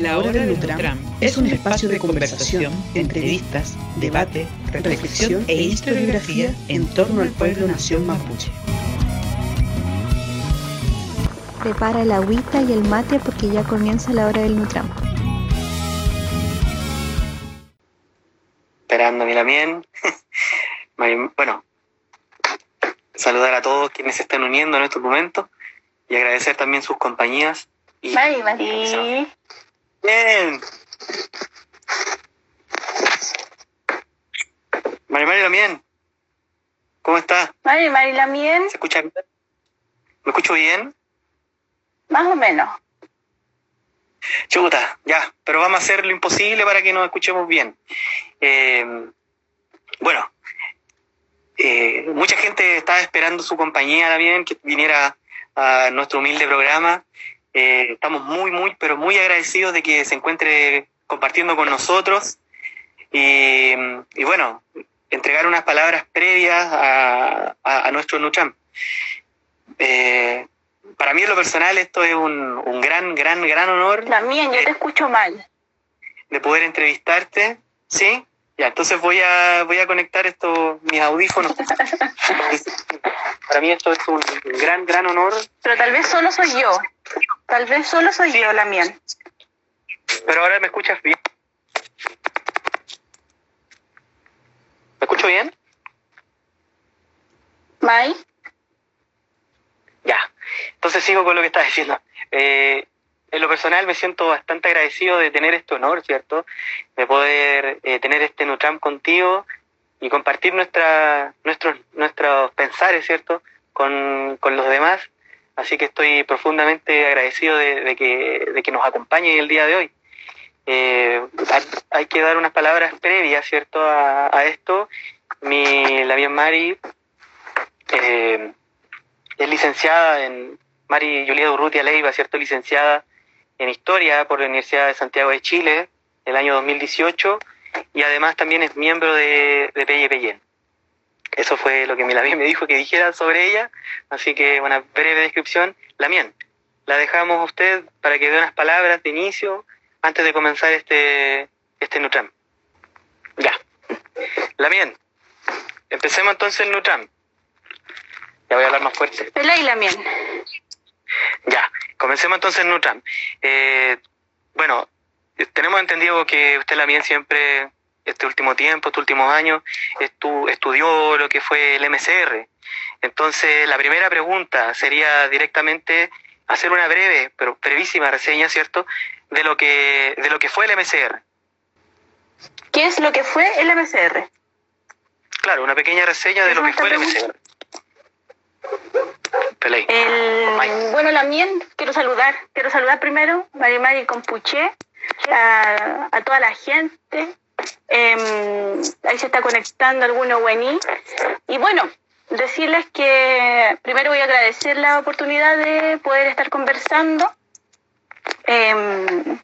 La Hora del Nutram es un espacio de conversación, entrevistas, debate, reflexión e historiografía en torno al pueblo nación mapuche. Prepara el agüita y el mate porque ya comienza la Hora del Nutram. Esperando mi lamien. bueno, saludar a todos quienes se están uniendo en estos momentos y agradecer también sus compañías. Y Mari, Mari. Bien. Mari Mari Lamien, ¿cómo está? Mari, Mari Lamien, ¿Se escucha bien? ¿Me escucho bien? más o menos. Chuta, ya, pero vamos a hacer lo imposible para que nos escuchemos bien. Eh, bueno, eh, mucha gente estaba esperando su compañía también, que viniera a nuestro humilde programa. Eh, estamos muy, muy, pero muy agradecidos de que se encuentre compartiendo con nosotros. Y, y bueno, entregar unas palabras previas a, a, a nuestro Nucham. Eh, para mí en lo personal esto es un, un gran, gran, gran honor Lamien, yo te escucho mal. de poder entrevistarte, ¿sí? Ya, entonces voy a, voy a conectar estos, mis audífonos. Para mí esto es un gran, gran honor, Pero tal vez solo soy yo. Tal vez solo soy yo, Lamien. pero ahora me escuchas bien. ¿Me escucho bien? Mai, Ya, entonces sigo con lo que estás diciendo. Eh, en lo personal me siento bastante agradecido de tener este honor, ¿cierto? De poder eh, tener este Nutram contigo y compartir nuestra, nuestros, nuestros pensares, ¿cierto? Con, con los demás. Así que estoy profundamente agradecido de, de que, de que nos acompañen el día de hoy. Eh, hay, que dar unas palabras previas, ¿cierto? A, a esto. Mi, la mía Mari eh, es licenciada en Mari Julia Urrutia Leiva, ¿cierto? Licenciada en Historia por la Universidad de Santiago de Chile el año 2018 y además también es miembro de, de Pelle Pellén. Eso fue lo que mi Lamien me dijo que dijera sobre ella, así que una breve descripción. Lamien, la dejamos a usted para que dé unas palabras de inicio antes de comenzar este, este Nutram. Ya. Lamien, empecemos entonces el Nutram. Ya voy a hablar más fuerte. Pelá y Lamien. Ya, comencemos entonces en Nutram. Eh, bueno, tenemos entendido que usted también siempre, este último tiempo, estos últimos años, estu- estudió lo que fue el MCR. Entonces, la primera pregunta sería directamente hacer una breve, pero brevísima reseña, ¿cierto?, de lo que, de lo que fue el MCR. ¿Qué es lo que fue el MCR? Claro, una pequeña reseña de ¿Eso lo que fue el MCR. El, bueno, Lamien, quiero saludar. Quiero saludar primero Mari Mari Compuché, a, toda la gente. Em, ahí se está conectando alguno buení. Y bueno, decirles que primero voy a agradecer la oportunidad de poder estar conversando. em,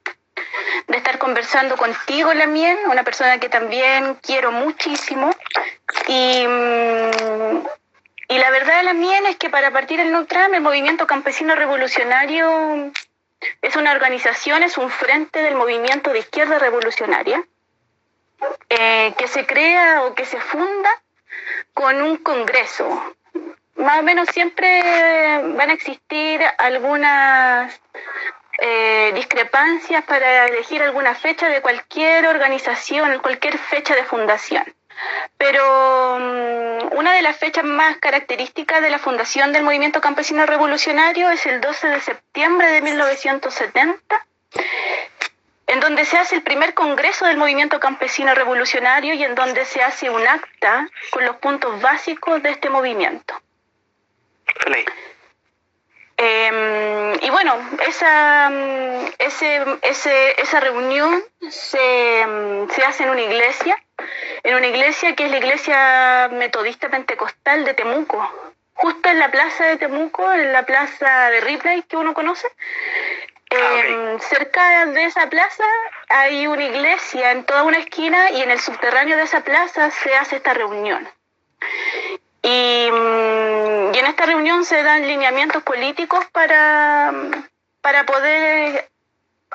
de estar conversando contigo, Lamien, una persona que también quiero muchísimo. Y, y la verdad, Lamien, es que para partir el Nutram, el movimiento campesino revolucionario es una organización, es un frente del movimiento de izquierda revolucionaria eh, que se crea o que se funda con un congreso. Más o menos siempre van a existir algunas eh, discrepancias para elegir alguna fecha de cualquier organización, cualquier fecha de fundación. Pero mm, una de las fechas más características de la fundación del movimiento campesino revolucionario es el 12 de septiembre de 1970, en donde se hace el primer congreso del movimiento campesino revolucionario y en donde se hace un acta con los puntos básicos de este movimiento. Peley. Eh, y bueno, esa, mm, ese, ese, esa reunión se, mm, se hace en una iglesia, en una iglesia que es la iglesia metodista pentecostal de Temuco, justo en la plaza de Temuco, en la plaza de Ripley que uno conoce. Ah, Eh, Cerca de esa plaza hay una iglesia en toda una esquina y en el subterráneo de esa plaza se hace esta reunión. Y, mm, y en esta reunión se dan lineamientos políticos para, para poder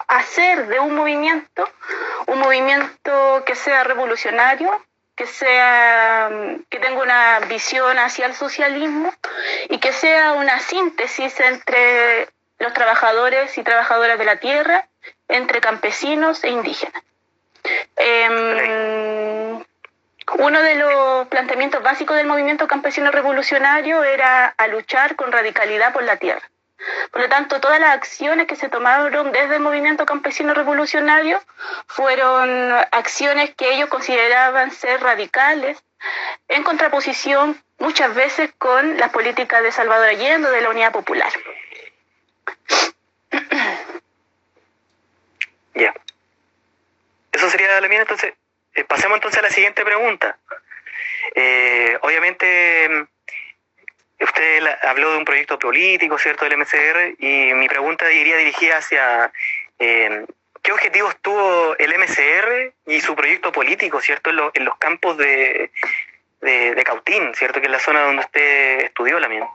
hacer de un movimiento un movimiento que sea revolucionario, que sea que tenga una visión hacia el socialismo y que sea una síntesis entre los trabajadores y trabajadoras de la tierra, entre campesinos e indígenas. Em, uno de los planteamientos básicos del movimiento campesino revolucionario era a luchar con radicalidad por la tierra. Por lo tanto, todas las acciones que se tomaron desde el movimiento campesino revolucionario fueron acciones que ellos consideraban ser radicales, en contraposición muchas veces con las políticas de Salvador Allende de la Unidad Popular. Ya. Eso sería la mía, entonces. Eh, pasemos entonces a la siguiente pregunta. Eh, obviamente Usted habló de un proyecto político, ¿cierto?, del MCR, y mi pregunta iría dirigida hacia em, qué objetivos tuvo el MCR y su proyecto político, ¿cierto?, en, los campos de, de, Cautín, ¿cierto?, que es la zona donde usted estudió la mía.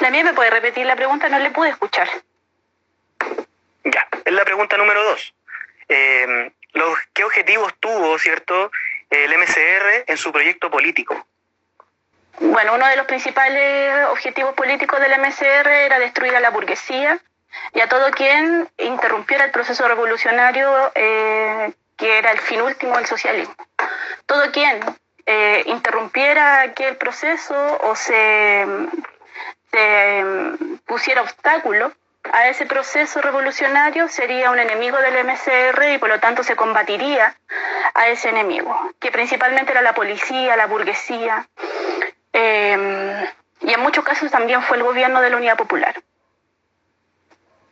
La mía me puede repetir la pregunta, no le pude escuchar. Ya, es la pregunta número dos. Em, ¿Qué objetivos tuvo, cierto, el MCR en su proyecto político? Bueno, uno de los principales objetivos políticos del MCR era destruir a la burguesía y a todo quien interrumpiera el proceso revolucionario eh, que era el fin último del socialismo. Todo quien eh, interrumpiera aquel proceso o se, se pusiera obstáculo a ese proceso revolucionario sería un enemigo del MCR y por lo tanto se combatiría a ese enemigo, que principalmente era la policía, la burguesía, eh, y en muchos casos también fue el gobierno de la Unidad Popular.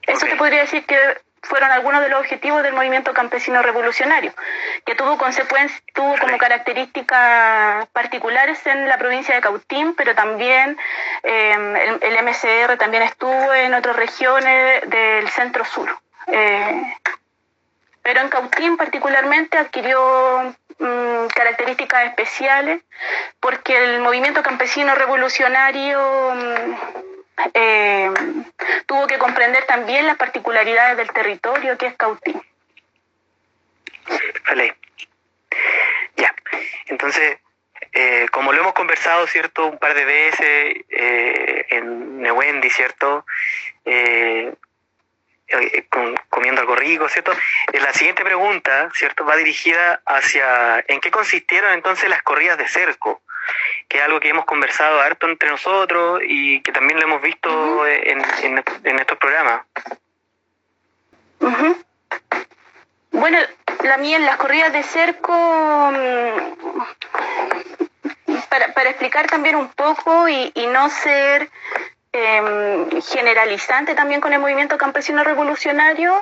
Eso te podría decir que fueron algunos de los objetivos del movimiento campesino revolucionario, que tuvo consecuencias, tuvo como características particulares en la provincia de Cautín, pero también eh, el, MCR también estuvo en otras regiones del centro sur. Eh, pero en Cautín particularmente adquirió Mm, características especiales, porque el movimiento campesino revolucionario mm, eh, tuvo que comprender también las particularidades del territorio que es Cautín. Vale. Ya, entonces, eh, como lo hemos conversado, ¿cierto? Un par de veces eh, en Newendi, ¿cierto? Eh, comiendo algo rico, ¿cierto? Eh, la siguiente pregunta, ¿cierto? Va dirigida hacia en qué consistieron entonces las corridas de cerco, que es algo que hemos conversado harto entre nosotros y que también lo hemos visto en, en, estos programas. Bueno, la mía en las corridas de cerco, mm, para, para explicar también un poco y, y no ser Em, generalizante también con el movimiento campesino revolucionario.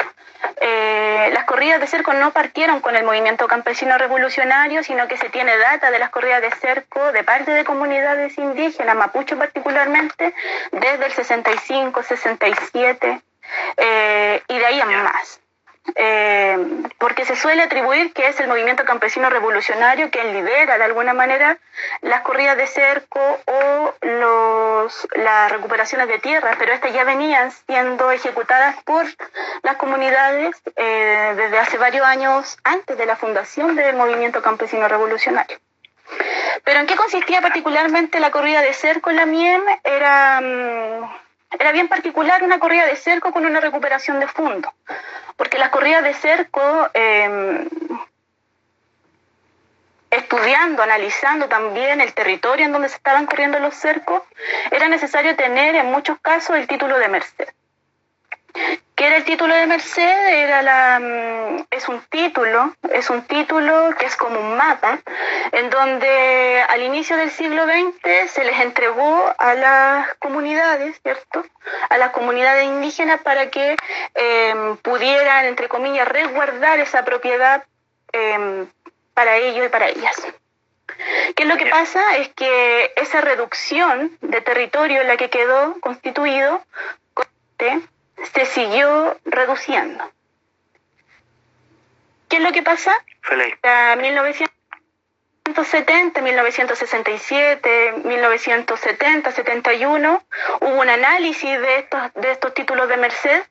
Eh, las corridas de cerco no partieron con el movimiento campesino revolucionario, sino que se tiene data de las corridas de cerco de parte de comunidades indígenas, mapuche particularmente, desde el 65, 67 eh, y de ahí en más. Eh, porque se suele atribuir que es el movimiento campesino revolucionario quien lidera de alguna manera las corridas de cerco o los, las recuperaciones de tierra, pero estas ya venían siendo ejecutadas por las comunidades eh, desde hace varios años antes de la fundación del movimiento campesino revolucionario. Pero ¿en qué consistía particularmente la corrida de cerco en la MIEM? Era... Mm, era bien particular una corrida de cerco con una recuperación de fondo, porque las corridas de cerco, em, estudiando, analizando también el territorio en donde se estaban corriendo los cercos, era necesario tener en muchos casos el título de merced. ¿Qué era el título de Merced? Era la, mm, es un título, es un título que es como un mapa, en donde al inicio del siglo XX se les entregó a las comunidades, ¿cierto? A las comunidades indígenas para que em, pudieran, entre comillas, resguardar esa propiedad em, para ellos y para ellas. ¿Qué es lo que pasa? Es que esa reducción de territorio en la que quedó constituido se siguió reduciendo. ¿Qué es lo que pasa? 1900 1970, 1967, 1970, 71, hubo un análisis de estos, de estos títulos de merced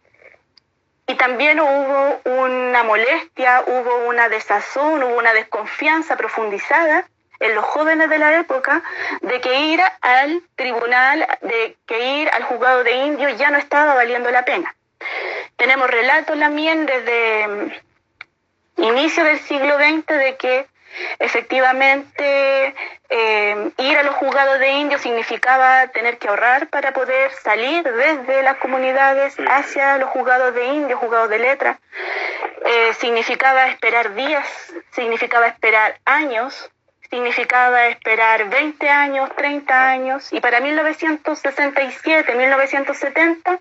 y también hubo una molestia, hubo una desazón, hubo una desconfianza profundizada en los jóvenes de la época de que ir al tribunal, de que ir al juzgado de indios ya no estaba valiendo la pena. Tenemos relatos también desde mm, inicio del siglo XX de que Efectivamente, eh, ir a los juzgados de indios significaba tener que ahorrar para poder salir desde las comunidades hacia los juzgados de indios, juzgados de letra. Eh, significaba esperar días, significaba esperar años, significaba esperar 20 años, 30 años, y para 1967, 1970,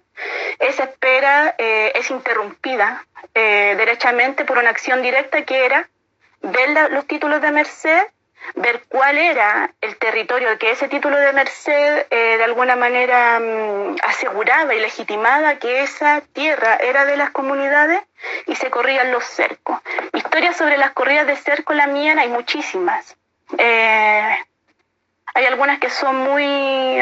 esa espera eh, es interrumpida derechamente por una acción directa que era ver los títulos de merced, ver cuál era el territorio que ese título de merced eh, de alguna manera mm, aseguraba y legitimaba que esa tierra era de las comunidades y se corrían los cercos. Historias sobre las corridas de cerco la mía hay muchísimas. Eh, hay algunas que son muy,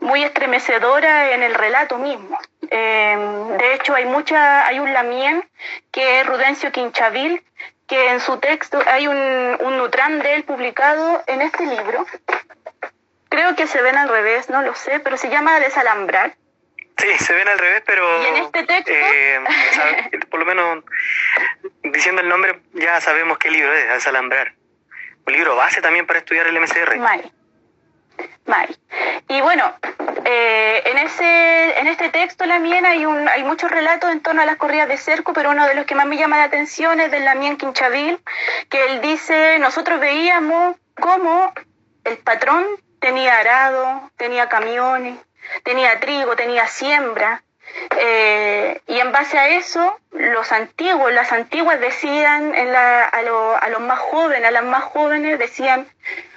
muy estremecedoras en el relato mismo. Eh, de hecho, hay mucha, hay un lamien que es Rudencio Quinchavil, que en su texto hay un, un Nutran de él publicado en este libro. Creo que se ven al revés, no lo sé, pero se llama Desalambrar. Sí, se ven al revés, pero... ¿Y en este texto? Eh, por lo menos diciendo el nombre ya sabemos qué libro es, Desalambrar. Un libro base también para estudiar el MCR. Mal. Mal. Y bueno, eh, en, ese, en este texto, Lamien, hay, un, hay muchos relatos en torno a las corridas de cerco, pero uno de los que más me llama la atención es del Lamien Quinchavil, que él dice, nosotros veíamos cómo el patrón tenía arado, tenía camiones, tenía trigo, tenía siembra, eh, y en base a eso, los antiguos, las antiguas decían en la, a, a los más jóvenes, a las más jóvenes decían,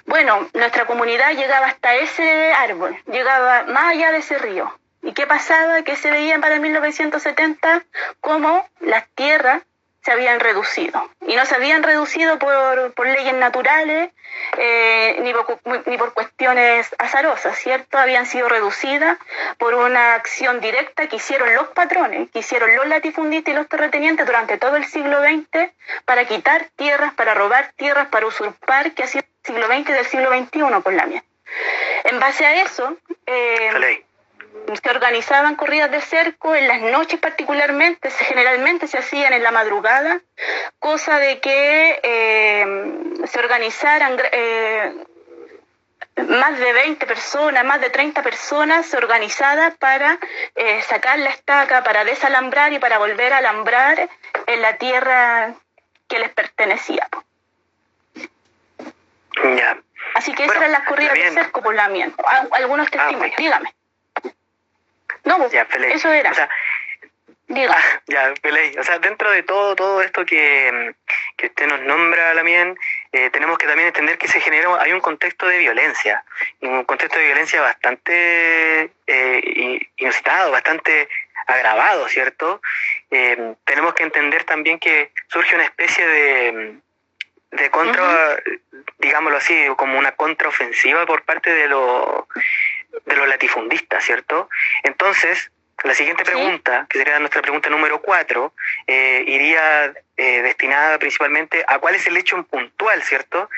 bueno, nuestra comunidad llegaba hasta ese árbol, llegaba más allá de ese río. ¿Y qué pasaba? Que se veían para 1970 como las tierras se habían reducido. Y no se habían reducido por, leyes naturales eh, ni, por, cuestiones azarosas, ¿cierto? Habían sido reducidas por una acción directa que hicieron los patrones, que hicieron los latifundistas y los terratenientes durante todo el siglo XX para quitar tierras, para robar tierras, para usurpar, que ha sido el siglo XX del siglo XXI por la mía. En base a eso... Eh, se organizaban corridas de cerco en las noches particularmente, generalmente se hacían en la madrugada, cosa de que eh, se organizaran eh, más de 20 personas, más de 30 personas se organizadas para eh, sacar la estaca, para desalambrar y para volver a alambrar en la tierra que les pertenecía. Así que esas eran las corridas de cerco por la mía. Algunos ah, testimonios, dígame. No, pues, eso era. O sea, Diga. Ah, ya, Peley. O sea, dentro de todo todo esto que, que usted nos nombra, Lamien, eh, tenemos que también entender que se generó, hay un contexto de violencia, un contexto de violencia bastante eh, inusitado, bastante agravado, ¿cierto? Eh, tenemos que entender también que surge una especie de, de contra, digámoslo así, como una contraofensiva por parte de, los de los latifundistas, ¿cierto? Entonces, la siguiente pregunta, que sería nuestra pregunta número cuatro, eh, iría eh, destinada principalmente a cuál es el hecho puntual, ¿cierto?,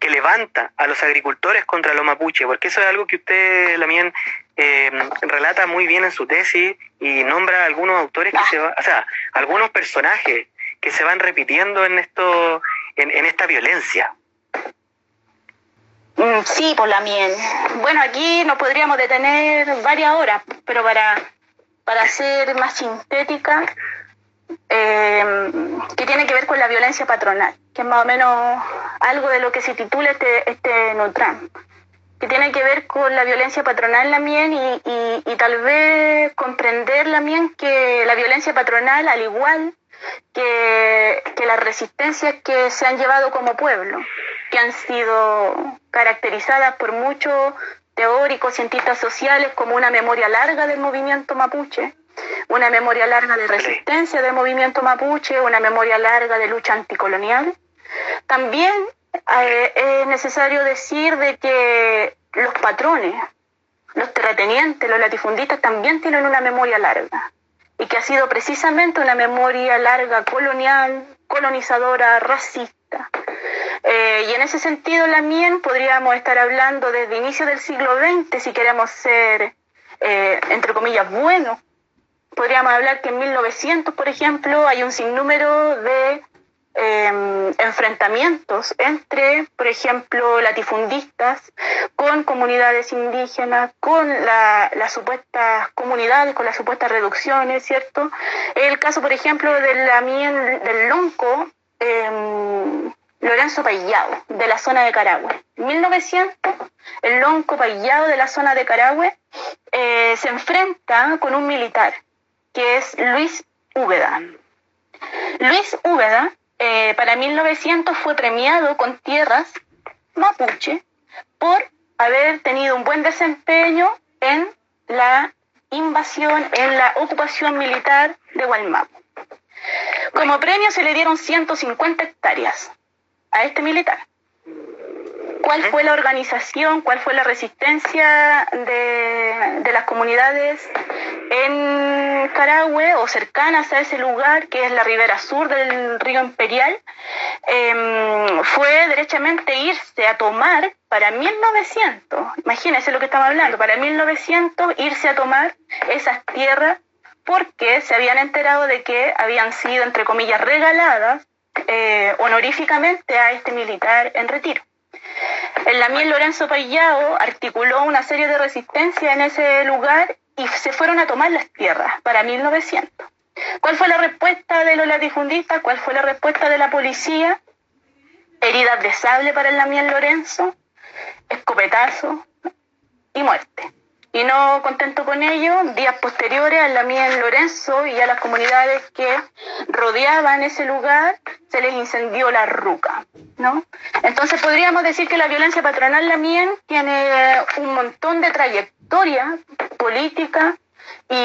que levanta a los agricultores contra los mapuche, porque eso es algo que usted, Lamien, eh, relata muy bien en su tesis y nombra algunos autores que se van, o sea, algunos personajes que se van repitiendo en esto, en, en esta violencia. Mm, sí, por la mien. Bueno, aquí nos podríamos detener varias horas, pero para, para ser más sintética, eh, que tiene que ver con la violencia patronal, que es más o menos algo de lo que se titula este, este Nutram, que tiene que ver con la violencia patronal la mien y, y, y tal vez comprender la mien que la violencia patronal, al igual que, que las resistencias que se han llevado como pueblo, que han sido caracterizadas por muchos teóricos, cientistas sociales, como una memoria larga del movimiento mapuche, una memoria larga de resistencia del movimiento mapuche, una memoria larga de lucha anticolonial. También eh, es necesario decir de que los patrones, los terratenientes, los latifundistas también tienen una memoria larga y que ha sido precisamente una memoria larga colonial, colonizadora, racista. Eh, y en ese sentido, la MIEN podríamos estar hablando desde inicio del siglo XX, si queremos ser, eh, entre comillas, buenos. Podríamos hablar que en 1900, por ejemplo, hay un sinnúmero de eh, enfrentamientos entre, por ejemplo, latifundistas con comunidades indígenas, con las supuestas comunidades, con las supuestas reducciones, ¿cierto? El caso, por ejemplo, del Lonco, eh, Lorenzo Payado, de la zona de Carahue. En 1900, el Lonco Payado de la zona de Carahue eh, se enfrenta con un militar, que es Luis Úbeda. Luis Úbeda eh, para 1900 fue premiado con tierras mapuche por haber tenido un buen desempeño en la invasión, en la ocupación militar de Gualmapu. Como premio se le dieron 150 hectáreas a este militar cuál fue la organización, cuál fue la resistencia de, las comunidades en Carahue o cercanas a ese lugar, que es la ribera sur del río Imperial, em, fue derechamente irse a tomar para 1900, imagínense lo que estamos hablando, para 1900 irse a tomar esas tierras porque se habían enterado de que habían sido, entre comillas, regaladas eh, honoríficamente a este militar en retiro. El Lamiel Lorenzo Payao articuló una serie de resistencia en ese lugar y se fueron a tomar las tierras para 1900. ¿Cuál fue la respuesta de los latifundistas? ¿Cuál fue la respuesta de la policía? Heridas de sable para el Lamiel Lorenzo, escopetazo y muerte. Y no contento con ello, días posteriores a la mía en Lorenzo y a las comunidades que rodeaban ese lugar, se les incendió la ruca, ¿no? Entonces podríamos decir que la violencia patronal Lamien tiene un montón de trayectoria política y,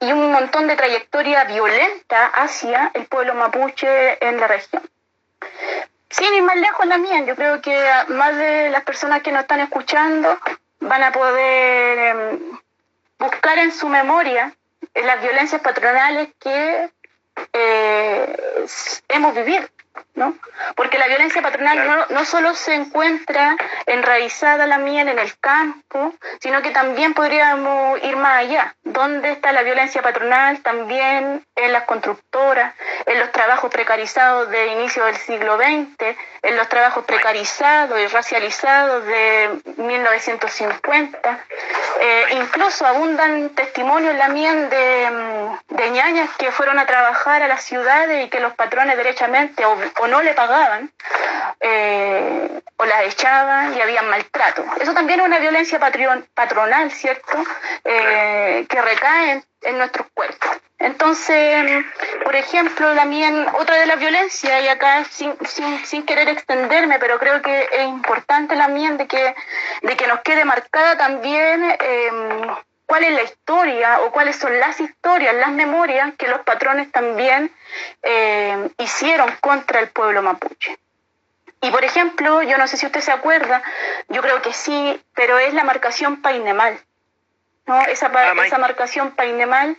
y un montón de trayectoria violenta hacia el pueblo mapuche en la región. Sin ir más lejos la mía, yo creo que más de las personas que nos están escuchando van a poder em, buscar en su memoria las violencias patronales que eh, hemos vivido. ¿No? Porque la violencia patronal no, no, solo se encuentra enraizada la miel en el campo, sino que también podríamos ir más allá. ¿Dónde está la violencia patronal? También en las constructoras, en los trabajos precarizados de inicio del siglo XX, en los trabajos precarizados y racializados de 1950. Eh, incluso abundan testimonios la miel de, mm, de ñañas que fueron a trabajar a las ciudades y que los patrones derechamente o no le pagaban eh, o la echaban y había maltrato. Eso también es una violencia patronal, ¿cierto? Eh, que recae en, nuestros cuerpos. Entonces, por ejemplo, también otra de las violencias, y acá sin, sin, sin, querer extenderme, pero creo que es importante también de que, de que nos quede marcada también eh, cuál es la historia o cuáles son las historias, las memorias que los patrones también eh, hicieron contra el pueblo mapuche. Y por ejemplo, yo no sé si usted se acuerda, yo creo que sí, pero es la marcación painemal. ¿no? Esa, ah, esa marcación painemal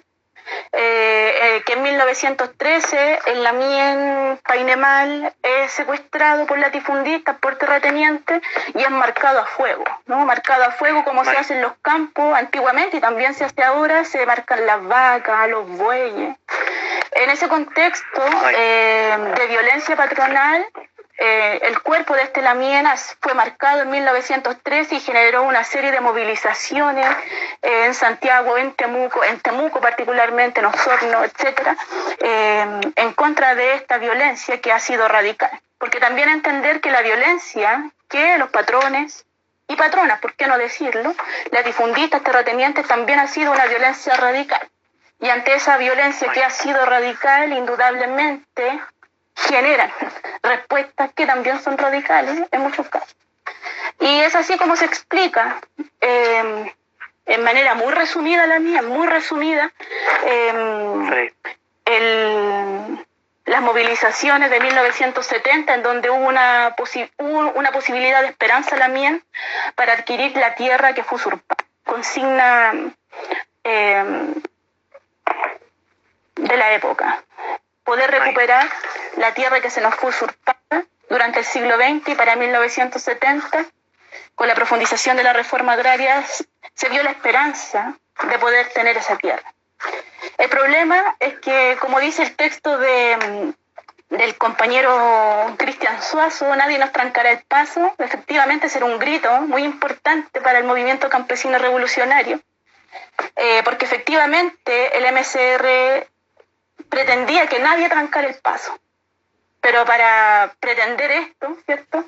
eh, eh, que en 1913 en la Mien Painemal es secuestrado por latifundistas, por terratenientes y es marcado a fuego, ¿no? Marcado a fuego como se hace en los campos antiguamente y también se hace ahora, se marcan las vacas, los bueyes. En ese contexto eh, de violencia patronal, eh, el cuerpo de este Lamienas fue marcado en 1903 y generó una serie de movilizaciones eh, en Santiago, en Temuco, en Temuco particularmente, en Osorno, etcétera, eh, en contra de esta violencia que ha sido radical. Porque también entender que la violencia que los patrones y patronas, ¿por qué no decirlo? Las difundistas, terratenientes, también ha sido una violencia radical. Y ante esa violencia que ha sido radical, indudablemente generan respuestas que también son radicales en muchos casos. Y es así como se explica, eh, en manera muy resumida la mía, muy resumida, eh, las movilizaciones de 1970, en donde hubo una, una posibilidad de esperanza la mía para adquirir la tierra que fue usurpada. Consigna eh, de la época. Poder recuperar la tierra que se nos fue usurpada durante el siglo XX y para 1970, con la profundización de la reforma agraria, se vio la esperanza de poder tener esa tierra. El problema es que, como dice el texto de, del compañero Cristian Suazo, nadie nos trancará el paso, efectivamente será un grito muy importante para el movimiento campesino revolucionario, eh, porque efectivamente el MCR pretendía que nadie trancara el paso. Pero para pretender esto, ¿cierto?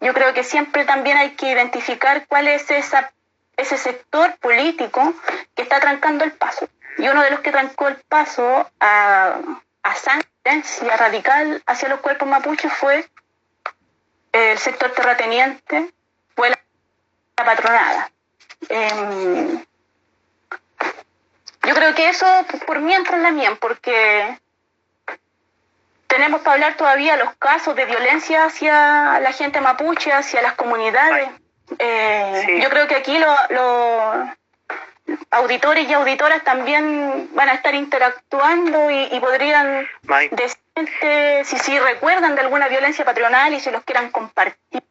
Yo creo que siempre también hay que identificar cuál es ese sector político que está trancando el paso. Y uno de los que trancó el paso a, a a radical hacia los cuerpos mapuches fue el sector terrateniente, fue la, patronada. Em, yo creo que eso por mientras la mía, porque tenemos que hablar todavía los casos de violencia hacia la gente mapuche, hacia las comunidades. Eh, yo creo que aquí los auditores y auditoras también van a estar interactuando y, podrían decir si, si recuerdan de alguna violencia patronal y si los quieran compartir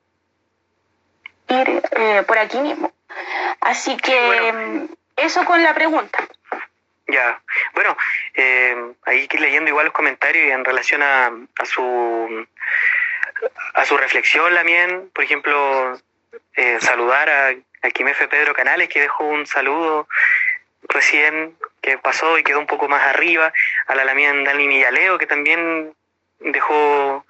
eh, por aquí mismo. Así que mm, eso con la pregunta. Ya, bueno, eh, ahí leyendo igual los comentarios y en relación a, a su a su reflexión, Lamien, por ejemplo, eh, saludar a, a Quimefe Pedro Canales, que dejó un saludo recién que pasó y quedó un poco más arriba, a la Lamien Dani Millaleo, que también dejó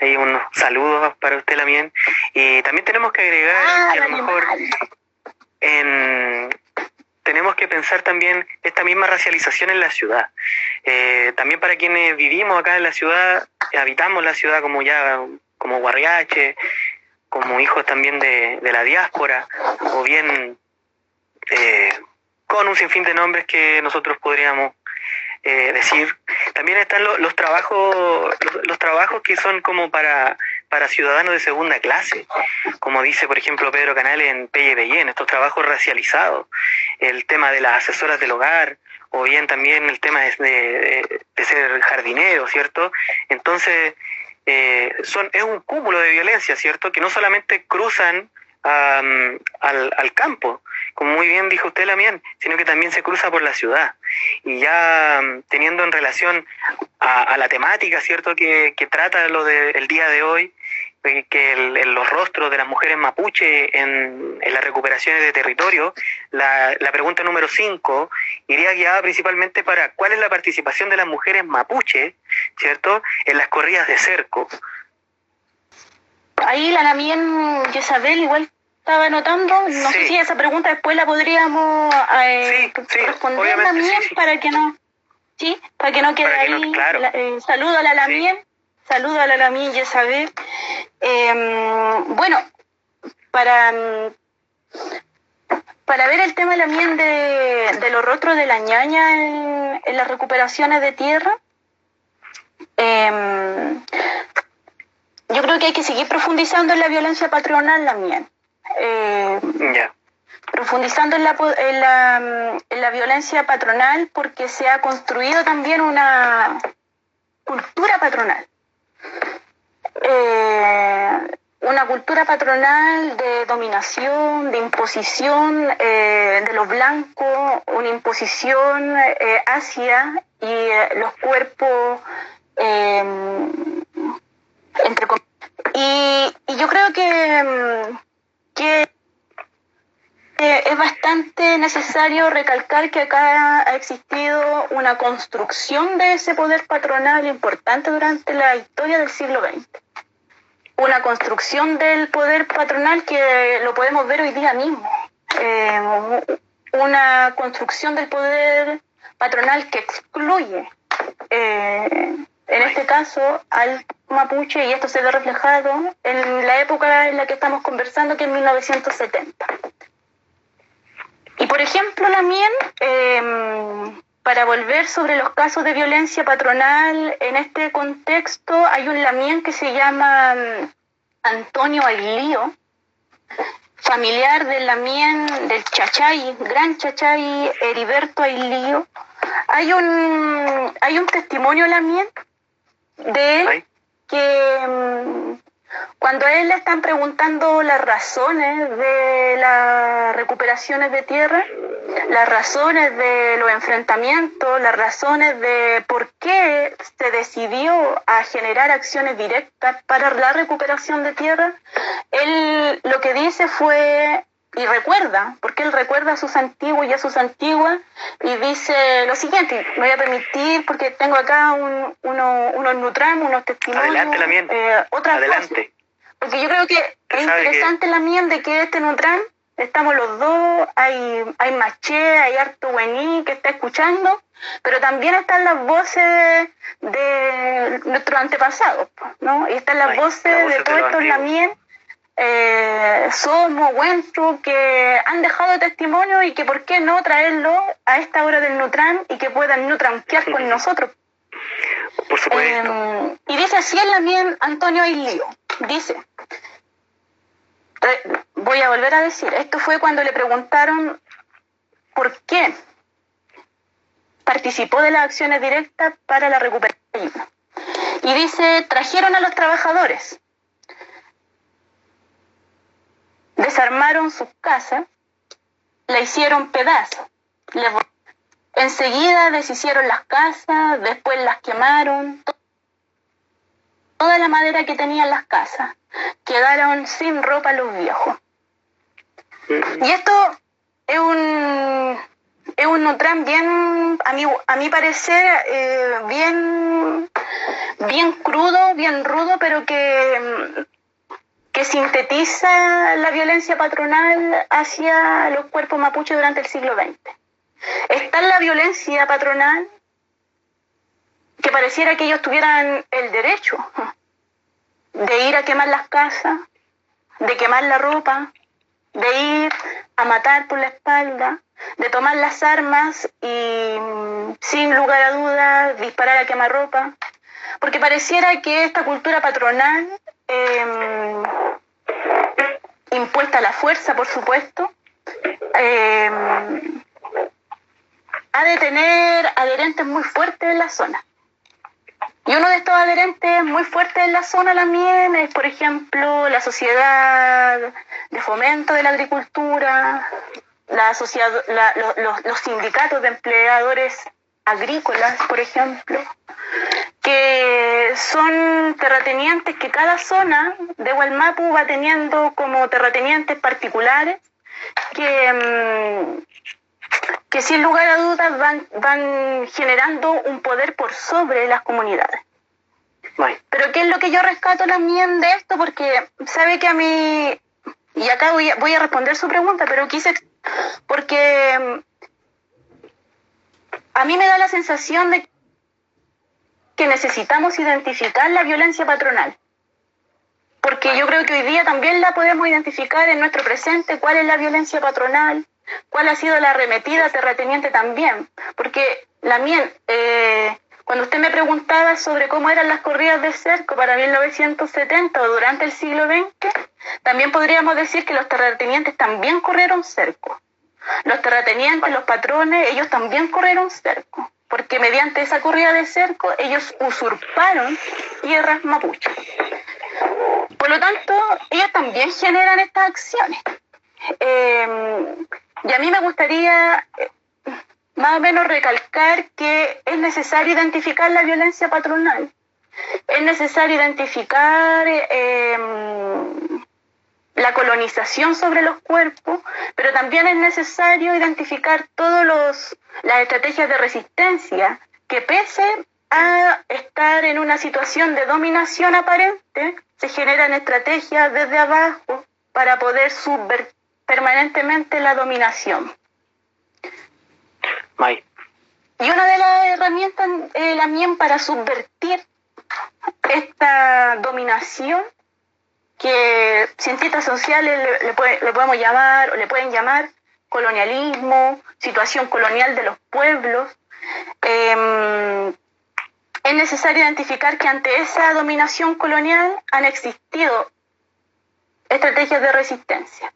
ahí unos saludos para usted, Lamien. Y también tenemos que agregar ah, que a lo mejor en, tenemos que pensar también esta misma racialización en la ciudad. Eh, también para quienes vivimos acá en la ciudad, habitamos la ciudad como ya, como guarriache, como hijos también de, la diáspora, o bien eh, con un sinfín de nombres que nosotros podríamos eh, decir. También están los trabajos, los, trabajos que son como para, para ciudadanos de segunda clase, como dice por ejemplo Pedro Canales en Pelle en estos trabajos racializados, el tema de las asesoras del hogar, o bien también el tema de, ser jardinero, ¿cierto? Entonces, eh, son, es un cúmulo de violencia, ¿cierto? Que no solamente cruzan al, campo, como muy bien dijo usted también, sino que también se cruza por la ciudad. Y ya teniendo en relación a, la temática, ¿cierto?, que, que trata lo del día de hoy, que el, los rostros de las mujeres mapuche en, las recuperaciones de territorio, la, la pregunta número 5 iría guiada principalmente para cuál es la participación de las mujeres mapuche, ¿cierto?, en las corridas de cerco. Ahí la Namien Isabel igual estaba anotando, no sé si esa pregunta después la podríamos eh, responder Lamien para que no, sí, para que no quede ahí. Eh, saludo a la Lamien, saludo a la Lamien Isabel. Em, bueno, para para ver el tema Lamien de, de los rostros de la ñaña en, en las recuperaciones de tierra, eh, yo creo que hay que seguir profundizando en la violencia patronal también. Eh, profundizando en la, en, la, en la violencia patronal porque se ha construido también una cultura patronal. Eh, una cultura patronal de dominación, de imposición eh, de los blancos, una imposición hacia y los cuerpos entre y, y, yo creo que, que es bastante necesario recalcar que acá ha existido una construcción de ese poder patronal importante durante la historia del siglo XX. Una construcción del poder patronal que lo podemos ver hoy día mismo. Eh, una construcción del poder patronal que excluye eh, en este caso al mapuche, y esto se ve reflejado en la época en la que estamos conversando, que es 1970. Y por ejemplo, la mien, em, para volver sobre los casos de violencia patronal, en este contexto hay un lamien que se llama mm, Antonio Ailío, familiar del lamien del Chachay, gran Chachay Heriberto Ailío. Hay un, hay un testimonio lamien de que mm, cuando a él le están preguntando las razones de las recuperaciones de tierra, las razones de los enfrentamientos, las razones de por qué se decidió a generar acciones directas para la recuperación de tierra, él lo que dice fue y recuerda, porque él recuerda a sus antiguos y a sus antiguas, y dice lo siguiente, me voy a permitir, porque tengo acá un, uno, unos Nutram, unos testimonios, Adelante, eh, otras Adelante. Porque yo creo que es interesante la mía de que este Nutram, estamos los dos, hay, hay Maché, hay Harto Buení que está escuchando, pero también están las voces de nuestros antepasados, ¿no? Y están las voces de todos estos lamien, eh, Somo, Wentru, que han dejado testimonio y que por qué no traerlo a esta hora del Nutram y que puedan nutranquear con nosotros. Por supuesto. Eh, y dice así en la mía Antonio Ailío, dice, voy a volver a decir, esto fue cuando le preguntaron por qué participó de las acciones directas para la recuperación. Y dice, trajeron a los trabajadores, desarmaron sus casas, la hicieron pedazos, enseguida deshicieron las casas, después las quemaron, toda la madera que tenían las casas, quedaron sin ropa los viejos. Y esto es un es un Nutram bien, a mi, a mi parecer, eh, bien, bien crudo, bien rudo, pero que, que sintetiza la violencia patronal hacia los cuerpos mapuches durante el siglo XX. Está la violencia patronal que pareciera que ellos tuvieran el derecho de ir a quemar las casas, de quemar la ropa, de ir a matar por la espalda, de tomar las armas y sin lugar a dudas disparar a quemar ropa, porque pareciera que esta cultura patronal, em, impuesta la fuerza, por supuesto, em, ha de tener adherentes muy fuertes en la zona. Y uno de estos adherentes muy fuertes en la zona también es, por ejemplo, la Sociedad de Fomento de la Agricultura, los, sindicatos de empleadores agrícolas, por ejemplo, que son terratenientes que cada zona de Hualmapu va teniendo como terratenientes particulares que, mm, que sin lugar a dudas van, van generando un poder por sobre las comunidades. Pero ¿qué es lo que yo rescato también de esto? Porque sabe que a mí, y acá voy a, voy a responder su pregunta, pero quise, porque mm, a mí me da la sensación de que necesitamos identificar la violencia patronal. Porque yo creo que hoy día también la podemos identificar en nuestro presente, cuál es la violencia patronal, cuál ha sido la arremetida terrateniente también. Porque la eh, cuando usted me preguntaba sobre cómo eran las corridas de cerco para 1970 o durante el siglo XX, también podríamos decir que los terratenientes también corrieron cerco. Los terratenientes, los patrones, ellos también corrieron cerco, porque mediante esa corrida de cerco ellos usurparon tierras mapuches. Por lo tanto, ellos también generan estas acciones. Eh, y a mí me gustaría eh, más o menos recalcar que es necesario identificar la violencia patronal, es necesario identificar em, la colonización sobre los cuerpos, pero también es necesario identificar todas las estrategias de resistencia que pese a estar en una situación de dominación aparente, se generan estrategias desde abajo para poder subvertir permanentemente la dominación. Y una de las herramientas eh, también para subvertir esta dominación que cientistas sociales le, podemos llamar o le pueden llamar colonialismo, situación colonial de los pueblos. Em, es necesario identificar que ante esa dominación colonial han existido estrategias de resistencia.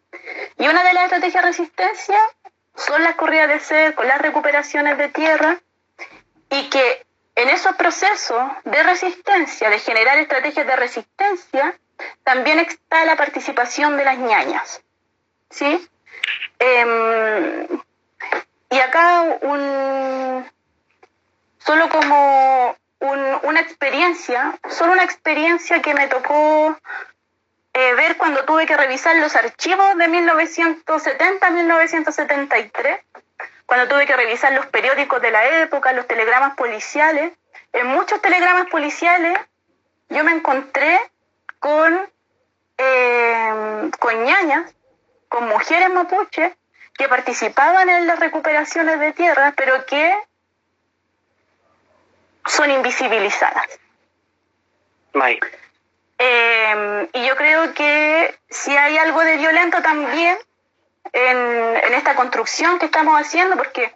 Y una de las estrategias de resistencia son las corridas de cerco, las recuperaciones de tierra, y que en esos procesos de resistencia, de generar estrategias de resistencia, también está la participación de las ñañas. ¿sí? Em, y acá un, solo como una experiencia, solo una experiencia que me tocó eh, ver cuando tuve que revisar los archivos de 1970-1973, cuando tuve que revisar los periódicos de la época, los telegramas policiales. En muchos telegramas policiales yo me encontré con, eh, con ñañas con mujeres mapuche que participaban en las recuperaciones de tierra, pero que son invisibilizadas. Eh, y yo creo que si hay algo de violento también en, en esta construcción que estamos haciendo, porque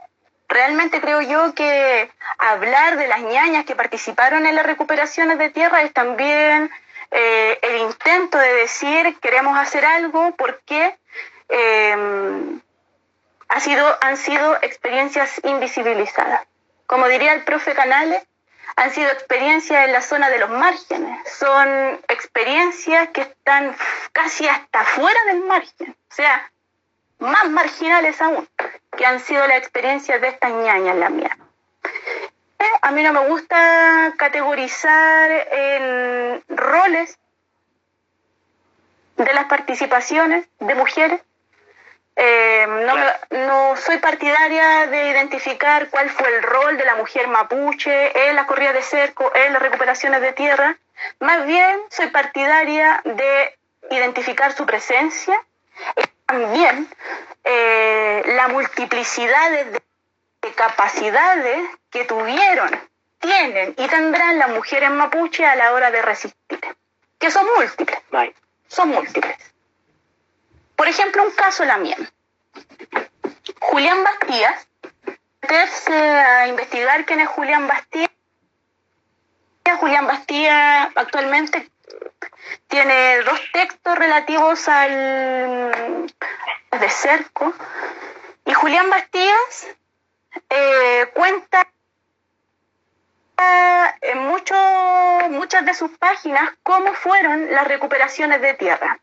realmente creo yo que hablar de las ñañas que participaron en las recuperaciones de tierra es también eh, el intento de decir queremos hacer algo porque eh, ha sido, han sido experiencias invisibilizadas. Como diría el profe Canales, han sido experiencias en la zona de los márgenes, son experiencias que están casi hasta fuera del margen, o sea, más marginales aún, que han sido las experiencias de estas ñañas, la mía. A mí no me gusta categorizar en roles de las participaciones de mujeres. Eh, no, no, soy partidaria de identificar cuál fue el rol de la mujer mapuche en la corrida de cerco, en las recuperaciones de tierra. Más bien soy partidaria de identificar su presencia y también eh, la multiplicidad de de capacidades que tuvieron, tienen y tendrán las mujeres mapuche a la hora de resistir, que son múltiples, son múltiples. Por ejemplo, un caso la mía. Julián Bastías, meterse a investigar quién es Julián Bastías. Julián Bastías actualmente tiene dos textos relativos al de cerco. Y Julián Bastías eh, cuenta en mucho, muchas de sus páginas cómo fueron las recuperaciones de tierra.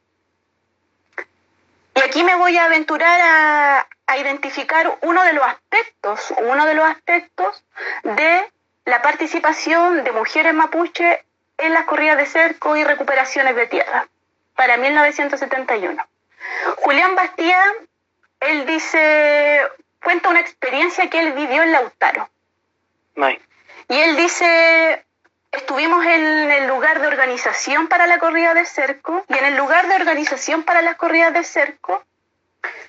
Y aquí me voy a aventurar a, a identificar uno de los aspectos, uno de los aspectos de la participación de mujeres mapuche en las corridas de cerco y recuperaciones de tierra para 1971. Julián Bastía, él dice cuenta una experiencia que él vivió en Lautaro. Y él dice, estuvimos en el lugar de organización para la corrida de cerco y en el lugar de organización para las corridas de cerco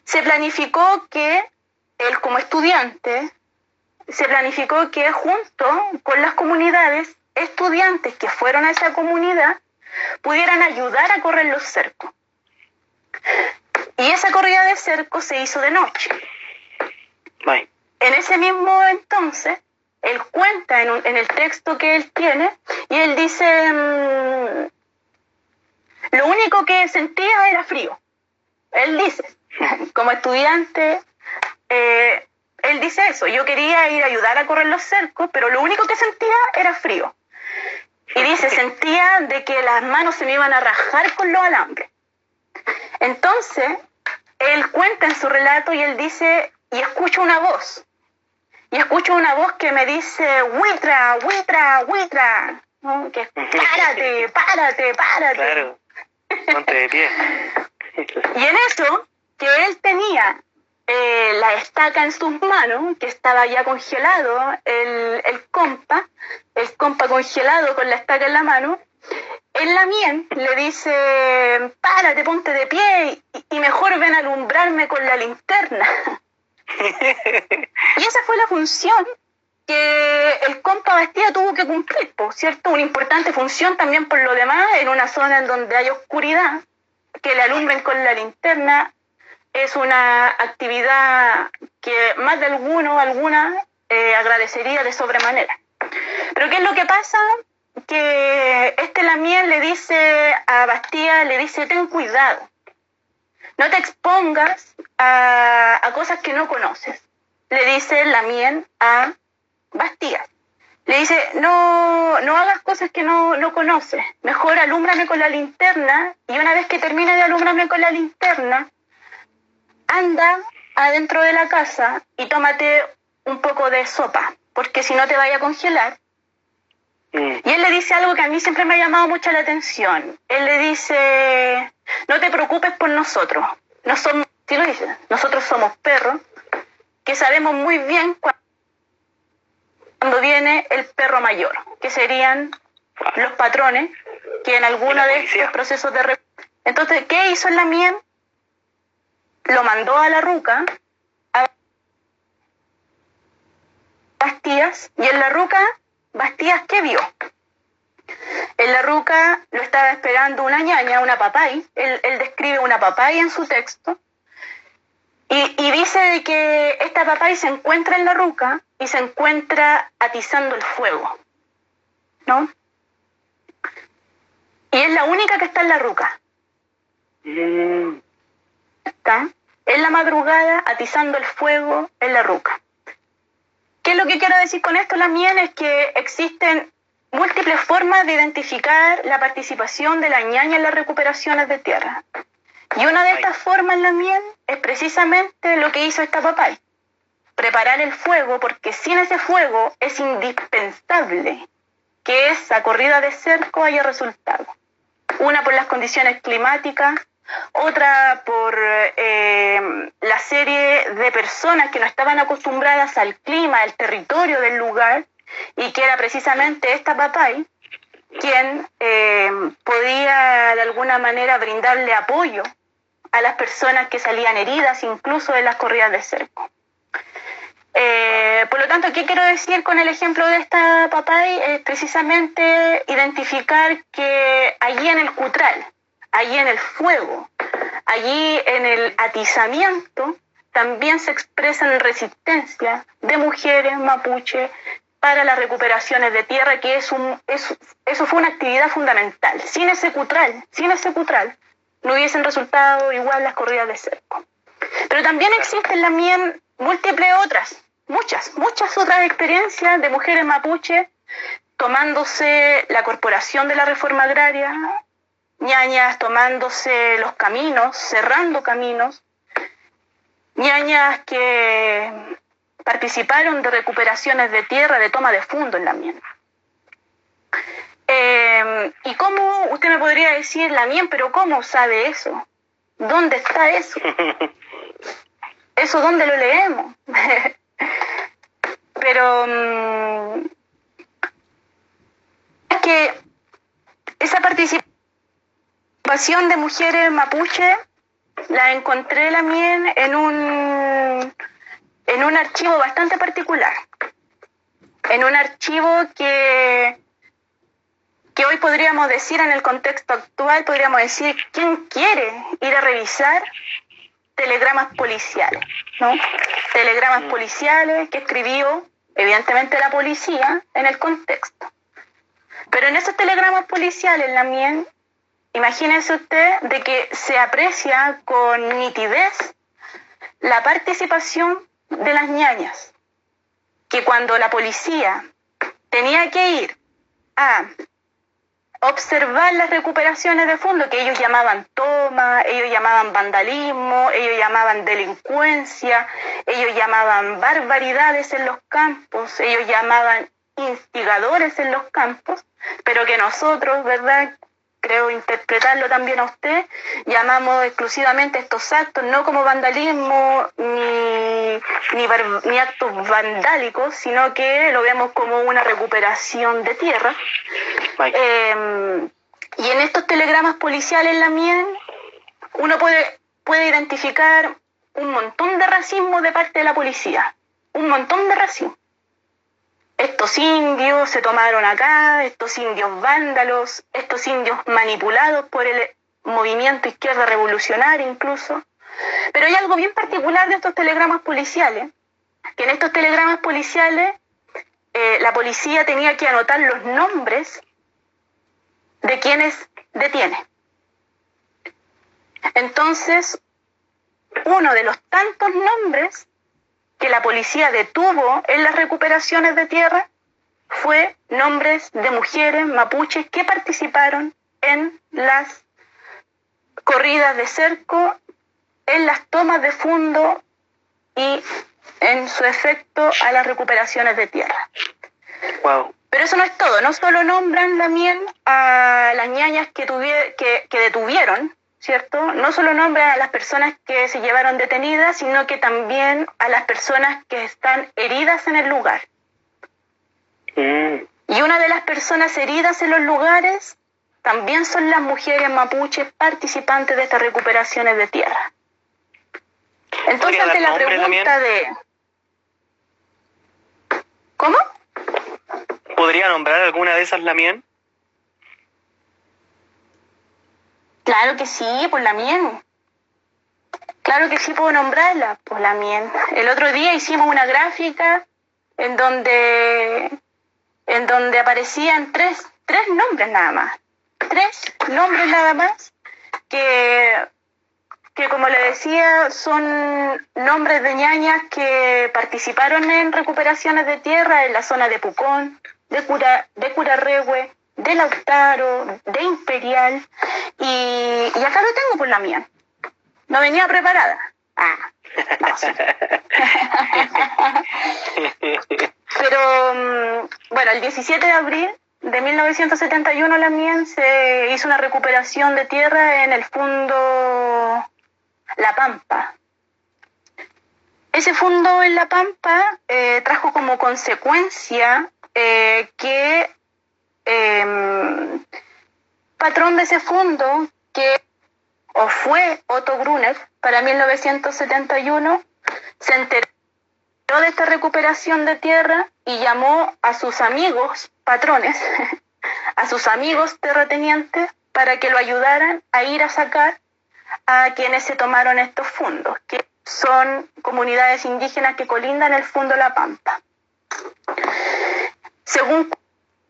se planificó que él como estudiante, se planificó que junto con las comunidades, estudiantes que fueron a esa comunidad, pudieran ayudar a correr los cercos. Y esa corrida de cerco se hizo de noche. En ese mismo entonces, él cuenta en, el texto que él tiene y él dice, mm, lo único que sentía era frío. Él dice, como estudiante, eh, él dice eso, yo quería ir a ayudar a correr los cercos, pero lo único que sentía era frío. Y dice, sentía de que las manos se me iban a rajar con los alambres. Entonces, él cuenta en su relato y él dice, y escucho una voz. Y escucho una voz que me dice, Huitra, Huitra, Huitra. Que párate, párate, párate. Claro, ponte de pie. y en eso, que él tenía eh, la estaca en sus manos, que estaba ya congelado, el, el compa, el compa congelado con la estaca en la mano, en la mía le dice, párate, ponte de pie y, y mejor ven a alumbrarme con la linterna. y esa fue la función que el compa Bastía tuvo que cumplir, cierto, una importante función también por lo demás, en una zona en donde hay oscuridad, que le alumbren con la linterna es una actividad que más de alguno alguna eh, agradecería de sobremanera. Pero ¿qué es lo que pasa? Que este Lamien le dice a Bastía, le dice, ten cuidado, no te expongas a, cosas que no conoces. Le dice Lamien a Bastía. Le dice, no, no hagas cosas que no, no conoces, mejor alúmbrame con la linterna y una vez que termine de alumbrarme con la linterna, anda adentro de la casa y tómate un poco de sopa, porque si no te vaya a congelar. Mm. Y él le dice algo que a mí siempre me ha llamado mucho la atención. Él le dice, no te preocupes por nosotros. No somos, sí lo dice, nosotros somos perros que sabemos muy bien cu- cuando viene el perro mayor, que serían los patrones, que en alguno de estos procesos de... Entonces, ¿qué hizo la mien? Lo mandó a la ruca, a Bastías, y en la ruca, Bastías, ¿qué vio? En la ruca lo estaba esperando una ñaña, una papay. Él, él describe una papay en su texto. Y, y dice que esta papay se encuentra en la ruca y se encuentra atizando el fuego. ¿No? Y es la única que está en la ruca. Mm. Está en la madrugada atizando el fuego en la ruca. ¿Qué es lo que quiero decir con esto, la mien? Es que existen múltiples formas de identificar la participación de la ñaña en las recuperaciones de tierra. Y una de estas formas, la mien, es precisamente lo que hizo esta papay. Preparar el fuego, porque sin ese fuego es indispensable que esa corrida de cerco haya resultado. Una por las condiciones climáticas, otra por eh, la serie de personas que no estaban acostumbradas al clima, al territorio del lugar, y que era precisamente esta papay quien eh, podía de alguna manera brindarle apoyo a las personas que salían heridas, incluso en las corridas de cerco. Eh, por lo tanto, ¿qué quiero decir con el ejemplo de esta papay? Es precisamente identificar que allí en el cutral, allí en el fuego, allí en el atizamiento, también se expresan resistencia de mujeres mapuche para las recuperaciones de tierra, que es un, es- eso fue una actividad fundamental. Sin ese cutral, sin ese cutral, no hubiesen resultado igual las corridas de cerco. Pero también existen también múltiples otras, muchas, muchas otras experiencias de mujeres mapuche tomándose la corporación de la reforma agraria, ñañas tomándose los caminos, cerrando caminos, ñañas que participaron de recuperaciones de tierra, de toma de fondo en la mien. Eh, ¿Y cómo usted me podría decir la mien, pero cómo sabe eso? ¿Dónde está eso? ¿Eso dónde lo leemos? pero mm, es que esa participación de mujeres mapuche la encontré también en un en un archivo bastante particular. En un archivo que que hoy podríamos decir en el contexto actual podríamos decir quién quiere ir a revisar telegramas policiales no telegramas Mm. policiales que escribió evidentemente la policía en el contexto. Pero en esos telegramas policiales también Imagínese usted de que se aprecia con nitidez la participación de las ñañas, que cuando la policía tenía que ir a observar las recuperaciones de fondo, que ellos llamaban toma, ellos llamaban vandalismo, ellos llamaban delincuencia, ellos llamaban barbaridades en los campos, ellos llamaban instigadores en los campos, pero que nosotros, ¿verdad? Creo interpretarlo también a usted, llamamos exclusivamente estos actos no como vandalismo ni, ni, ni actos vandálicos, sino que lo vemos como una recuperación de tierra. Eh, y en estos telegramas policiales, la mien, uno puede, puede identificar un montón de racismo de parte de la policía, un montón de racismo estos indios se tomaron acá, estos indios vándalos, estos indios manipulados por el movimiento izquierda revolucionaria incluso, Pero hay algo bien particular de estos telegramas policiales, que en estos telegramas policiales eh, la policía tenía que anotar los nombres de quienes detiene. Entonces, uno de los tantos nombres que la policía detuvo en las recuperaciones de tierra fue nombres de mujeres mapuches que participaron en las corridas de cerco, en las tomas de fondo y en su efecto a las recuperaciones de tierra. Pero eso no es todo, no solo nombran la miel a las ñañas que, que, que detuvieron, ¿cierto? No solo nombran a las personas que se llevaron detenidas, sino que también a las personas que están heridas en el lugar. Mm. Y una de las personas heridas en los lugares también son las mujeres mapuches participantes de estas recuperaciones de tierra. Entonces, ante la pregunta de... ¿Cómo? ¿Podría nombrar alguna de esas Lamien? Claro que sí, por la mien. Claro que sí puedo nombrarla, por la mien. El otro día hicimos una gráfica en donde, en donde aparecían tres, tres nombres nada más. Tres nombres nada más que, que como le decía, son nombres de ñañas que participaron en recuperaciones de tierra en la zona de Pucón, de, Cura, de Curarrehue, de Lautaro, de Imperial, y, acá lo tengo por la mía. No venía preparada. Ah, Pero mm, bueno, el 17 de abril de 1971 la mía se hizo una recuperación de tierra en el fondo La Pampa. Ese fondo en La Pampa eh, trajo como consecuencia eh, que eh, patrón de ese fondo, que o fue Otto Gruner para 1971, se enteró de esta recuperación de tierra y llamó a sus amigos patrones, a sus amigos terratenientes, para que lo ayudaran a ir a sacar a quienes se tomaron estos fondos, que son comunidades indígenas que colindan el fondo La Pampa. Según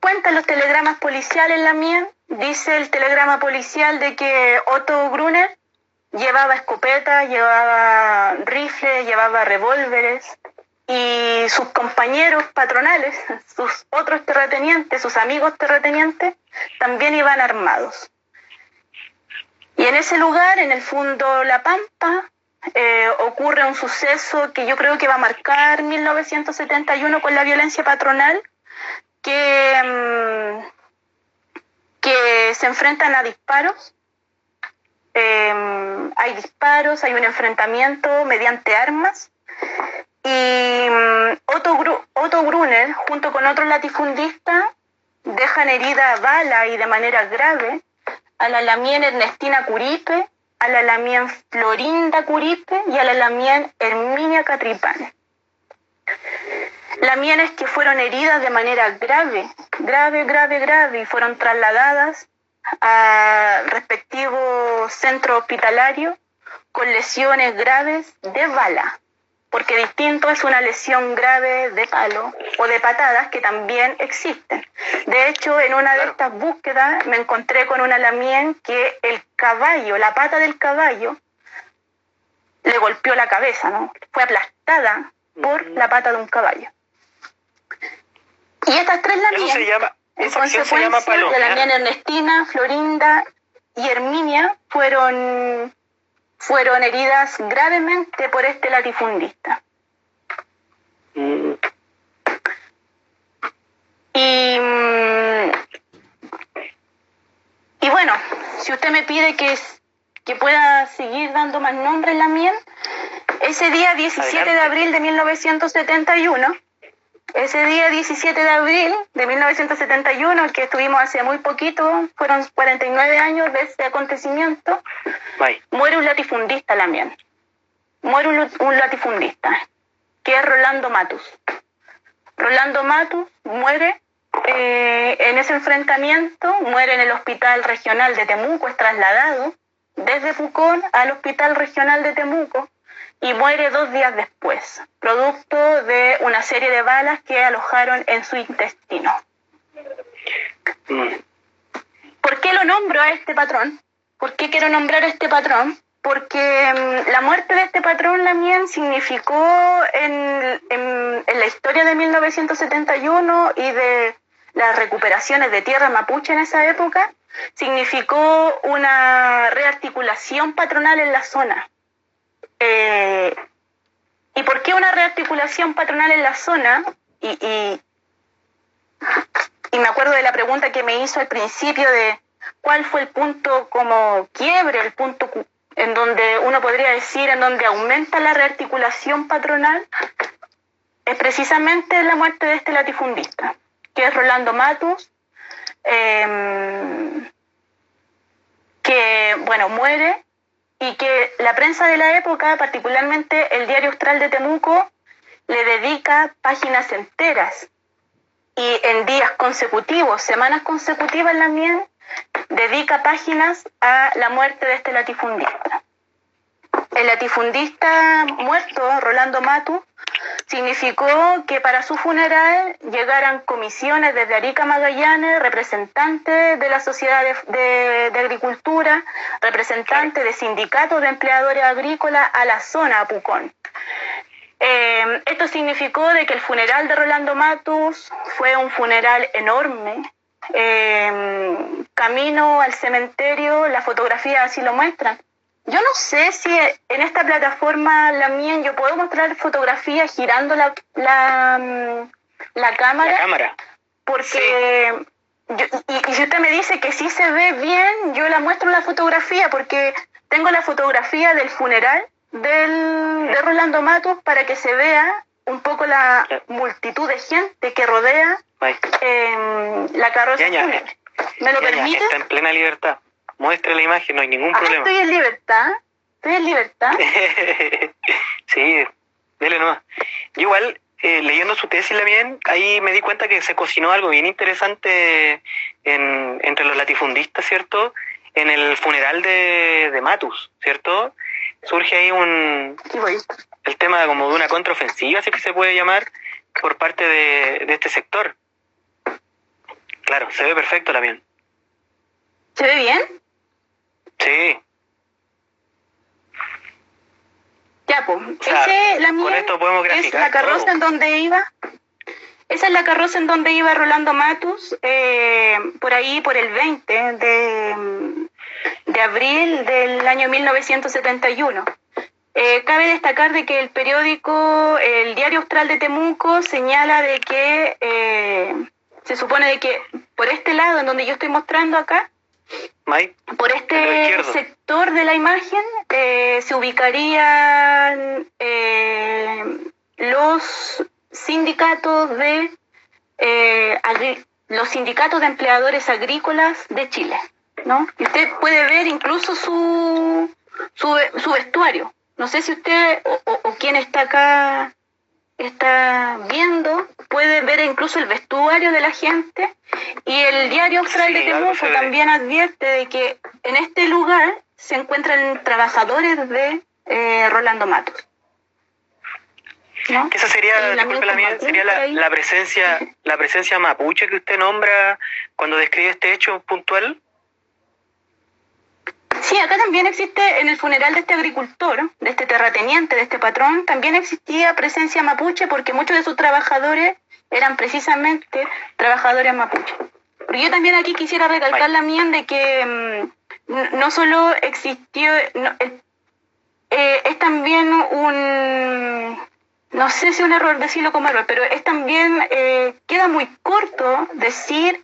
cuentan los telegramas policiales la mía, dice el telegrama policial de que Otto Gruner llevaba escopeta, llevaba rifles, llevaba revólveres y sus compañeros patronales, sus otros terratenientes, sus amigos terratenientes, también iban armados. Y en ese lugar, en el fondo La Pampa, eh, ocurre un suceso que yo creo que va a marcar 1971 con la violencia patronal, que, mm, que se enfrentan a disparos. Em, hay disparos, hay un enfrentamiento mediante armas. Y mm, Otto, Otto Gruner, junto con otros latifundistas, dejan herida a bala y de manera grave a la lamien Ernestina Curipe, a la lamien Florinda Curipe y a la lamien Herminia Catripane lamienes que fueron heridas de manera grave, grave, grave, grave, y fueron trasladadas al respectivo centro hospitalario con lesiones graves de bala, porque distinto es una lesión grave de palo o de patadas que también existen. De hecho, en una de estas búsquedas me encontré con una lamien que el caballo, la pata del caballo, le golpeó la cabeza, ¿no? Fue aplastada por la pata de un caballo. Y estas tres se llama, esa acción se llama de la Ernestina, Florinda y Herminia fueron, fueron heridas gravemente por este latifundista. Mm. Y, mm, y bueno, si usted me pide que, que pueda seguir dando más nombres la miel, ese día 17 de abril de 1971, ese día 17 de abril de 1971, que estuvimos hace muy poquito, fueron 49 años de ese acontecimiento, muere un latifundista también. Muere un, latifundista, que es Rolando Matus. Rolando Matus muere eh, en ese enfrentamiento, muere en el hospital regional de Temuco, es trasladado desde Pucón al Hospital Regional de Temuco y muere dos días después, producto de una serie de balas que alojaron en su intestino. ¿Por qué lo nombro a este patrón? ¿Por qué quiero nombrar a este patrón? Porque mm, la muerte de este patrón también significó en, en la historia de 1971 y de las recuperaciones de tierra mapuche en esa época, significó una rearticulación patronal en la zona. Eh, ¿Y por qué una rearticulación patronal en la zona? Y, y, me acuerdo de la pregunta que me hizo al principio de cuál fue el punto como quiebre, el punto en donde uno podría decir, en donde aumenta la rearticulación patronal, es precisamente la muerte de este latifundista, que es Rolando Matus, eh, que, bueno, muere y que la prensa de la época, particularmente el Diario Austral de Temuco, le dedica páginas enteras y en días consecutivos, semanas consecutivas también, dedica páginas a la muerte de este latifundista. El latifundista muerto, Rolando Matu, significó que para su funeral llegaran comisiones desde Arica Magallanes, representantes de la sociedad de, agricultura, representantes de sindicatos de empleadores agrícolas a la zona Apucón. Eh, esto significó de que el funeral de Rolando Matus fue un funeral enorme. Eh, camino al cementerio, las fotografías así lo muestran. Yo no sé si en esta plataforma, la mía, yo puedo mostrar fotografías girando la, la, la cámara. La cámara. Porque, sí. yo, y, y, si usted me dice que sí se ve bien, yo la muestro la fotografía, porque tengo la fotografía del funeral del, de Rolando Matos para que se vea un poco la multitud de gente que rodea eh, la carroza. Ya, ya. ¿Me lo ya, permite? Está en plena libertad. Muestre la imagen, no hay ningún ah, problema. Estoy en libertad. Estoy en libertad. sí, dele nomás. Yo igual, eh, leyendo su tesis la bien, ahí me di cuenta que se cocinó algo bien interesante en, entre los latifundistas, ¿cierto? En el funeral de, de Matus, ¿cierto? Surge ahí un... El tema como de una contraofensiva, así que se puede llamar, por parte de, de este sector. Claro, se ve perfecto también. ¿Se ve bien? Sí. Ya. O sea, Ese, la mía, es la carroza todo. en donde iba. Esa es la carroza en donde iba Rolando Matus, eh, por ahí, por el 20 de, de abril del año 1971. Eh, cabe destacar de que el periódico, el Diario Austral de Temuco, señala de que eh, se supone de que por este lado, en donde yo estoy mostrando acá, Mike, por este sector de la imagen eh, se ubicarían eh, los sindicatos de eh, los sindicatos de empleadores agrícolas de Chile, ¿no? Y usted puede ver incluso su, su, su vestuario. No sé si usted o, o, o quien está acá está viendo, puede ver incluso el vestuario de la gente y el diario austral Sí, de Temuco también advierte de que en este lugar se encuentran trabajadores de eh, Rolando Matos. ¿no? Esa sería, la mía, sería la presencia, la presencia mapuche que usted nombra cuando describe este hecho puntual. Sí, acá también existe, en el funeral de este agricultor, de este terrateniente, de este patrón, también existía presencia mapuche porque muchos de sus trabajadores eran precisamente trabajadores mapuche. Pero yo también aquí quisiera recalcar la mía de que mm, no solo existió, no, el- eh, es también un, no sé si un error decirlo como error, pero es también, eh, queda muy corto decir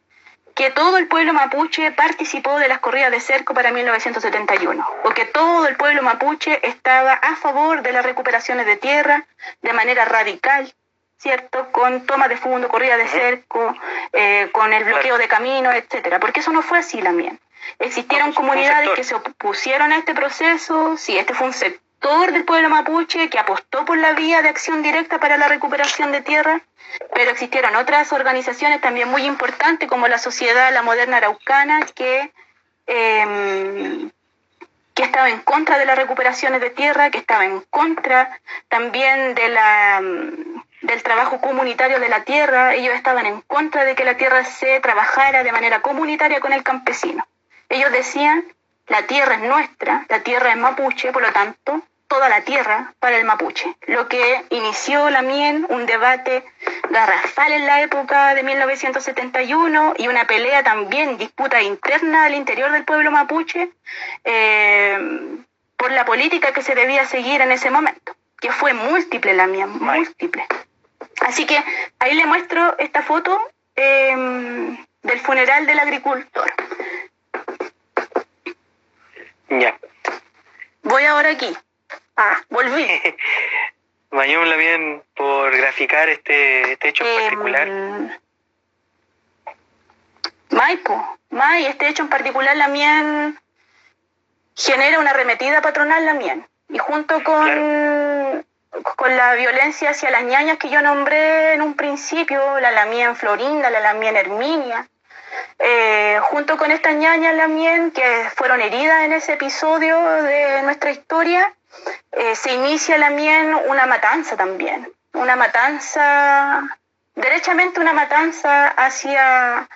que todo el pueblo mapuche participó de las corridas de cerco para 1971, o que todo el pueblo mapuche estaba a favor de las recuperaciones de tierra de manera radical, ¿cierto? Con toma de fondo, corrida de cerco, eh, con el bloqueo de caminos, etcétera, porque eso no fue así también. Existieron No, pues, comunidades que se opusieron a este proceso, sí, este fue un sector del pueblo mapuche que apostó por la vía de acción directa para la recuperación de tierra, pero existieron otras organizaciones también muy importantes como la Sociedad La Moderna Araucana que eh, que estaba en contra de las recuperaciones de tierra, que estaba en contra también de la, del trabajo comunitario de la tierra, ellos estaban en contra de que la tierra se trabajara de manera comunitaria con el campesino. Ellos decían, la tierra es nuestra, la tierra es mapuche, por lo tanto, toda la tierra para el mapuche, lo que inició también un debate garrafal en la época de 1971 y una pelea también, disputa interna al interior del pueblo mapuche eh, por la política que se debía seguir en ese momento, que fue múltiple la mía, múltiple. Así que ahí le muestro esta foto eh, del funeral del agricultor. Ya. Voy ahora aquí. Ah, volví. Mañón bien por graficar este, este hecho en Em, particular. Maipo, May, este hecho en particular también genera una arremetida patronal también. Y junto con, con la violencia hacia las ñañas que yo nombré en un principio, la lamía en Florinda, la lamía en Herminia, eh, junto con estas ñañas también que fueron heridas en ese episodio de nuestra historia, eh, se inicia también una matanza también, una matanza, derechamente una matanza hacia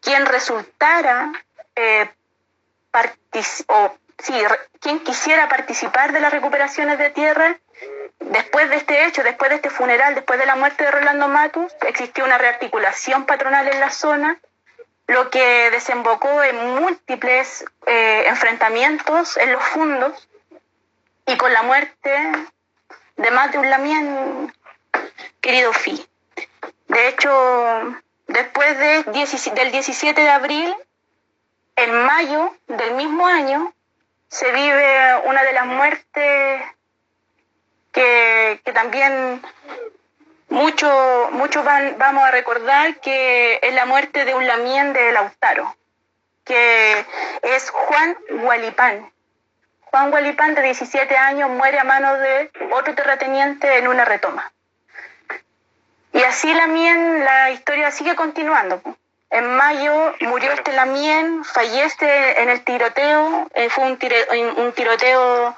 quien resultara eh, o sí, quien quisiera participar de las recuperaciones de tierra. Después de este hecho, después de este funeral, después de la muerte de Rolando Matus, existió una rearticulación patronal en la zona, lo que desembocó en múltiples eh, enfrentamientos en los fundos y con la muerte de más de un lamien, querido Fi. De hecho, después de 17 del 17 de abril, en mayo del mismo año, se vive una de las muertes que, también muchos mucho vamos a recordar que es la muerte de un lamien de Lautaro, que es Juan Gualipán. Juan Gualipán, de 17 años, muere a manos de otro terrateniente en una retoma. Y así Lamien, la historia sigue continuando. En mayo murió este Lamien, fallece en el tiroteo, eh, fue un tiroteo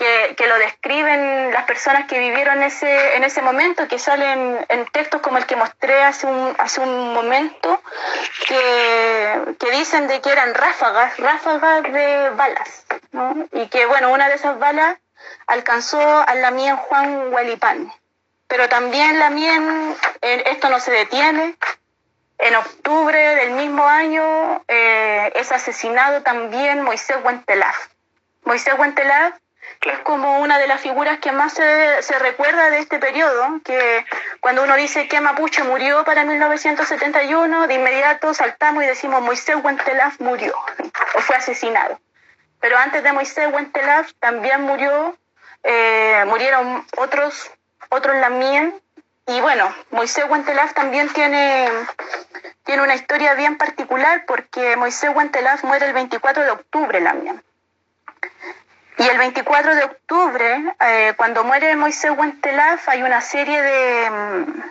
que, que lo describen las personas que vivieron ese, en ese momento, que salen en textos como el que mostré hace un, hace un momento, que, que dicen de que eran ráfagas, ráfagas de balas, ¿no? y que bueno, una de esas balas alcanzó al Lamien Juan Hualipán. Pero también Lamien, eh, esto no se detiene, en octubre del mismo año eh, es asesinado también Moisés Huentelaf. Moisés Huentelaf es como una de las figuras que más se, recuerda de este periodo, que cuando uno dice que Mapuche murió para 1971, de inmediato saltamos y decimos Moisés Huentelaf murió o fue asesinado. Pero antes de Moisés Huentelaf también murió, eh, murieron otros, otros lamien, y bueno, Moisés Huentelaf también tiene, tiene una historia bien particular porque Moisés Huentelaf muere el 24 de octubre también. Y el 24 de octubre, eh, cuando muere Moisés Huentelaf, hay una serie de, mm,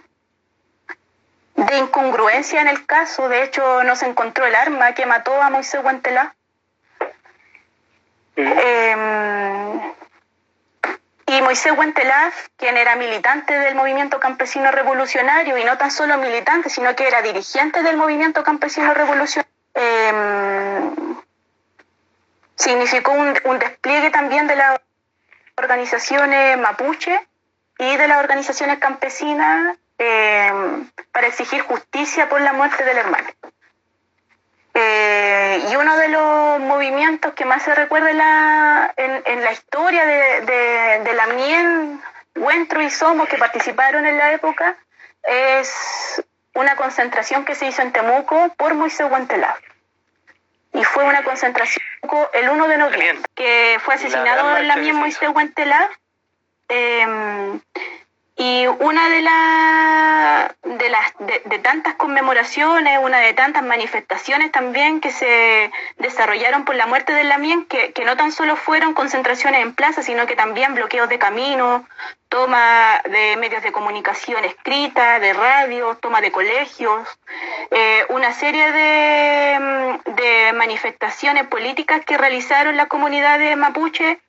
de incongruencia en el caso. De hecho, no se encontró el arma que mató a Moisés Huentelaf. Eh, y Moisés Huentelaf, quien era militante del movimiento campesino revolucionario, y no tan solo militante, sino que era dirigente del movimiento campesino revolucionario, eh, significó un, un despliegue también de las organizaciones mapuche y de las organizaciones campesinas eh, para exigir justicia por la muerte del hermano. Eh, y uno de los movimientos que más se recuerda en la, historia de, la Mien, Huentro y Somos que participaron en la época es una concentración que se hizo en Temuco por Moisés Huentelaf. Y fue una concentración el 1 de noviembre, que fue asesinado gran en la se Moisés Huentelaf. Eh, y una de, la, de, las, de, tantas conmemoraciones, una de tantas manifestaciones también que se desarrollaron por la muerte de Lamien, que, que no tan solo fueron concentraciones en plaza, sino que también bloqueos de caminos, toma de medios de comunicación escrita, de radio, toma de colegios, eh, una serie de, mm, de, manifestaciones políticas que realizaron las comunidades mapuche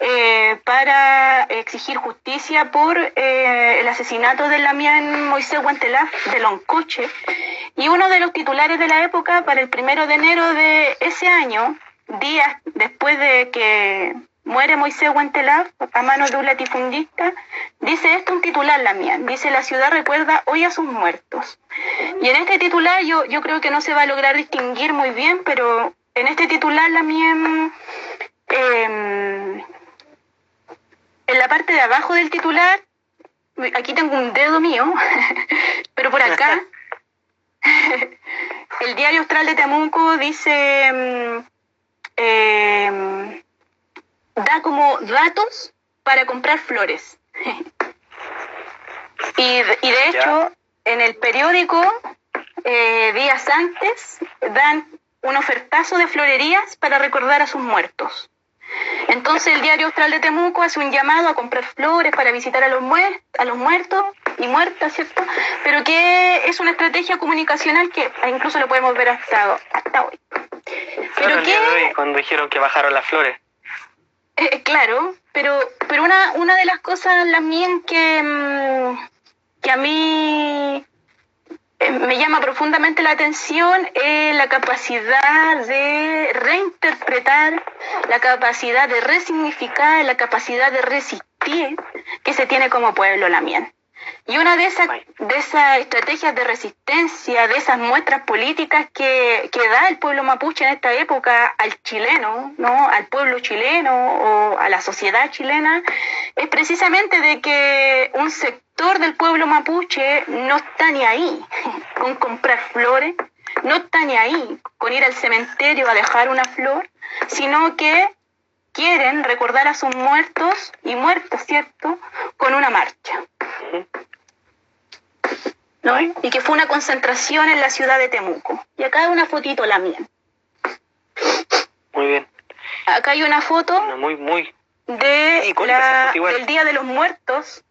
eh, para exigir justicia por eh, el asesinato de Lamián Moisés Guantelaf de Loncoche. Y uno de los titulares de la época, para el primero de enero de ese año, días después de que muere Moisés Guantelaf a manos de un latifundista, dice esto un titular Lamián, dice la ciudad recuerda hoy a sus muertos. Y en este titular yo, yo creo que no se va a lograr distinguir muy bien, pero en este titular Lamián... Eh, en la parte de abajo del titular, aquí tengo un dedo mío, pero por acá, el diario austral de Temuco dice, eh, da como datos para comprar flores. y, de hecho, en el periódico, eh, días antes, dan un ofertazo de florerías para recordar a sus muertos. Entonces el diario Austral de Temuco hace un llamado a comprar flores para visitar a los, a los muertos y muertas, ¿cierto? Pero que es una estrategia comunicacional que incluso lo podemos ver hasta, hasta hoy. Pero que, cuando dijeron que bajaron las flores. Eh, eh, claro, pero, pero una, una de las cosas, también que, mm, que a mí me llama profundamente la atención eh, la capacidad de reinterpretar, la capacidad de resignificar, la capacidad de resistir que se tiene como pueblo la mía. Y una de esas, de esas estrategias de resistencia, de esas muestras políticas que, que, da el pueblo mapuche en esta época al chileno, ¿no? al pueblo chileno o a la sociedad chilena, es precisamente de que un sector del pueblo mapuche no está ni ahí con comprar flores, no está ni ahí con ir al cementerio a dejar una flor, sino que quieren recordar a sus muertos y muertos, ¿cierto?, con una marcha. ¿No? Y que fue una concentración en la ciudad de Temuco. Y acá hay una fotito la mía. Muy bien. Acá hay una foto muy, muy de del Día de los Muertos.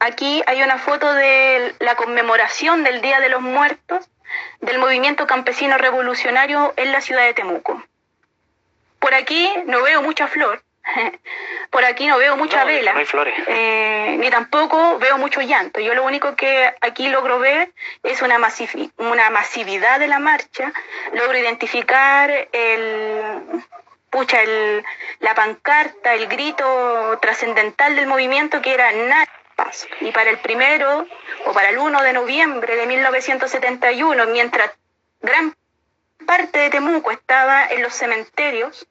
Aquí hay una foto de la conmemoración del Día de los Muertos del movimiento campesino revolucionario en la ciudad de Temuco. Por aquí no veo mucha flor, por aquí no veo mucha vela, eh, ni tampoco veo mucho llanto. Yo lo único que aquí logro ver es una, una masividad de la marcha, logro identificar el, pucha, el, la pancarta, el grito trascendental del movimiento que era nada y para el primero o para el 1 de noviembre de 1971, mientras gran parte de Temuco estaba en los cementerios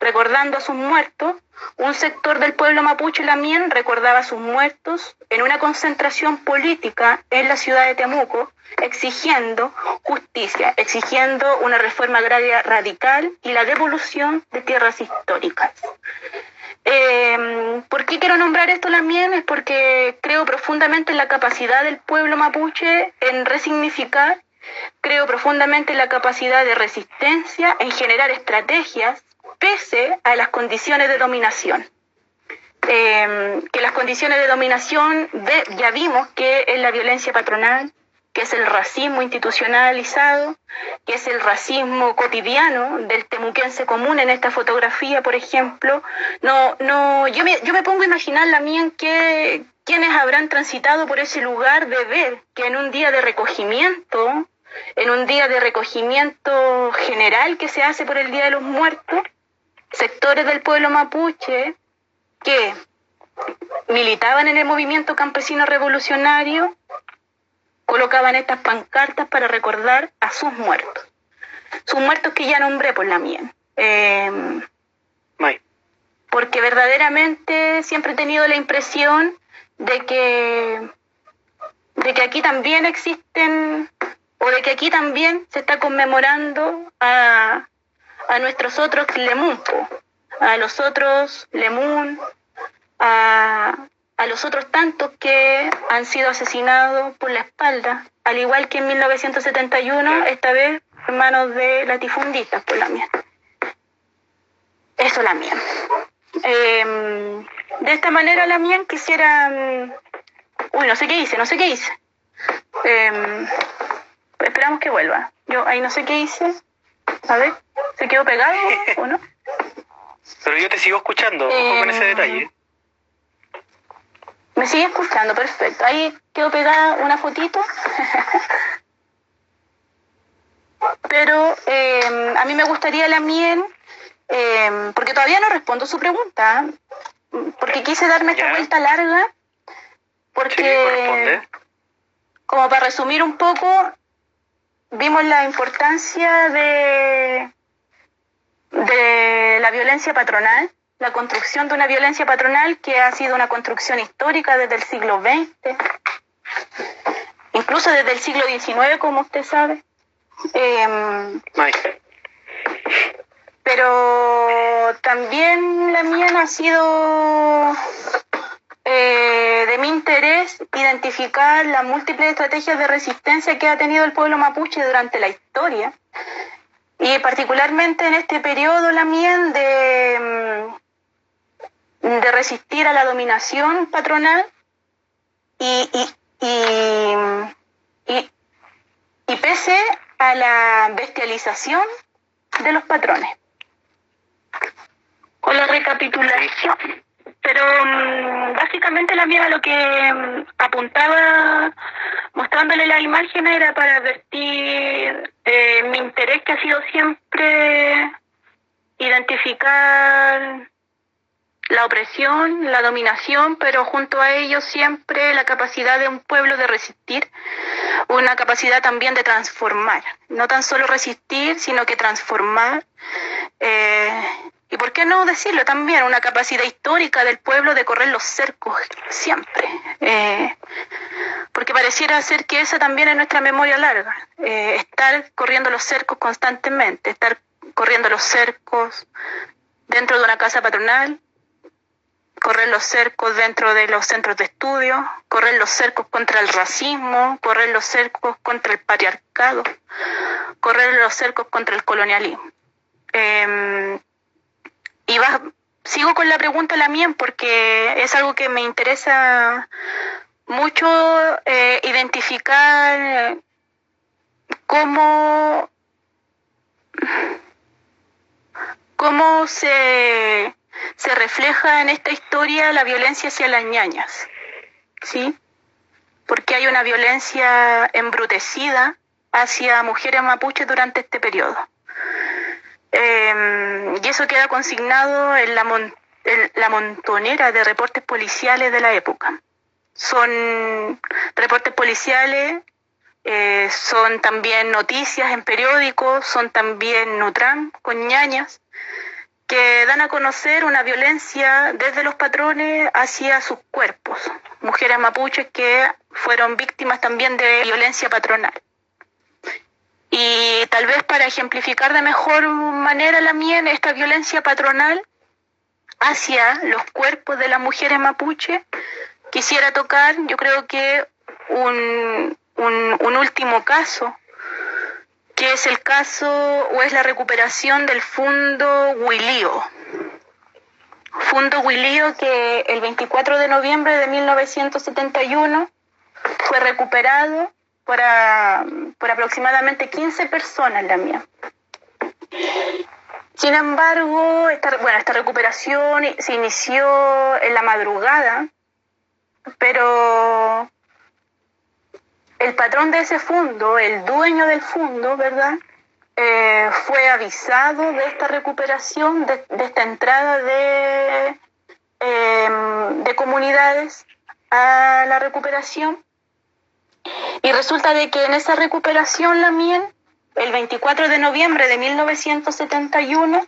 recordando a sus muertos, un sector del pueblo mapuche también recordaba a sus muertos en una concentración política en la ciudad de Temuco, exigiendo justicia, exigiendo una reforma agraria radical y la devolución de tierras históricas. Eh, ¿Por qué quiero nombrar esto también? Es porque creo profundamente en la capacidad del pueblo mapuche en resignificar, creo profundamente en la capacidad de resistencia, en generar estrategias pese a las condiciones de dominación. Eh, que las condiciones de dominación ya vimos que es la violencia patronal, que es el racismo institucionalizado, que es el racismo cotidiano del temuquense común en esta fotografía, por ejemplo. No, no, yo me, yo me pongo a imaginar la mía que quienes habrán transitado por ese lugar de ver que en un día de recogimiento, en un día de recogimiento general que se hace por el Día de los Muertos, sectores del pueblo mapuche que militaban en el movimiento campesino revolucionario colocaban estas pancartas para recordar a sus muertos. Sus muertos que ya nombré por la mía. Eh, porque verdaderamente siempre he tenido la impresión de que, de que aquí también existen, o de que aquí también se está conmemorando a, a nuestros otros Lemun, a los otros Lemun, a, a los otros tantos que han sido asesinados por la espalda, al igual que en 1971, esta vez hermanos de latifundistas por la mía. Eso la mía. Em, de esta manera la mía quisiera... Uy, no sé qué hice, no sé qué hice. Em, esperamos que vuelva. Yo ahí no sé qué hice. A ver, ¿se quedó pegado o no? Pero yo te sigo escuchando, ojo con ese Eh, detalle. Me sigue escuchando, perfecto. Ahí quedó pegada una fotito. Pero eh, a mí me gustaría la mien, eh, porque todavía no respondo su pregunta, ¿eh? porque quise darme esta Ya. vuelta larga, porque como para resumir un poco, vimos la importancia de, de la violencia patronal, la construcción de una violencia patronal que ha sido una construcción histórica desde el siglo XX, incluso desde el siglo XIX, como usted sabe. Em, pero también la mía no ha sido eh, de mi interés identificar las múltiples estrategias de resistencia que ha tenido el pueblo mapuche durante la historia y particularmente en este periodo la mía de, mm, de resistir a la dominación patronal y, y, y, y- pese a la bestialización de los patrones. Con la recapitulación. Pero mm, básicamente la mía lo que mm, apuntaba mostrándole la imagen era para advertir eh, mi interés que ha sido siempre identificar la opresión, la dominación, pero junto a ello siempre la capacidad de un pueblo de resistir, una capacidad también de transformar, no tan solo resistir, sino que transformar. eh, y por qué no decirlo también, una capacidad histórica del pueblo de correr los cercos siempre. eh, porque pareciera ser que esa también es nuestra memoria larga, eh, estar corriendo los cercos constantemente, estar corriendo los cercos dentro de una casa patronal, correr los cercos dentro de los centros de estudio, correr los cercos contra el racismo, correr los cercos contra el patriarcado, correr los cercos contra el colonialismo. Eh, y va- sigo con la pregunta la mía porque es algo que me interesa mucho eh, identificar cómo, cómo se, se refleja en esta historia la violencia hacia las ñañas, ¿sí? Porque hay una violencia embrutecida hacia mujeres mapuches durante este periodo. Eh, y eso queda consignado en la, mon- en la montonera de reportes policiales de la época. Son reportes policiales, eh, son también noticias en periódicos, son también Nutram con ñañas, que dan a conocer una violencia desde los patrones hacia sus cuerpos. Mujeres mapuches que fueron víctimas también de violencia patronal. Y tal vez para ejemplificar de mejor manera la mía esta violencia patronal hacia los cuerpos de las mujeres mapuche, quisiera tocar, yo creo que un, un, un último caso, que es el caso o es la recuperación del Fundo Huilío. Fundo Huilío que el 24 de noviembre de 1971 fue recuperado por, a- por aproximadamente 15 personas la mía. Sin embargo, esta, bueno, esta recuperación se inició en la madrugada, pero el patrón de ese fondo, el dueño del fondo, ¿verdad? Eh, fue avisado de esta recuperación, de, esta entrada de, eh, de comunidades a la recuperación. Y resulta de que en esa recuperación la miel, el 24 de noviembre de 1971,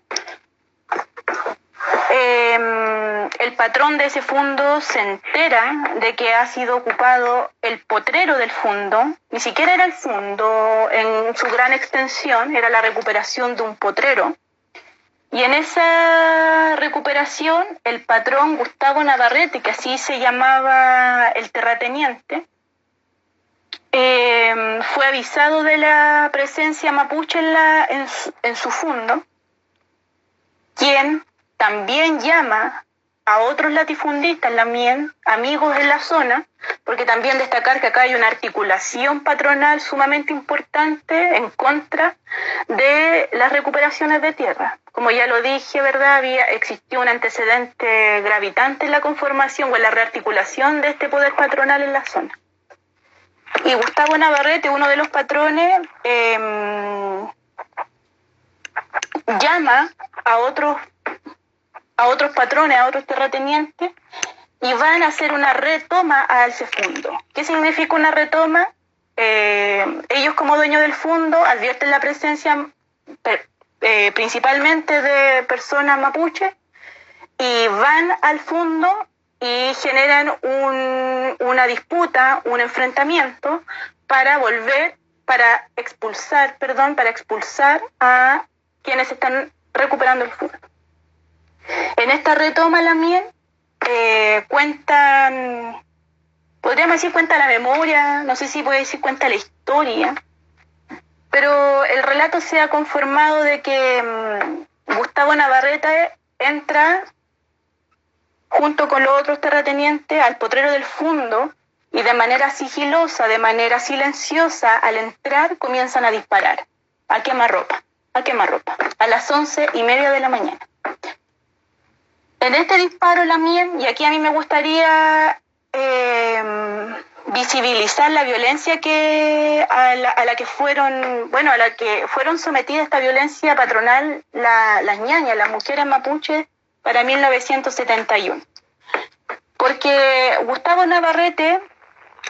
eh, el patrón de ese fondo se entera de que ha sido ocupado el potrero del fondo, ni siquiera era el fondo en su gran extensión, era la recuperación de un potrero. Y en esa recuperación, el patrón Gustavo Navarrete, que así se llamaba el terrateniente, eh, fue avisado de la presencia mapuche en, en, su, en su fondo, quien también llama a otros latifundistas, también amigos en la zona, porque también destacar que acá hay una articulación patronal sumamente importante en contra de las recuperaciones de tierra. Como ya lo dije, ¿verdad? Había, existió un antecedente gravitante en la conformación o en la rearticulación de este poder patronal en la zona. Y Gustavo Navarrete, uno de los patrones, em, llama a otros a otros patrones, a otros terratenientes, y van a hacer una retoma al fondo. ¿Qué significa una retoma? Eh, ellos como dueños del fondo advierten la presencia eh, principalmente de personas mapuches y van al fondo y generan una disputa, un enfrentamiento para volver, para expulsar, perdón, para expulsar a quienes están recuperando el fondo. En esta retoma la miel eh, cuentan, podríamos decir cuenta la memoria, no sé si puede decir cuenta la historia, pero el relato se ha conformado de que mm, Gustavo Navarrete entra junto con los otros terratenientes al potrero del fondo y de manera sigilosa, de manera silenciosa, al entrar comienzan a disparar, a quemarropa, a quemarropa, a las once y media de la mañana. En este disparo la mía, y aquí a mí me gustaría eh, visibilizar la violencia que a la, que fueron, bueno, a la que fueron sometidas esta violencia patronal las ñañas, las mujeres mapuches para 1971. Porque Gustavo Navarrete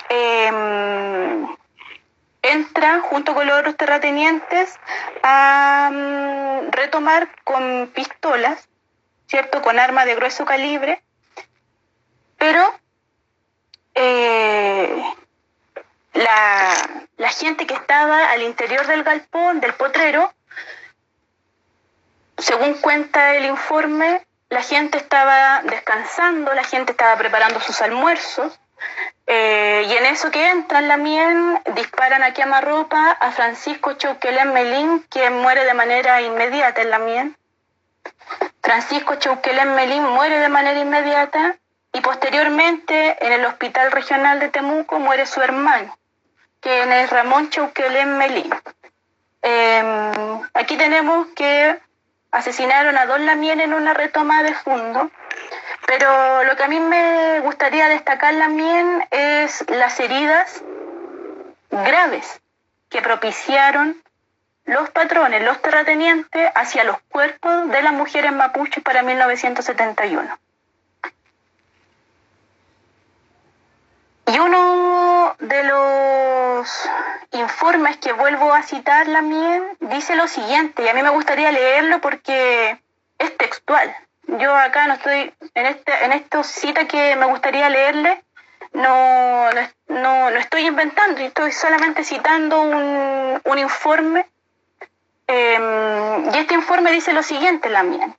em, entra junto con los otros terratenientes a mm, retomar con pistolas ¿cierto? Con armas de grueso calibre, pero eh, la, gente que estaba al interior del galpón, del potrero, según cuenta el informe, la gente estaba descansando, la gente estaba preparando sus almuerzos, eh, y en eso que entran la miel, disparan a quemarropa a Francisco Chauquelén Melín, que muere de manera inmediata en la miel. Francisco Chauquelén Melín muere de manera inmediata y posteriormente en el Hospital Regional de Temuco muere su hermano, quien es Ramón Chauquelén Melín. Em, aquí tenemos que asesinaron a Don Lamien en una retoma de fondo, pero lo que a mí me gustaría destacar Lamien es las heridas graves que propiciaron los patrones, los terratenientes, hacia los cuerpos de las mujeres mapuches para 1971. Y uno de los informes que vuelvo a citar, la mía, dice lo siguiente, y a mí me gustaría leerlo porque es textual. Yo acá no estoy, en, este, en esta cita que me gustaría leerle, no, no, estoy inventando, estoy solamente citando un, un informe Em, y este informe dice lo siguiente, Lamien,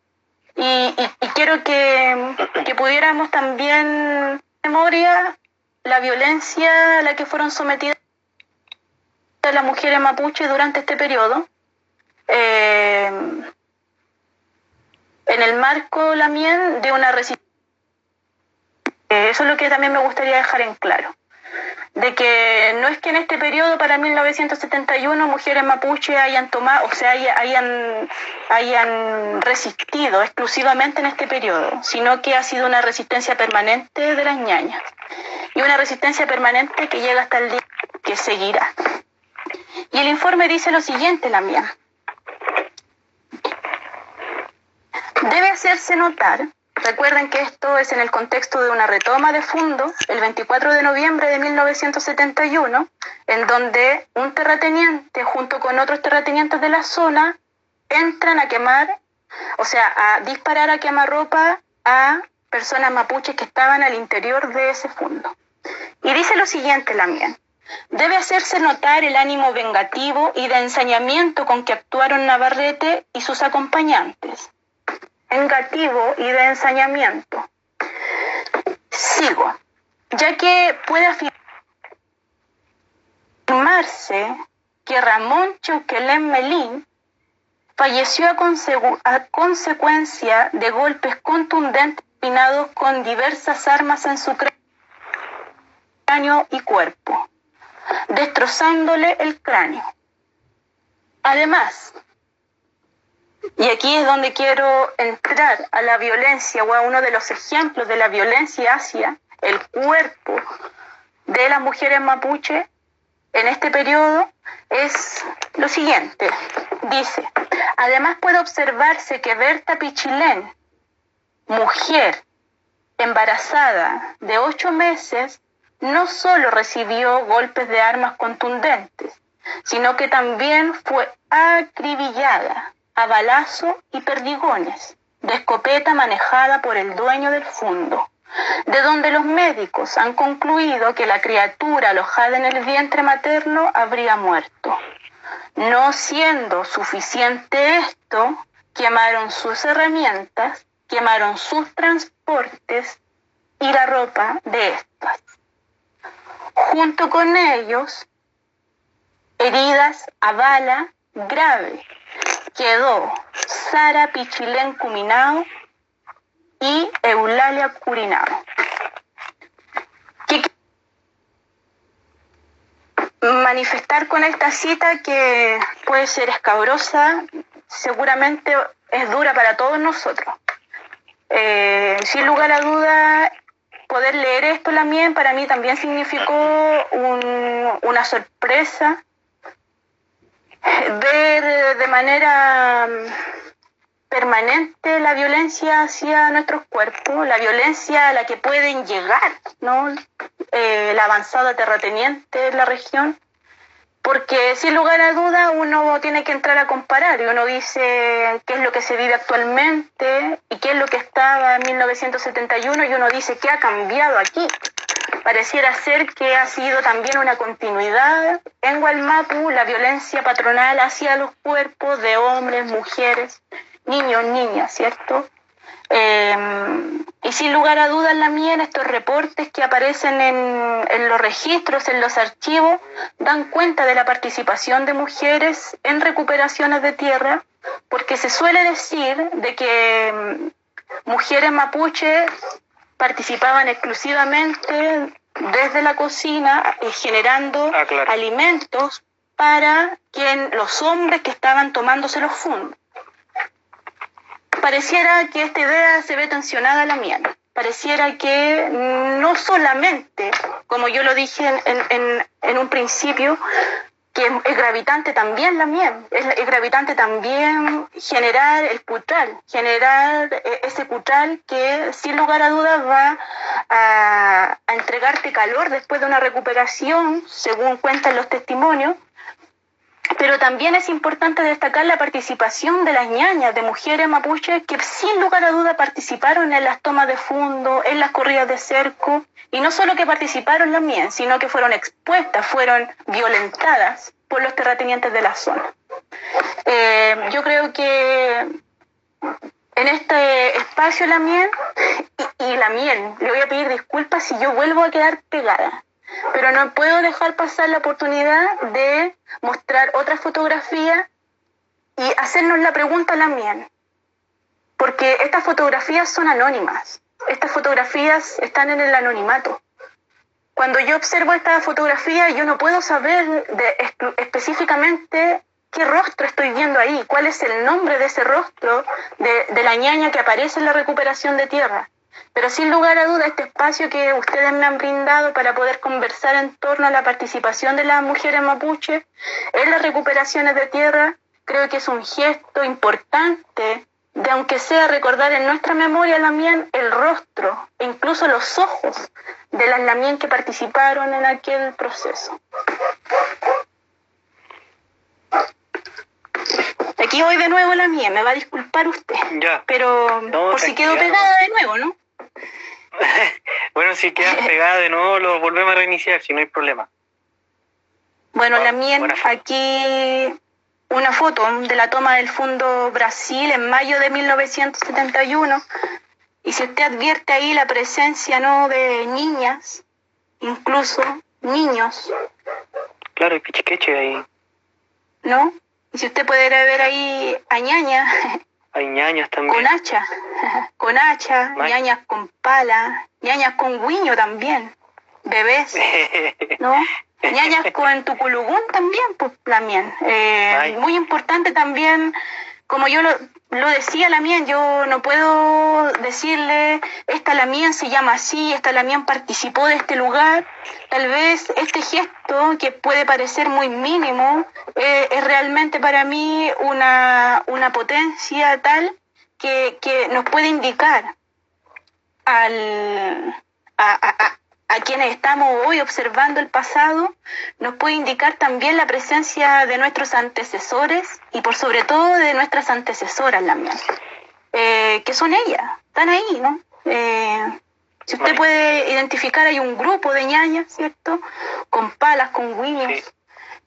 y, y, quiero que, pudiéramos también memoria la violencia a la que fueron sometidas las mujeres mapuches durante este periodo. Em, en el marco, Lamien, de una resistencia. Eso es lo que también me gustaría dejar en claro de que no es que en este periodo para 1971 mujeres mapuche hayan tomado, o sea, hayan, hayan resistido exclusivamente en este periodo, sino que ha sido una resistencia permanente de las ñañas y una resistencia permanente que llega hasta el día que seguirá. Y el informe dice lo siguiente, la mía. Debe hacerse notar Recuerden que esto es en el contexto de una retoma de fondo el 24 de noviembre de 1971, en donde un terrateniente junto con otros terratenientes de la zona entran a quemar, o sea, a disparar a quemarropa a personas mapuches que estaban al interior de ese fondo. Y dice lo siguiente también. Debe hacerse notar el ánimo vengativo y de ensañamiento con que actuaron Navarrete y sus acompañantes y de ensañamiento. Sigo, ya que puede afirmarse que Ramón Chuquelén Melín falleció a, consecuencia de golpes contundentes pinados con diversas armas en su cráneo y cuerpo, destrozándole el cráneo. Además, y aquí es donde quiero entrar a la violencia o a uno de los ejemplos de la violencia hacia el cuerpo de las mujeres mapuche en este periodo es lo siguiente. Dice, además puede observarse que Berta Pichilén, mujer embarazada de ocho meses, no solo recibió golpes de armas contundentes, sino que también fue acribillada a balazo y perdigones de escopeta manejada por el dueño del fondo, de donde los médicos han concluido que la criatura alojada en el vientre materno habría muerto. No siendo suficiente esto, quemaron sus herramientas, quemaron sus transportes y la ropa de estas. Junto con ellos, heridas a bala grave, quedó Sara Pichilén Cuminao y Eulalia Curinao. manifestar con esta cita que puede ser escabrosa, seguramente es dura para todos nosotros. Eh, sin lugar a duda, poder leer esto también para mí también significó una sorpresa ver de manera permanente la violencia hacia nuestros cuerpos, la violencia a la que pueden llegar, ¿no? Eh, la avanzada terrateniente en la región, porque sin lugar a duda uno tiene que entrar a comparar y uno dice qué es lo que se vive actualmente y qué es lo que estaba en 1971 y uno dice qué ha cambiado aquí. Pareciera ser que ha sido también una continuidad en Gualmapu la violencia patronal hacia los cuerpos de hombres, mujeres, niños, niñas, ¿cierto? Em, y sin lugar a dudas, la mía, en estos reportes que aparecen en, en, los registros, en los archivos, dan cuenta de la participación de mujeres en recuperaciones de tierra, porque se suele decir de que em, mujeres mapuches participaban exclusivamente desde la cocina, eh, generando Ah, claro. alimentos para quien, los hombres que estaban tomándose los fundos pareciera que esta idea se ve tensionada a la mía. Pareciera que no solamente, como yo lo dije en, en, en un principio, que es gravitante también la miel, es, gravitante también generar el putral, generar ese putral que sin lugar a dudas va a entregarte calor después de una recuperación, según cuentan los testimonios, pero también es importante destacar la participación de las ñañas, de mujeres mapuches que sin lugar a duda participaron en las tomas de fondo, en las corridas de cerco, y no solo que participaron también, sino que fueron expuestas, fueron violentadas por los terratenientes de la zona. Eh, yo creo que en este espacio la miel y la miel, le voy a pedir disculpas si yo vuelvo a quedar pegada pero no puedo dejar pasar la oportunidad de mostrar otra fotografía y hacernos la pregunta también, porque estas fotografías son anónimas, estas fotografías están en el anonimato. Cuando yo observo esta fotografía, yo no puedo saber específicamente qué rostro estoy viendo ahí, cuál es el nombre de ese rostro de, de la ñaña que aparece en la recuperación de tierra. Pero sin lugar a duda, este espacio que ustedes me han brindado para poder conversar en torno a la participación de las mujeres mapuche en las recuperaciones de tierra, creo que es un gesto importante de, aunque sea recordar en nuestra memoria también el rostro e incluso los ojos de las lamien que participaron en aquel proceso. Aquí voy de nuevo la mía, me va a disculpar usted. Ya. Pero No, por si quedo pegada de nuevo, ¿no? bueno, si quedas pegada de nuevo, lo volvemos a reiniciar, si no hay problema. Bueno, la mía, aquí una foto de la toma del Fondo Brasil en mayo de 1971. Y si usted advierte ahí la presencia no de niñas, incluso niños, Claro, el pichiqueche ahí. ¿no? Y si usted puede ver ahí a ñaña hay ñañas también. Con hacha, con hacha, ñañas con pala, ñañas con guiño también, bebés, ¿no? ñañas con tuculugún también, pues también. Eh, muy importante también, como yo lo, decía Lamien, yo no puedo decirle, esta Lamien se llama así, esta Lamien participó de este lugar. Tal vez este gesto, que puede parecer muy mínimo, eh, es realmente para mí una, una potencia tal que, que, nos puede indicar al, quienes estamos hoy observando el pasado, nos puede indicar también la presencia de nuestros antecesores y por sobre todo de nuestras antecesoras también, eh, que son ellas, están ahí, ¿no? Eh, si usted puede identificar, hay un grupo de ñañas, ¿cierto? Con palas, con guiños.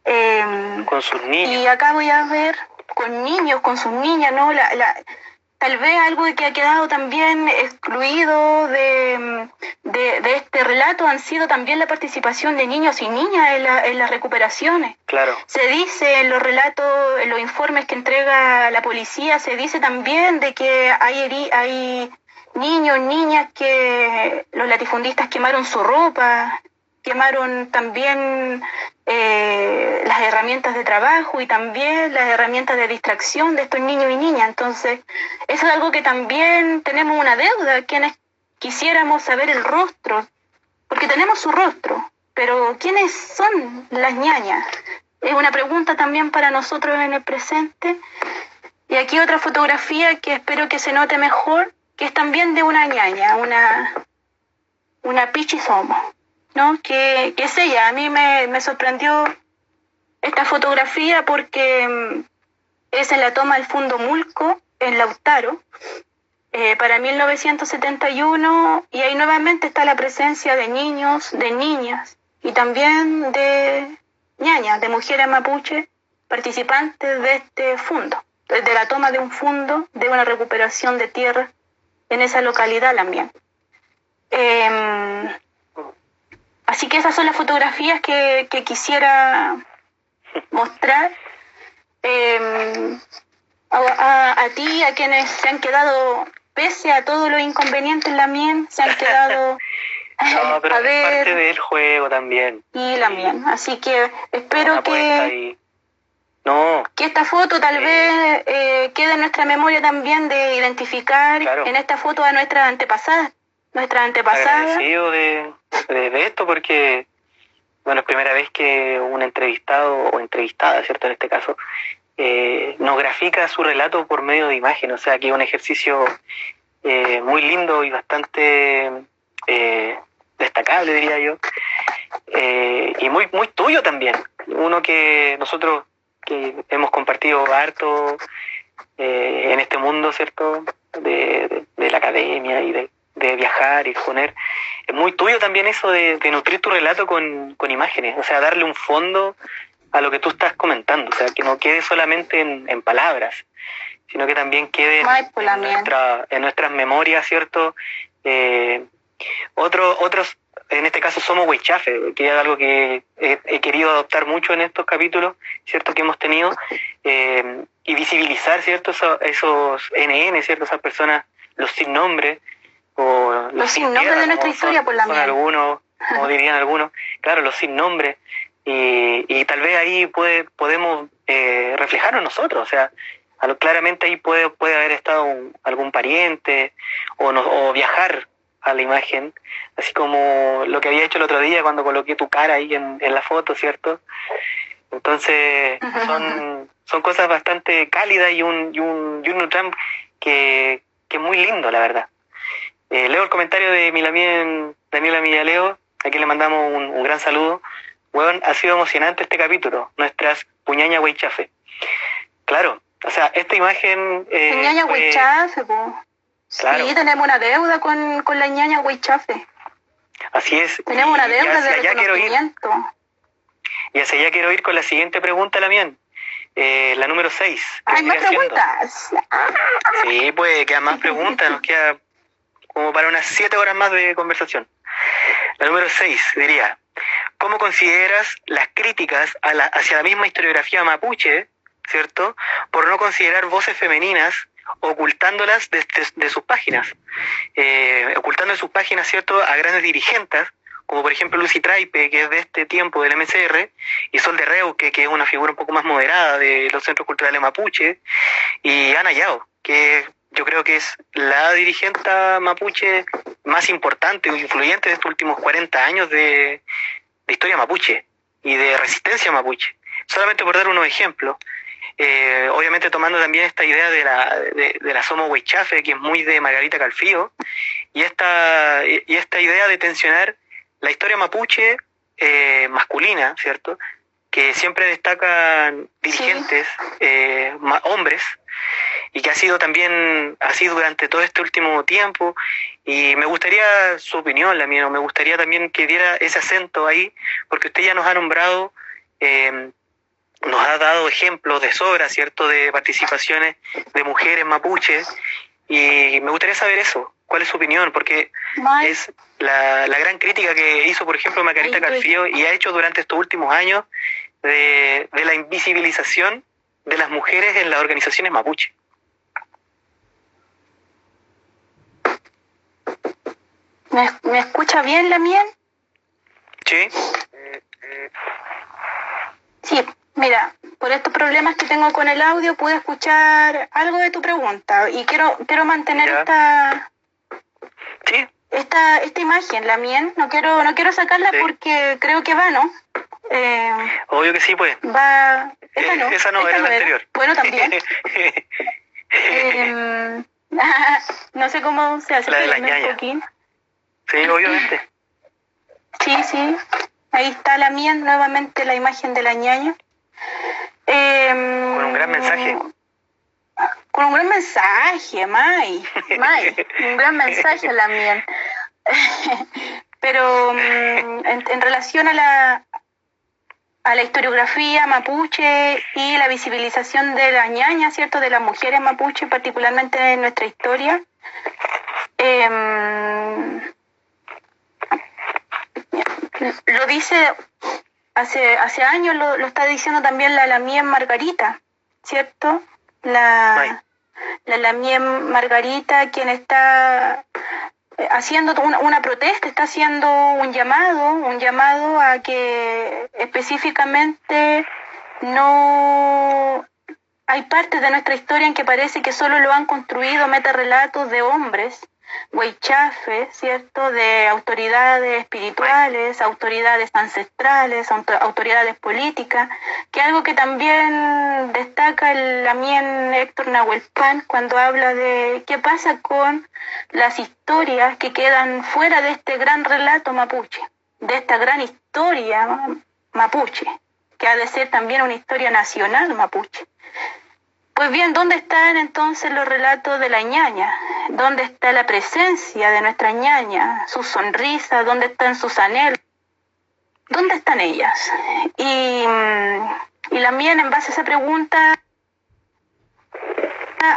Eh, con sus niños. Y acá voy a ver con niños, con sus niñas, ¿no? La, la, tal vez algo que ha quedado también excluido de, de, este relato han sido también la participación de niños y niñas en, en, las recuperaciones. Claro. Se dice en los relatos, en los informes que entrega la policía, se dice también de que hay, hay niños, niñas que los latifundistas quemaron su ropa, quemaron también eh, las herramientas de trabajo y también las herramientas de distracción de estos niños y niñas. Entonces, eso es algo que también tenemos una deuda, quienes quisiéramos saber el rostro, porque tenemos su rostro, pero ¿quiénes son las ñañas? Es una pregunta también para nosotros en el presente. Y aquí otra fotografía que espero que se note mejor, que es también de una ñaña, una, una pichisomo. ¿No? Que, es ella. A mí me, me sorprendió esta fotografía porque mm, es en la toma del Fundo Mulco, en Lautaro, eh, para 1971, y ahí nuevamente está la presencia de niños, de niñas, y también de ñañas, de mujeres mapuche, participantes de este fundo, de la toma de un fundo, de una recuperación de tierra en esa localidad también. Eh, Así que esas son las fotografías que, quisiera mostrar em, a, ti, a quienes se han quedado, pese a todos los inconvenientes la mien, se han quedado no, pero a ver. Parte del juego también. Y la mien. Así que espero que, no. que esta foto tal vez eh, quede en nuestra memoria también de identificar en esta foto a nuestras antepasadas nuestra antepasada. Agradecido de, de, esto porque, bueno, es primera vez que un entrevistado o entrevistada, ¿cierto? En este caso, eh, nos grafica su relato por medio de imagen. O sea, es un ejercicio eh, muy lindo y bastante eh, destacable, diría yo. y muy, muy tuyo también. Uno que nosotros que hemos compartido harto en este mundo, ¿cierto? de, de la academia y de, de viajar y exponer. Es muy tuyo también eso de, nutrir tu relato con, imágenes, o sea, darle un fondo a lo que tú estás comentando, o sea, que no quede solamente en, palabras, sino que también quede en, nuestra, en nuestras memorias, ¿cierto? Eh, otro, otros, en este caso somos Weichafe, que es algo que he, querido adoptar mucho en estos capítulos, ¿cierto? Que hemos tenido, eh, y visibilizar, ¿cierto? Esos, esos NN, ¿cierto? Esas personas, los sin nombre, o los, sin nombre de nuestra historia, por la algunos, como dirían algunos, claro, los sin nombre, y, y tal vez ahí puede, podemos eh, reflejarnos nosotros, o sea, claramente ahí puede, puede haber estado algún pariente o, no, o viajar a la imagen, así como lo que había hecho el otro día cuando coloqué tu cara ahí en, en la foto, ¿cierto? Entonces, son, son cosas bastante cálidas y un, y un, y un que, que es muy lindo, la verdad. Eh, leo el comentario de Milamien, Daniela Millaleo, aquí le mandamos un, gran saludo. Bueno, ha sido emocionante este capítulo, nuestras puñaña huichafe. Claro, o sea, esta imagen... Eh, puñaña huichafe, Sí, tenemos una deuda con, con la ñaña huichafe. Así es. Tenemos una deuda de reconocimiento. Y hacia allá quiero ir con la siguiente pregunta, Lamien. Eh, la número 6. ¿Hay más preguntas? Sí, pues quedan más preguntas, nos queda como para unas siete horas más de conversación. La número seis diría, ¿cómo consideras las críticas a la, hacia la misma historiografía mapuche, ¿cierto? Por no considerar voces femeninas ocultándolas de, sus páginas, eh, ocultando en sus páginas, ¿cierto?, a grandes dirigentes, como por ejemplo Lucy Traipe, que es de este tiempo del MCR, y Sol de Reuque, que es una figura un poco más moderada de los centros culturales mapuche, y Ana Yao, que yo creo que es la dirigente mapuche más importante o influyente de estos últimos 40 años de, historia mapuche y de resistencia mapuche. Solamente por dar unos ejemplos, eh, obviamente tomando también esta idea de la, de, la Somo Huichafe, que es muy de Margarita Calfío, y esta, y esta idea de tensionar la historia mapuche eh, masculina, ¿cierto? Que siempre destacan dirigentes, eh, hombres, y que ha sido también así durante todo este último tiempo. Y me gustaría su opinión, la mía, me gustaría también que diera ese acento ahí, porque usted ya nos ha nombrado, eh, nos ha dado ejemplos de sobra, ¿cierto?, de participaciones de mujeres mapuches, y me gustaría saber eso, cuál es su opinión, porque es la, la, gran crítica que hizo, por ejemplo, Macarita Calfío y ha hecho durante estos últimos años de, de la invisibilización de las mujeres en las organizaciones mapuche. ¿Me, escucha bien la miel? Sí. Sí, mira, por estos problemas que tengo con el audio pude escuchar algo de tu pregunta y quiero quiero mantener esta sí. esta esta imagen, la miel. No quiero no quiero sacarla porque creo que va, ¿no? Eh, Obvio que sí, pues. Va. No. esa no, era la anterior. Bueno, también. eh, no sé cómo se hace. La de la ñaña. Sí, obviamente. Sí, sí. Ahí está la mía, nuevamente la imagen de la ñaña. Em, con un gran mensaje. Con un gran mensaje, May. May, un gran mensaje la mía. Pero mm, en, relación a la, a la historiografía mapuche y la visibilización de la ñaña, ¿cierto? De las mujeres mapuche, particularmente en nuestra historia. Eh, lo dice hace, hace años, lo, lo está diciendo también la Lamien Margarita, ¿cierto? La, la Lamien Margarita, quien está haciendo una, una, protesta, está haciendo un llamado, un llamado a que específicamente no hay partes de nuestra historia en que parece que solo lo han construido metarrelatos de hombres Weichafe, ¿cierto? De autoridades espirituales, autoridades ancestrales, autoridades políticas, que algo que también destaca el Lamien Héctor Nahuelpan cuando habla de qué pasa con las historias que quedan fuera de este gran relato mapuche, de esta gran historia mapuche, que ha de ser también una historia nacional mapuche. Pues bien, ¿dónde están entonces los relatos de la ñaña? ¿Dónde está la presencia de nuestra ñaña? Su sonrisa, ¿dónde están sus anhelos? ¿Dónde están ellas? Y, y la mía, en base a esa pregunta,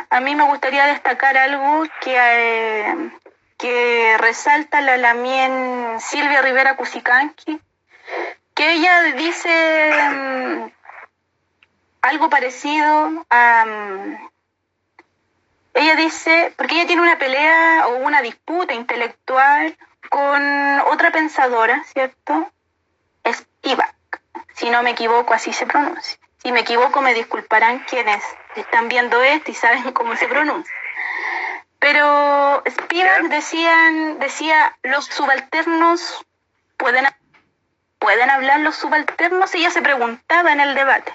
a mí me gustaría destacar algo que, eh, que resalta la Lamien Silvia Rivera Cusicanqui, que ella dice algo parecido a... Mm, ella dice, porque ella tiene una pelea o una disputa intelectual con otra pensadora, ¿cierto? Es Spivak, si no me equivoco, así se pronuncia. Si me equivoco, me disculparán quienes están viendo esto y saben cómo se pronuncia. Pero Spivak decían, decía, los subalternos pueden, pueden hablar los subalternos, y ella se preguntaba en el debate.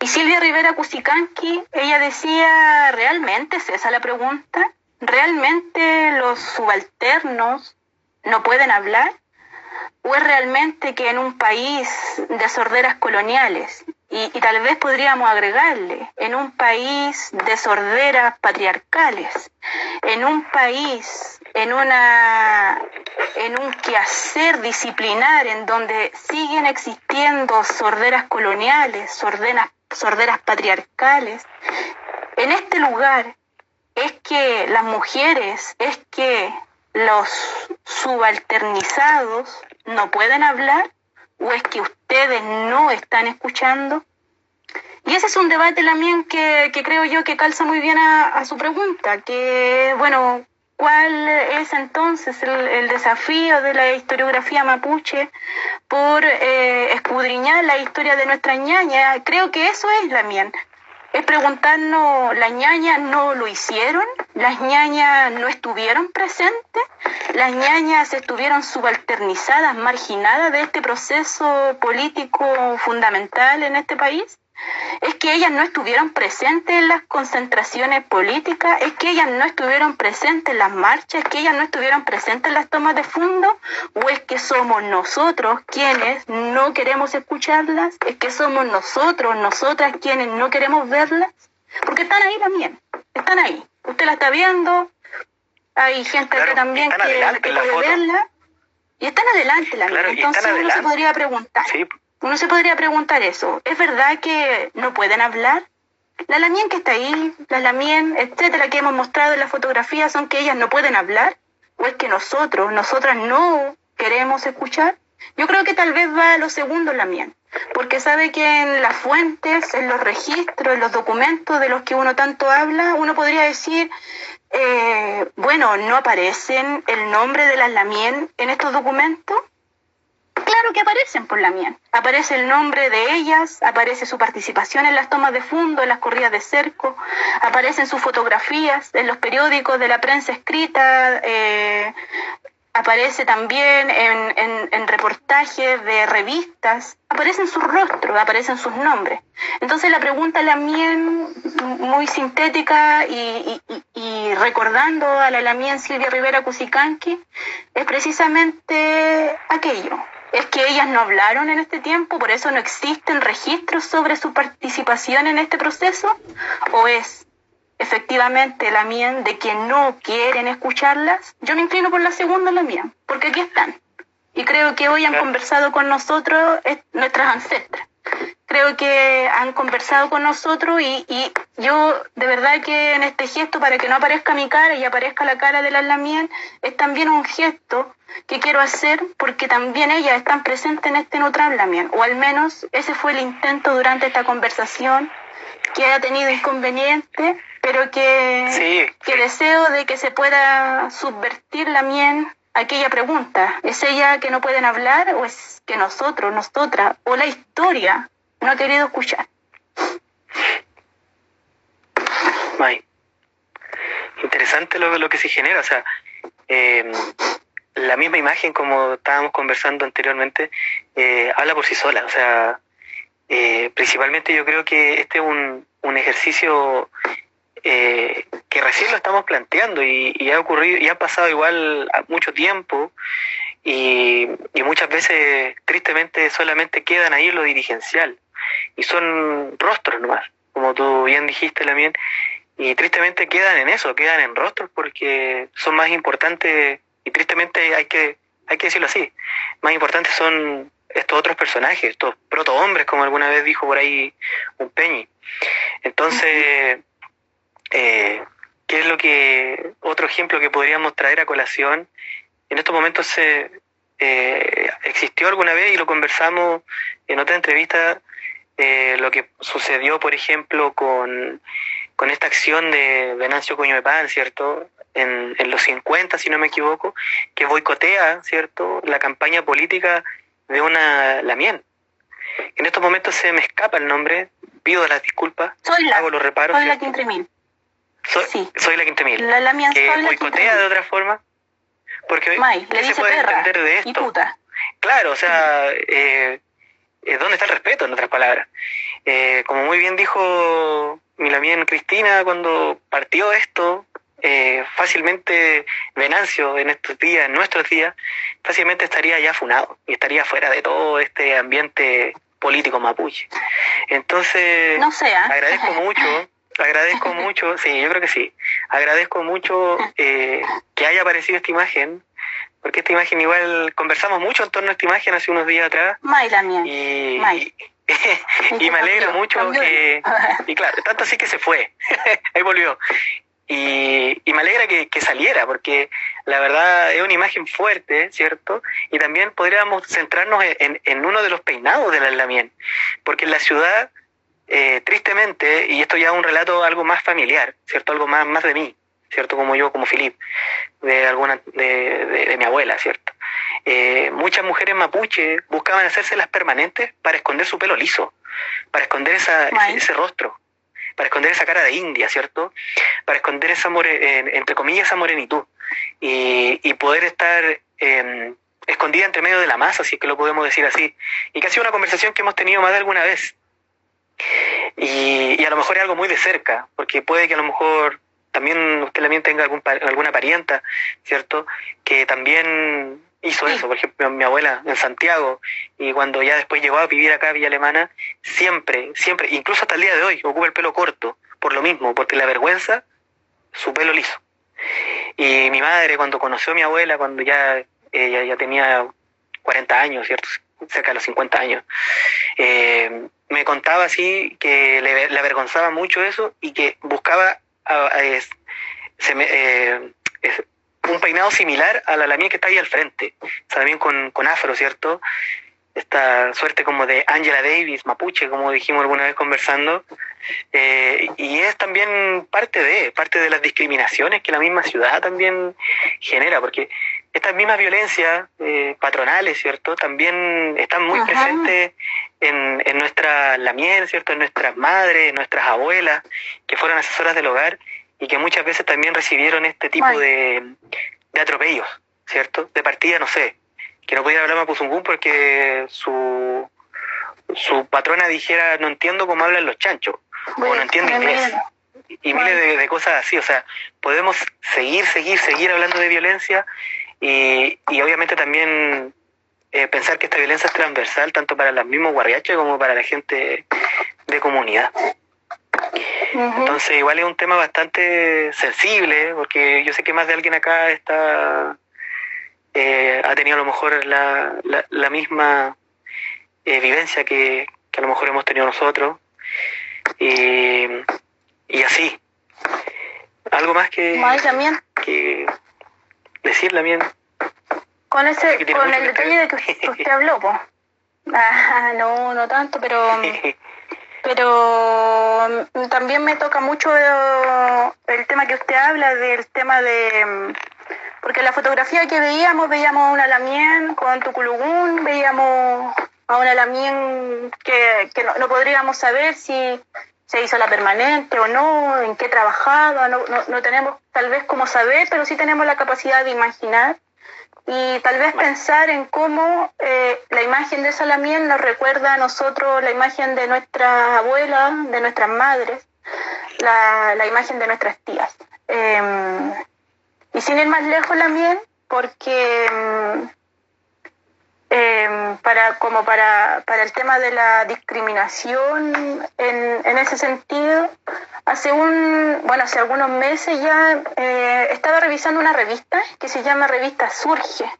Y Silvia Rivera Cusicanqui, ella decía, ¿realmente es esa la pregunta? ¿Realmente los subalternos no pueden hablar? ¿O es realmente que en un país de sorderas coloniales, y, tal vez podríamos agregarle, en un país de sorderas patriarcales, en un país, en, una, en un quehacer disciplinar en donde siguen existiendo sorderas coloniales, sorderas sorderas patriarcales. En este lugar es que las mujeres, es que los subalternizados no pueden hablar o es que ustedes no están escuchando. Y ese es un debate también que, que creo yo que calza muy bien a, a su pregunta, que bueno, ¿cuál es entonces el, desafío de la historiografía mapuche por eh, escudriñar la historia de nuestra ñaña? Creo que eso es la mía es preguntarnos, ¿las ñañas no lo hicieron? ¿Las ñañas no estuvieron presentes? ¿Las ñañas estuvieron subalternizadas, marginadas de este proceso político fundamental en este país? Es que ellas no estuvieron presentes en las concentraciones políticas, es que ellas no estuvieron presentes en las marchas, es que ellas no estuvieron presentes en las tomas de fondo, o es que somos nosotros quienes no queremos escucharlas, es que somos nosotros, nosotras quienes no queremos verlas, porque están ahí también, están ahí. Usted la está viendo, hay gente que también que, puede verla, y están adelante la Entonces uno se podría preguntar. Uno se podría preguntar eso. ¿Es verdad que no pueden hablar? La Lamien que está ahí, la Lamien, etcétera, que hemos mostrado en la fotografía, son que ellas no pueden hablar. ¿O es que nosotros, nosotras no queremos escuchar? Yo creo que tal vez va a lo segundo Lamien, porque sabe que en las fuentes, en los registros, en los documentos de los que uno tanto habla, uno podría decir, eh, bueno, no aparecen el nombre de las Lamien en estos documentos, Claro que aparecen por la mía. Aparece el nombre de ellas, aparece su participación en las tomas de fondo, en las corridas de cerco, aparecen sus fotografías en los periódicos de la prensa escrita, eh, aparece también en, reportajes de revistas, aparecen sus rostros, aparecen sus nombres. Entonces la pregunta Lamien, muy sintética y, recordando a la Lamien Silvia Rivera Cusicanqui, es precisamente aquello, es que ellas no hablaron en este tiempo, por eso no existen registros sobre su participación en este proceso, o es efectivamente la mía de que no quieren escucharlas. Yo me inclino por la segunda, la mía, porque aquí están. Y creo que hoy han conversado con nosotros nuestras ancestras creo que han conversado con nosotros y, y, yo de verdad que en este gesto, para que no aparezca mi cara y aparezca la cara de la Lamien, es también un gesto que quiero hacer porque también ellas están presentes en este neutral Lamien, o al menos ese fue el intento durante esta conversación que ha tenido inconveniente, pero que, que deseo de que se pueda subvertir la mien aquella pregunta, ¿es ella que no pueden hablar o es que nosotros, nosotras, o la historia no ha querido escuchar. May. Interesante lo, lo que se genera, o sea, eh, la misma imagen como estábamos conversando anteriormente eh, habla por sí sola, o sea, eh, principalmente yo creo que este es un, un ejercicio que recién lo estamos planteando y, y, ha ocurrido y ha pasado igual mucho tiempo y, y, muchas veces tristemente solamente quedan ahí lo dirigencial y son rostros nomás, como tú bien dijiste también, y tristemente quedan en eso, quedan en rostros porque son más importantes, y tristemente hay que, hay que decirlo así, más importantes son estos otros personajes, estos protohombres, como alguna vez dijo por ahí un Peñi. Entonces, eh, ¿qué es lo que, otro ejemplo que podríamos traer a colación? En estos momentos se, eh, existió alguna vez y lo conversamos en otra entrevista eh, lo que sucedió, por ejemplo, con, con esta acción de Venancio Coño de Pan, ¿cierto? En, en, los 50, si no me equivoco, que boicotea, ¿cierto?, la campaña política de una Lamien. En estos momentos se me escapa el nombre, pido las disculpas, soy la, hago los reparos. Soy la Quintremil. Soy, sí. soy la Quintremil. La Lamien que soy la boicotea de otra forma. Porque May, le se dice puede perra entender de esto? y puta. Claro, o sea, eh, eh, ¿dónde está el respeto, en otras palabras? Eh, como muy bien dijo Milamien Cristina cuando partió esto, eh, fácilmente Venancio en estos días, en nuestros días, fácilmente estaría ya funado y estaría fuera de todo este ambiente político mapuche. Entonces, no sea. agradezco mucho, agradezco mucho, sí, yo creo que sí, agradezco mucho eh, que haya aparecido esta imagen, porque esta imagen igual conversamos mucho en torno a esta imagen hace unos días atrás. May también. Y, May. y me alegra mucho que, y claro, tanto así que se fue, ahí volvió. Y, y me alegra que, que, saliera, porque la verdad es una imagen fuerte, ¿cierto? Y también podríamos centrarnos en, en uno de los peinados de la Lamien, porque en la ciudad eh, tristemente, y esto ya es un relato algo más familiar, ¿cierto? Algo más, más de mí, ¿cierto? Como yo, como Filip, de, alguna, de, de, mi abuela, ¿cierto? Eh, muchas mujeres mapuche buscaban hacerse las permanentes para esconder su pelo liso, para esconder esa, ese, rostro, para esconder esa cara de india, ¿cierto? Para esconder esa, more, entre comillas, esa morenitud y, y poder estar eh, escondida entre medio de la masa, si es que lo podemos decir así. Y que ha sido una conversación que hemos tenido más de alguna vez. Y, y a lo mejor es algo muy de cerca, porque puede que a lo mejor también usted también tenga algún, alguna parienta, ¿cierto? Que también hizo eso, por ejemplo, mi abuela en Santiago, y cuando ya después llegó a vivir acá a Villa Alemana, siempre, siempre, incluso hasta el día de hoy, ocupa el pelo corto, por lo mismo, porque la vergüenza, su pelo liso. Y mi madre, cuando conoció a mi abuela, cuando ya ella ya tenía 40 años, ¿cierto? Cerca de los 50 años, eh, me contaba así que le, le avergonzaba mucho eso y que buscaba se me, eh, un peinado similar a la, la mía que está ahí al frente, también con, con afro, ¿cierto? Esta suerte como de Angela Davis, mapuche, como dijimos alguna vez conversando, eh, y es también parte de, parte de las discriminaciones que la misma ciudad también genera, porque estas mismas violencias eh, patronales, ¿cierto? También están muy presentes en, en nuestra miel, ¿cierto? En nuestras madres, en nuestras abuelas, que fueron asesoras del hogar y que muchas veces también recibieron este tipo de, de, atropellos, ¿cierto? De partida, no sé, que no podía hablar Mapuzungún porque su, su patrona dijera, no entiendo cómo hablan los chanchos, o no entiendo inglés y miles de, cosas así. O sea, podemos seguir, seguir, seguir hablando de violencia y, y obviamente también eh, pensar que esta violencia es transversal tanto para los mismos guarriachos como para la gente de comunidad. Entonces igual es un tema bastante sensible, porque yo sé que más de alguien acá está eh, ha tenido a lo mejor la, la, misma eh, vivencia que, que, a lo mejor hemos tenido nosotros. Y, y así. Algo más que, también. que decir también. Con ese, con el detalle de que usted, habló. Ah, no, no tanto, pero pero mm, también me toca mucho el tema que usted habla del tema de mm, porque la fotografía que veíamos veíamos a una lamien con Tuculugún, veíamos a una lamien que, que no, podríamos saber si se hizo la permanente o no, en qué trabajaba, no, no, no tenemos tal vez cómo saber, pero sí tenemos la capacidad de imaginar y tal vez pensar en cómo eh, la imagen de Salamien nos recuerda a nosotros la imagen de nuestra abuela, de nuestras madres, la, la imagen de nuestras tías. Em, y sin ir más lejos la miel, porque em, Em, para, como para, para, el tema de la discriminación en, en, ese sentido, hace un, bueno, hace algunos meses ya eh, estaba revisando una revista que se llama Revista Surge,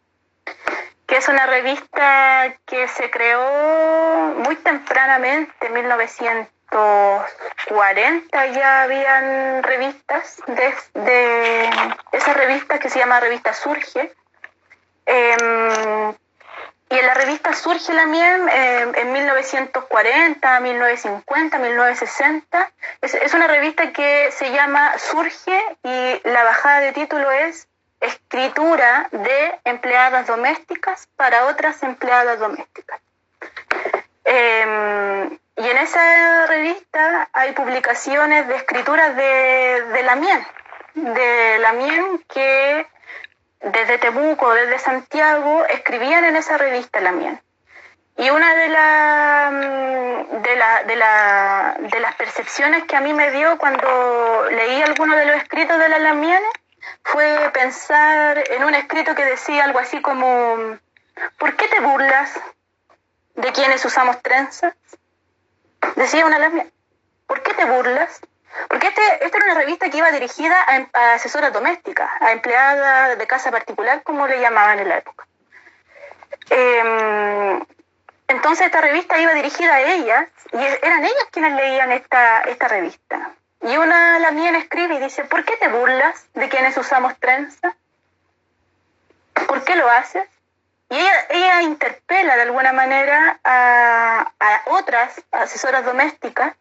que es una revista que se creó muy tempranamente, en 1940 ya habían revistas de, de esa revista que se llama Revista Surge. Eh, y en la revista surge MIEM eh, en 1940, 1950, 1960. Es, es, una revista que se llama Surge y la bajada de título es Escritura de empleadas domésticas para otras empleadas domésticas. Em, y en esa revista hay publicaciones de escrituras de, de la MIEM, de la MIEM que desde Temuco, desde Santiago, escribían en esa revista la mía. Y una de, mm, las percepciones que a mí me dio cuando leí alguno de los escritos de la Lamiane fue pensar en un escrito que decía algo así como, ¿por qué te burlas de quienes usamos trenzas? Decía una Lamiane, ¿por qué te burlas porque este, esta era una revista que iba dirigida a, asesoras domésticas, a empleadas de casa particular, como le llamaban en la época. Em, entonces esta revista iba dirigida a ellas y eran ellas quienes leían esta, esta revista. Y una la mía escribe y dice, ¿por qué te burlas de quienes usamos trenza? ¿Por qué lo haces? Y ella, ella interpela de alguna manera a, a otras asesoras domésticas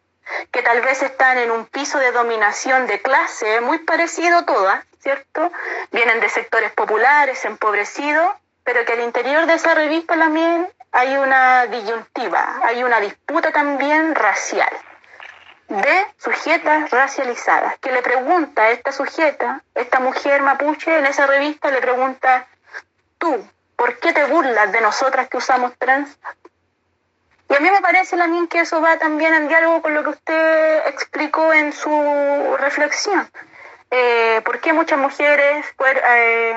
que tal vez están en un piso de dominación de clase, muy parecido todas, ¿cierto? Vienen de sectores populares, empobrecidos, pero que al interior de esa revista también hay una disyuntiva, hay una disputa también racial de sujetas racializadas, que le pregunta a esta sujeta, esta mujer mapuche en esa revista, le pregunta, tú, ¿por qué te burlas de nosotras que usamos trans? Y a mí me parece también que eso va también en diálogo con lo que usted explicó en su reflexión. Eh, ¿Por qué muchas mujeres pues, eh,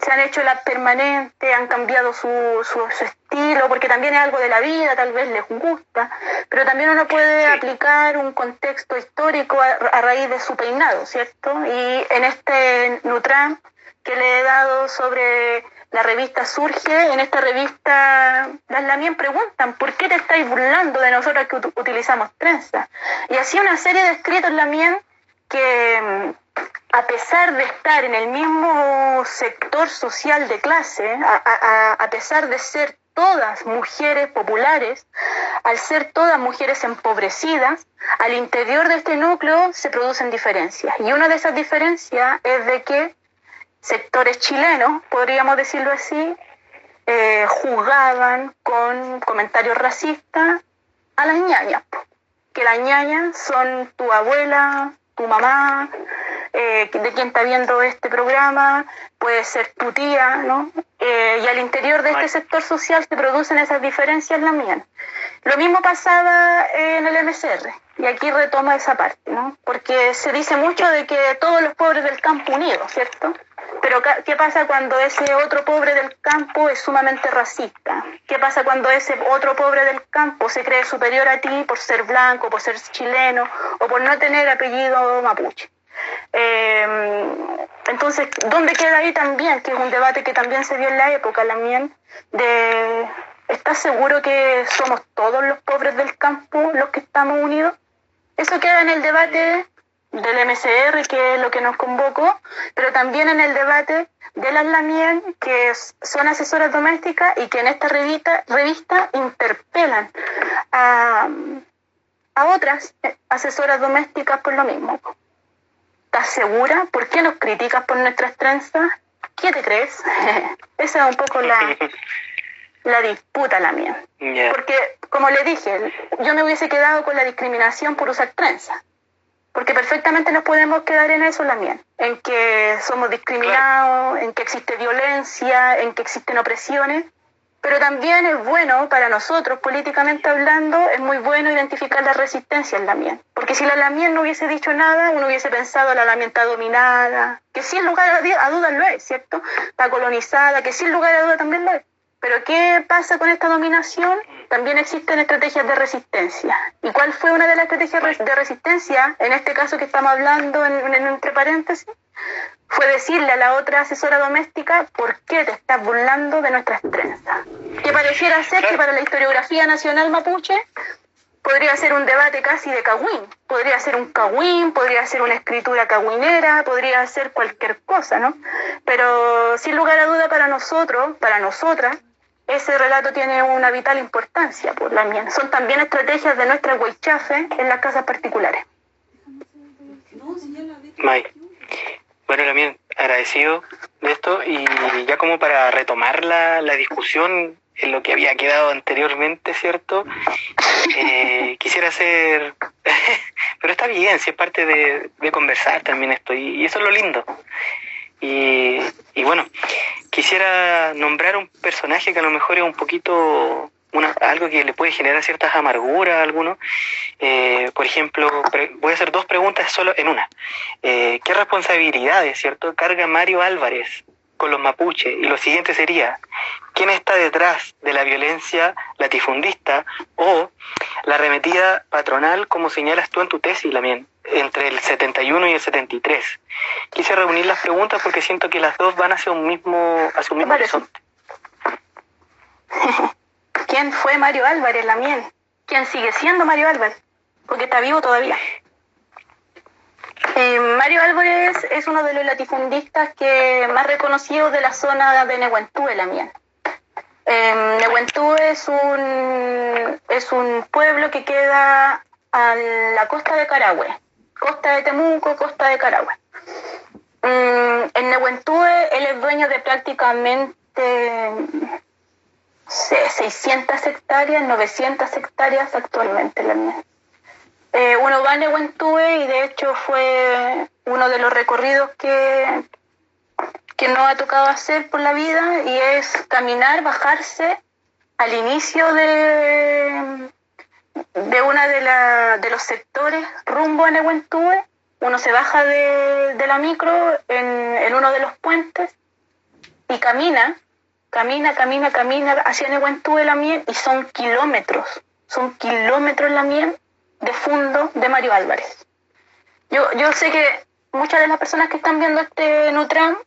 se han hecho la permanente, han cambiado su, su, estilo? Porque también es algo de la vida, tal vez les gusta, pero también uno puede aplicar un contexto histórico a, a, raíz de su peinado, ¿cierto? Y en este Nutram que le he dado sobre la revista Surge, en esta revista las Lamien preguntan, ¿por qué te estáis burlando de nosotros que utilizamos trenza? Y así una serie de escritos Lamien que a pesar de estar en el mismo sector social de clase, a, a, a pesar de ser todas mujeres populares, al ser todas mujeres empobrecidas, al interior de este núcleo se producen diferencias. Y una de esas diferencias es de que sectores chilenos, podríamos decirlo así, eh, juzgaban con comentarios racistas a las ñañas, que las ñañas son tu abuela, tu mamá, eh, de quien está viendo este programa, puede ser tu tía, ¿no? Eh, y al interior de este sector social se producen esas diferencias también. Lo mismo pasaba en el MCR, y aquí retomo esa parte, ¿no? Porque se dice mucho de que todos los pobres del campo unidos, ¿cierto? Pero ¿qué pasa cuando ese otro pobre del campo es sumamente racista? ¿Qué pasa cuando ese otro pobre del campo se cree superior a ti por ser blanco, por ser chileno o por no tener apellido mapuche? Eh, entonces, ¿dónde queda ahí también? Que es un debate que también se dio en la época, también, de ¿estás seguro que somos todos los pobres del campo los que estamos unidos? Eso queda en el debate del MCR, que es lo que nos convocó, pero también en el debate de las Lamien, que son asesoras domésticas y que en esta revista, revista interpelan a, a otras asesoras domésticas por lo mismo. ¿Estás segura? ¿Por qué nos criticas por nuestras trenzas? ¿Qué te crees? Esa es un poco la, la disputa la mía. Yeah. Porque, como le dije, yo me hubiese quedado con la discriminación por usar trenzas. Porque perfectamente nos podemos quedar en eso también, en que somos discriminados, claro. en que existe violencia, en que existen opresiones, pero también es bueno para nosotros, políticamente hablando, es muy bueno identificar la resistencia en la mien. Porque si la Lamien no hubiese dicho nada, uno hubiese pensado la Lamien está dominada, que sin lugar a dudas lo es, ¿cierto? Está colonizada, que sin lugar a dudas también lo es. Pero ¿qué pasa con esta dominación? También existen estrategias de resistencia. ¿Y cuál fue una de las estrategias de resistencia, en este caso que estamos hablando en, en, entre paréntesis? Fue decirle a la otra asesora doméstica, ¿por qué te estás burlando de nuestras trenzas? Que pareciera ser que para la historiografía nacional mapuche podría ser un debate casi de cagüín. Podría ser un cagüín, podría ser una escritura cagüinera, podría ser cualquier cosa, ¿no? Pero sin lugar a duda para nosotros, para nosotras, ese relato tiene una vital importancia por la mía. Son también estrategias de nuestra huichafe en las casas particulares. May. Bueno, también agradecido de esto y ya como para retomar la, la discusión en lo que había quedado anteriormente, ¿cierto? Eh, quisiera hacer, pero está bien, si es parte de, de conversar también esto, y, y, eso es lo lindo. Y, y bueno, quisiera nombrar un personaje que a lo mejor es un poquito una, algo que le puede generar ciertas amarguras a algunos. Eh, por ejemplo, voy a hacer dos preguntas solo en una. Eh, ¿Qué responsabilidades, cierto, carga Mario Álvarez con los mapuches? Y lo siguiente sería, ¿quién está detrás de la violencia latifundista o la arremetida patronal, como señalas tú en tu tesis, también entre el 71 y el 73? Quise reunir las preguntas porque siento que las dos van hacia un mismo, hacia un mismo horizonte. ¿Quién fue Mario Álvarez, la miel? ¿Quién sigue siendo Mario Álvarez? Porque está vivo todavía. Eh, Mario Álvarez es uno de los latifundistas que más reconocidos de la zona de Nehuentú, la miel. Eh, es un, es un pueblo que queda a la costa de Carahue, costa de Temuco, costa de Carahue. Mm, en Nehuentúe él es dueño de prácticamente 600 hectáreas, 900 hectáreas actualmente la mía. Eh, uno va a Nehuentúe y de hecho fue uno de los recorridos que, que nos ha tocado hacer por la vida y es caminar, bajarse al inicio de, de una de, de los sectores rumbo a Nehuentúe. Uno se baja de, de la micro en, en, uno de los puentes y camina, camina, camina, camina hacia Nehuentúe la miel y son kilómetros, son kilómetros la miel de fondo de Mario Álvarez. Yo, yo sé que muchas de las personas que están viendo este Nutram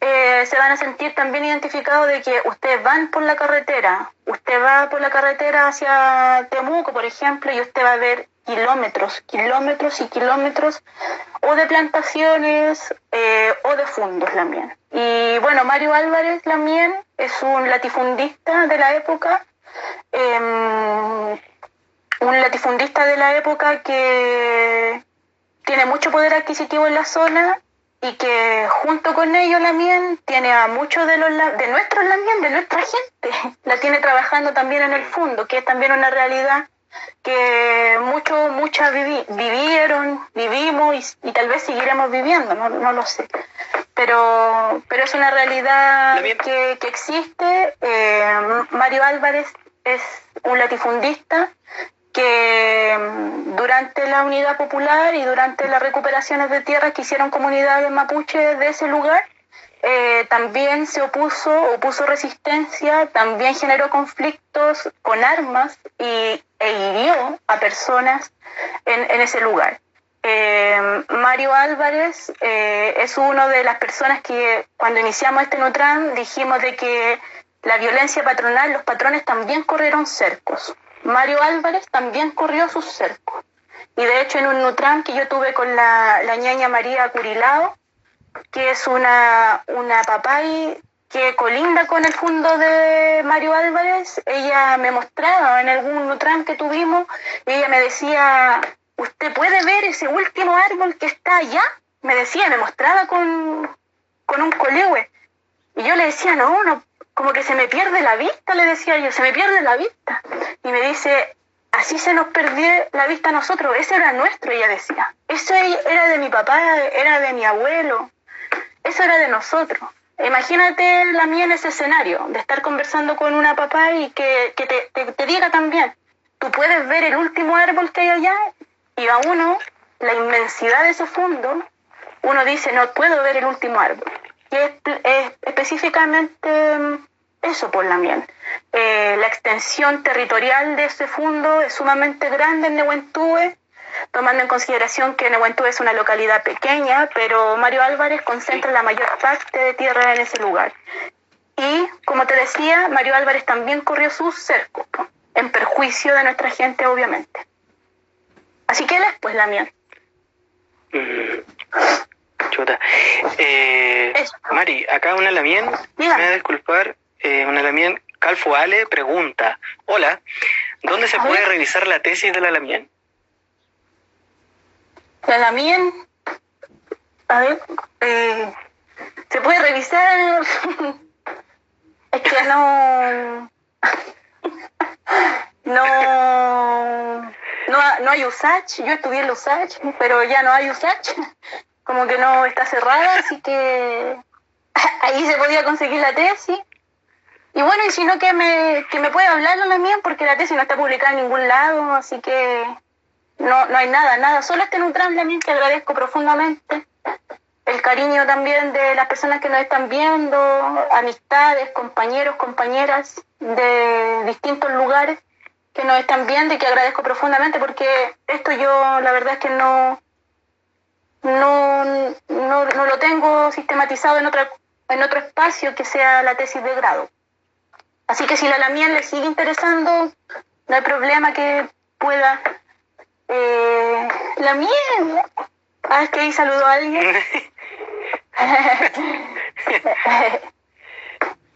eh, se van a sentir también identificados de que ustedes van por la carretera, usted va por la carretera hacia Temuco, por ejemplo, y usted va a ver kilómetros, kilómetros y kilómetros o de plantaciones eh, o de fundos también. Y bueno, Mario Álvarez también es un latifundista de la época, eh, un latifundista de la época que tiene mucho poder adquisitivo en la zona y que junto con ellos la MIEN tiene a muchos de los de nuestros MIEN, de nuestra gente, la tiene trabajando también en el fondo, que es también una realidad que muchos, muchas vivieron, vivimos y, tal vez seguiremos viviendo, no, no, lo sé. Pero, pero es una realidad que, que, existe. Eh, Mario Álvarez es un latifundista que mm, durante la unidad popular y durante las recuperaciones de tierras que hicieron comunidades mapuches de ese lugar, eh, también se opuso, opuso resistencia, también generó conflictos con armas y, e hirió a personas en, en ese lugar. Eh, Mario Álvarez eh, es una de las personas que cuando iniciamos este Nutran dijimos de que la violencia patronal, los patrones también corrieron cercos. Mario Álvarez también corrió sus cercos. Y de hecho en un Nutram que yo tuve con la, la ñaña María Curilao, que es una, una papay que colinda con el fondo de Mario Álvarez, ella me mostraba en algún Nutram que tuvimos, ella me decía, ¿usted puede ver ese último árbol que está allá? Me decía, me mostraba con, con un colegüe. Y yo le decía, no, no, como que se me pierde la vista, le decía yo, se me pierde la vista. Y me dice, así se nos perdió la vista a nosotros, ese era nuestro, ella decía. Eso era de mi papá, era de mi abuelo, eso era de nosotros. Imagínate la mía en ese escenario, de estar conversando con una papá y que, que te, diga también, tú puedes ver el último árbol que hay allá y a uno, la inmensidad de ese fondo, uno dice, no puedo ver el último árbol. Y es, es específicamente eso por la miel. Eh, la extensión territorial de ese fondo es sumamente grande en Nehuentúe, tomando en consideración que Nehuentúe es una localidad pequeña, pero Mario Álvarez concentra la mayor parte de tierra en ese lugar. Y, como te decía, Mario Álvarez también corrió sus cercos, en perjuicio de nuestra gente, obviamente. Así que después la miel. Chuta. Eh, Mari, acá una Lamien, me voy a disculpar, eh, una Lamien, Calfo Ale pregunta, hola, ¿dónde se puede revisar la tesis de la Lamien? La Lamien, a ver, eh, se puede revisar, es que no, no, no, no hay USACH, yo estudié en USACH, pero ya no hay USACH, como que no está cerrada, así que ahí se podía conseguir la tesis. Y bueno, y si no, que me, que me puede hablar también, porque la tesis no está publicada en ningún lado, así que no, no hay nada, nada. Solo este Nutram también que agradezco profundamente. El cariño también de las personas que nos están viendo, amistades, compañeros, compañeras de distintos lugares que nos están viendo y que agradezco profundamente porque esto yo la verdad es que no, no, no, no lo tengo sistematizado en, otra, en otro espacio que sea la tesis de grado. Así que si la Lamien le sigue interesando, no hay problema que pueda. Eh, la miel. Ah, es que ahí saludó a alguien.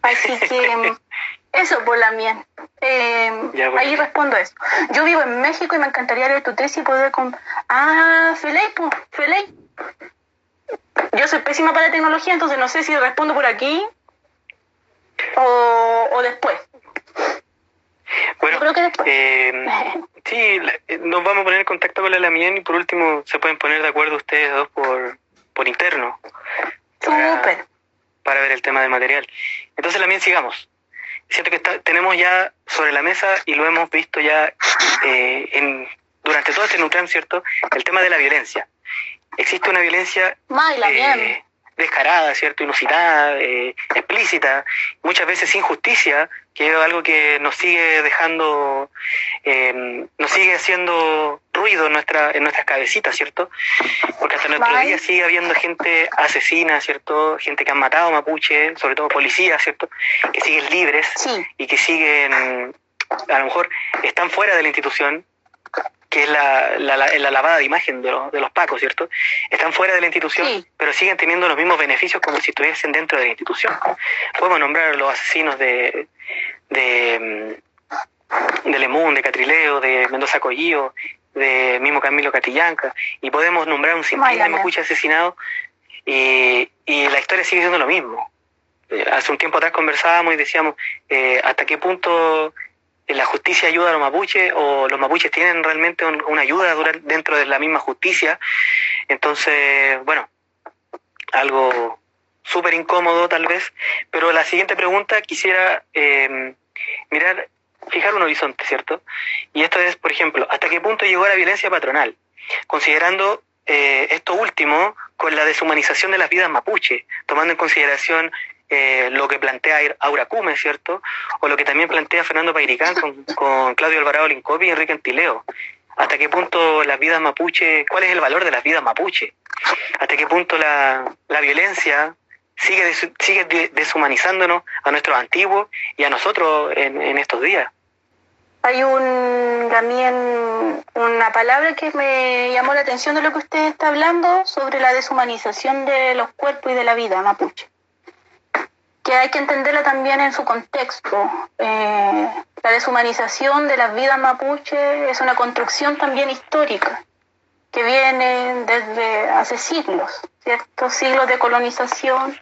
Así que Eso por la mía. Eh, ahí respondo eso. Yo vivo en México y me encantaría leer tu tesis y poder... Con... Ah, Feley, pues, Feley. Yo soy pésima para la tecnología, entonces no sé si respondo por aquí o, después. Bueno, creo que después. Eh, sí, nos vamos a poner en contacto con la Lamien y por último se pueden poner de acuerdo ustedes dos por, por interno. Súper. Para, ver el tema del material. Entonces, Lamien, sigamos. Siento que tenemos ya sobre la mesa y lo hemos visto ya eh, en, durante todo este Nutram, ¿cierto? El tema de la violencia. Existe una violencia eh, descarada, ¿cierto? Inusitada, eh, explícita, muchas veces sin justicia, que es algo que nos sigue dejando, eh, nos sigue haciendo ruido en, nuestra, en nuestras cabecitas, ¿cierto? Porque hasta nuestro día sigue habiendo gente asesina, ¿cierto? Gente que han matado mapuche, sobre todo policías, ¿cierto? Que siguen libres y que siguen, a lo mejor están fuera de la institución, que es la, la, lavada de imagen de, de, los pacos, ¿cierto? Están fuera de la institución, pero siguen teniendo los mismos beneficios como si estuviesen dentro de la institución. Podemos nombrar a los asesinos de, de, mm, de Lemún, de Catrileo, de Mendoza Collío, de mismo Camilo Catillanca, y podemos nombrar un sinfín de mapuche asesinado y, y la historia sigue siendo lo mismo. Eh, hace un tiempo atrás conversábamos y decíamos eh, hasta qué punto la justicia ayuda a los mapuches o los mapuches tienen realmente una ayuda dentro de la misma justicia. Entonces, bueno, algo súper incómodo tal vez, pero la siguiente pregunta quisiera eh, mirar, fijar un horizonte, ¿cierto? Y esto es, por ejemplo, ¿hasta qué punto llegó la violencia patronal? Considerando eh, esto último con la deshumanización de las vidas mapuche, tomando en consideración eh, lo que plantea Aura Cume, ¿cierto? O lo que también plantea Fernando Pairicán con, con Claudio Alvarado Lincopi y Enrique Antileo. ¿Hasta qué punto las vidas mapuche, cuál es el valor de las vidas mapuche? ¿Hasta qué punto la, la violencia sigue, sigue deshumanizándonos a nuestros antiguos y a nosotros en, en estos días? Hay un también una palabra que me llamó la atención de lo que usted está hablando sobre la deshumanización de los cuerpos y de la vida mapuche que hay que entenderla también en su contexto. Eh, la deshumanización de las vidas mapuche es una construcción también histórica que viene desde hace siglos, ¿cierto? Siglos de colonización,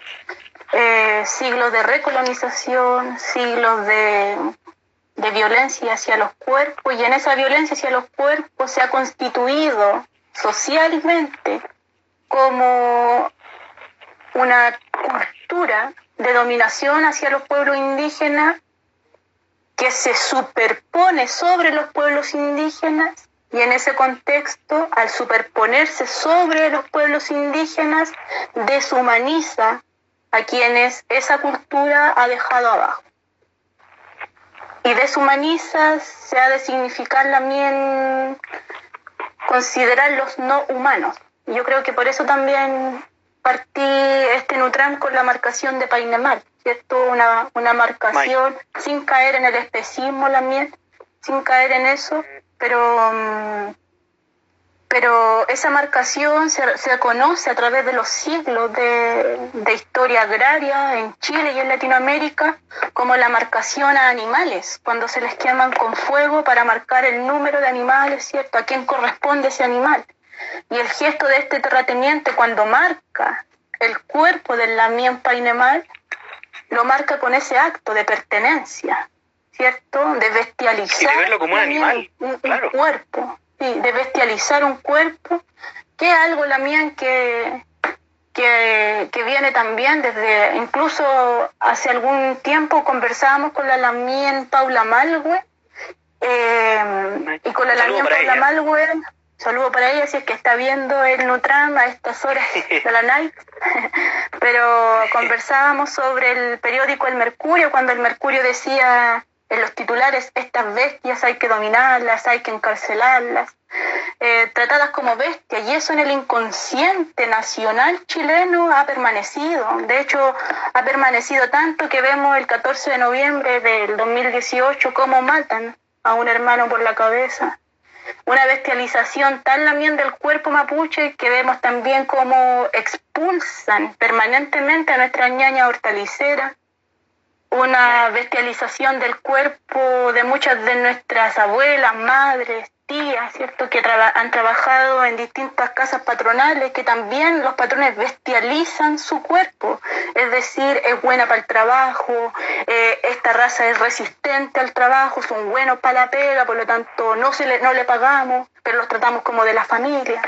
eh, siglos de recolonización, siglos de, de violencia hacia los cuerpos y en esa violencia hacia los cuerpos se ha constituido socialmente como una cultura de dominación hacia los pueblos indígenas que se superpone sobre los pueblos indígenas y en ese contexto, al superponerse sobre los pueblos indígenas, deshumaniza a quienes esa cultura ha dejado abajo. Y deshumaniza se ha de significar también considerar los no humanos. Yo creo que por eso también partí este Nutram con la marcación de Painemal, ¿cierto? Una, una marcación sin caer en el especismo miel, sin caer en eso, pero, mm, pero esa marcación se, se, conoce a través de los siglos de, de historia agraria en Chile y en Latinoamérica como la marcación a animales, cuando se les queman con fuego para marcar el número de animales, ¿cierto? A quién corresponde ese animal. Y el gesto de este terrateniente cuando marca el cuerpo del Lamien Painemal, lo marca con ese acto de pertenencia, ¿cierto? De bestializar. de verlo como un animal, un, cuerpo, sí, de bestializar un cuerpo, que es algo Lamien que, que, que, viene también desde, incluso hace algún tiempo conversábamos con la Lamien Paula Malwe, eh, y con la Lamien Paula Malwe saludo para ella si es que está viendo el Nutram a estas horas de la night. Pero conversábamos sobre el periódico El Mercurio, cuando el Mercurio decía en los titulares, estas bestias hay que dominarlas, hay que encarcelarlas, eh, tratadas como bestias, y eso en el inconsciente nacional chileno ha permanecido. De hecho, ha permanecido tanto que vemos el 14 de noviembre del 2018 cómo matan a un hermano por la cabeza una bestialización tan también del cuerpo mapuche que vemos también cómo expulsan permanentemente a nuestra ñaña hortalicera. Una bestialización del cuerpo de muchas de nuestras abuelas, madres, tías, ¿cierto? Que han trabajado en distintas casas patronales, que también los patrones bestializan su cuerpo. Es decir, es buena para el trabajo, eh, esta raza es resistente al trabajo, son buenos para la pega, por lo tanto no, se le, no le pagamos, pero los tratamos como de la familia.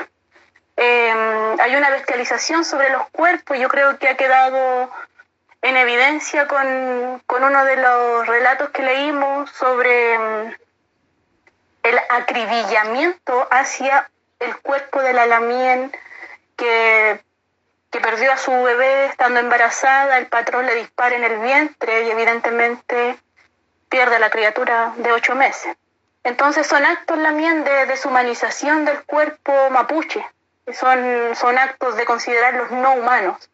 Em, hay una bestialización sobre los cuerpos, yo creo que ha quedado en evidencia con, con uno de los relatos que leímos sobre em, el acribillamiento hacia el cuerpo de la Lamien que, que perdió a su bebé estando embarazada, el patrón le dispara en el vientre y evidentemente pierde a la criatura de ocho meses. Entonces son actos Lamien de deshumanización del cuerpo mapuche, son, son actos de considerarlos no humanos.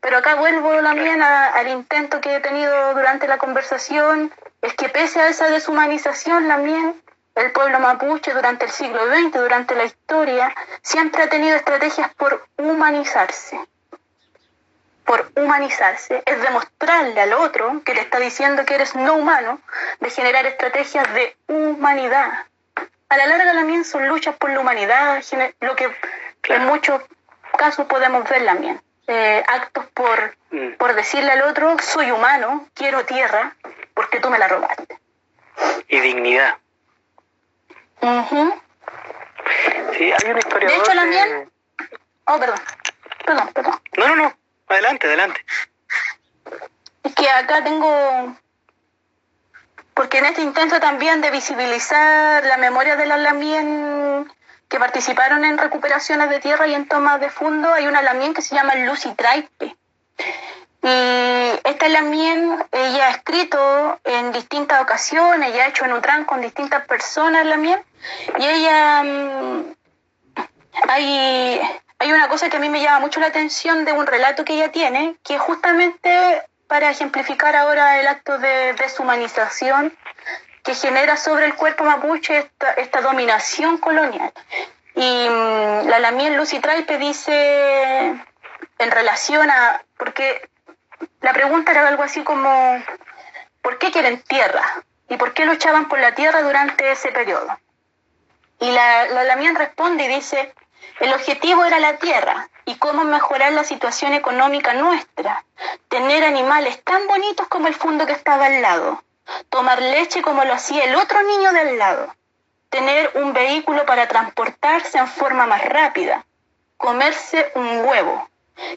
Pero acá vuelvo también al intento que he tenido durante la conversación, es que pese a esa deshumanización, también el pueblo mapuche durante el siglo XX, durante la historia, siempre ha tenido estrategias por humanizarse. Por humanizarse es demostrarle al otro que te está diciendo que eres no humano, de generar estrategias de humanidad. A la larga también son luchas por la humanidad, lo que en muchos casos podemos ver también. Eh, actos por, mm. por decirle al otro, soy humano, quiero tierra, porque tú me la robaste. Y dignidad. Sí, hay una historia. De hecho, la mía... Oh, perdón. Perdón, perdón. No, no, no. Adelante, adelante. Es que acá tengo... Porque en este intento también de visibilizar la memoria de la Lamien que participaron en recuperaciones de tierra y en tomas de fondo, hay una Lamien que se llama Lucy Traipe. Y esta Lamien, ella ha escrito en distintas ocasiones, ella ha hecho en Utran con distintas personas Lamien, y ella... Mm, hay, hay una cosa que a mí me llama mucho la atención de un relato que ella tiene, que justamente para ejemplificar ahora el acto de deshumanización que genera sobre el cuerpo mapuche esta, esta dominación colonial. Y mm, la Lamien Lucy Traipe dice en relación a, porque la pregunta era algo así como, ¿por qué quieren tierra? ¿Y por qué luchaban por la tierra durante ese periodo? Y la, la responde y dice, el objetivo era la tierra y cómo mejorar la situación económica nuestra, tener animales tan bonitos como el fondo que estaba al lado, tomar leche como lo hacía el otro niño del lado, tener un vehículo para transportarse en forma más rápida, comerse un huevo,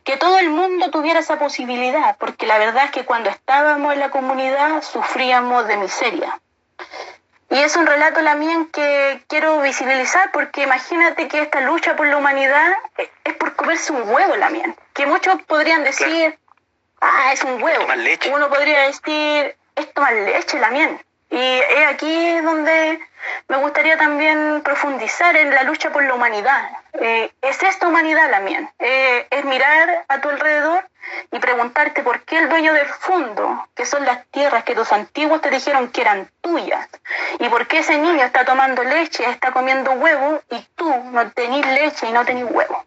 que todo el mundo tuviera esa posibilidad, porque la verdad es que cuando estábamos en la comunidad sufríamos de miseria. Y es un relato también que quiero visibilizar porque imagínate que esta lucha por la humanidad es por comerse un huevo también, que muchos podrían decir, ah, es un huevo. Uno podría decir, es tomar leche también. Y es aquí donde me gustaría también profundizar en la lucha por la humanidad. Eh, es esta humanidad también. Eh, es mirar a tu alrededor y preguntarte por qué el dueño del fondo, que son las tierras que tus antiguos te dijeron que eran tuyas, y por qué ese niño está tomando leche, está comiendo huevo y tú no tenés leche y no tenés huevo.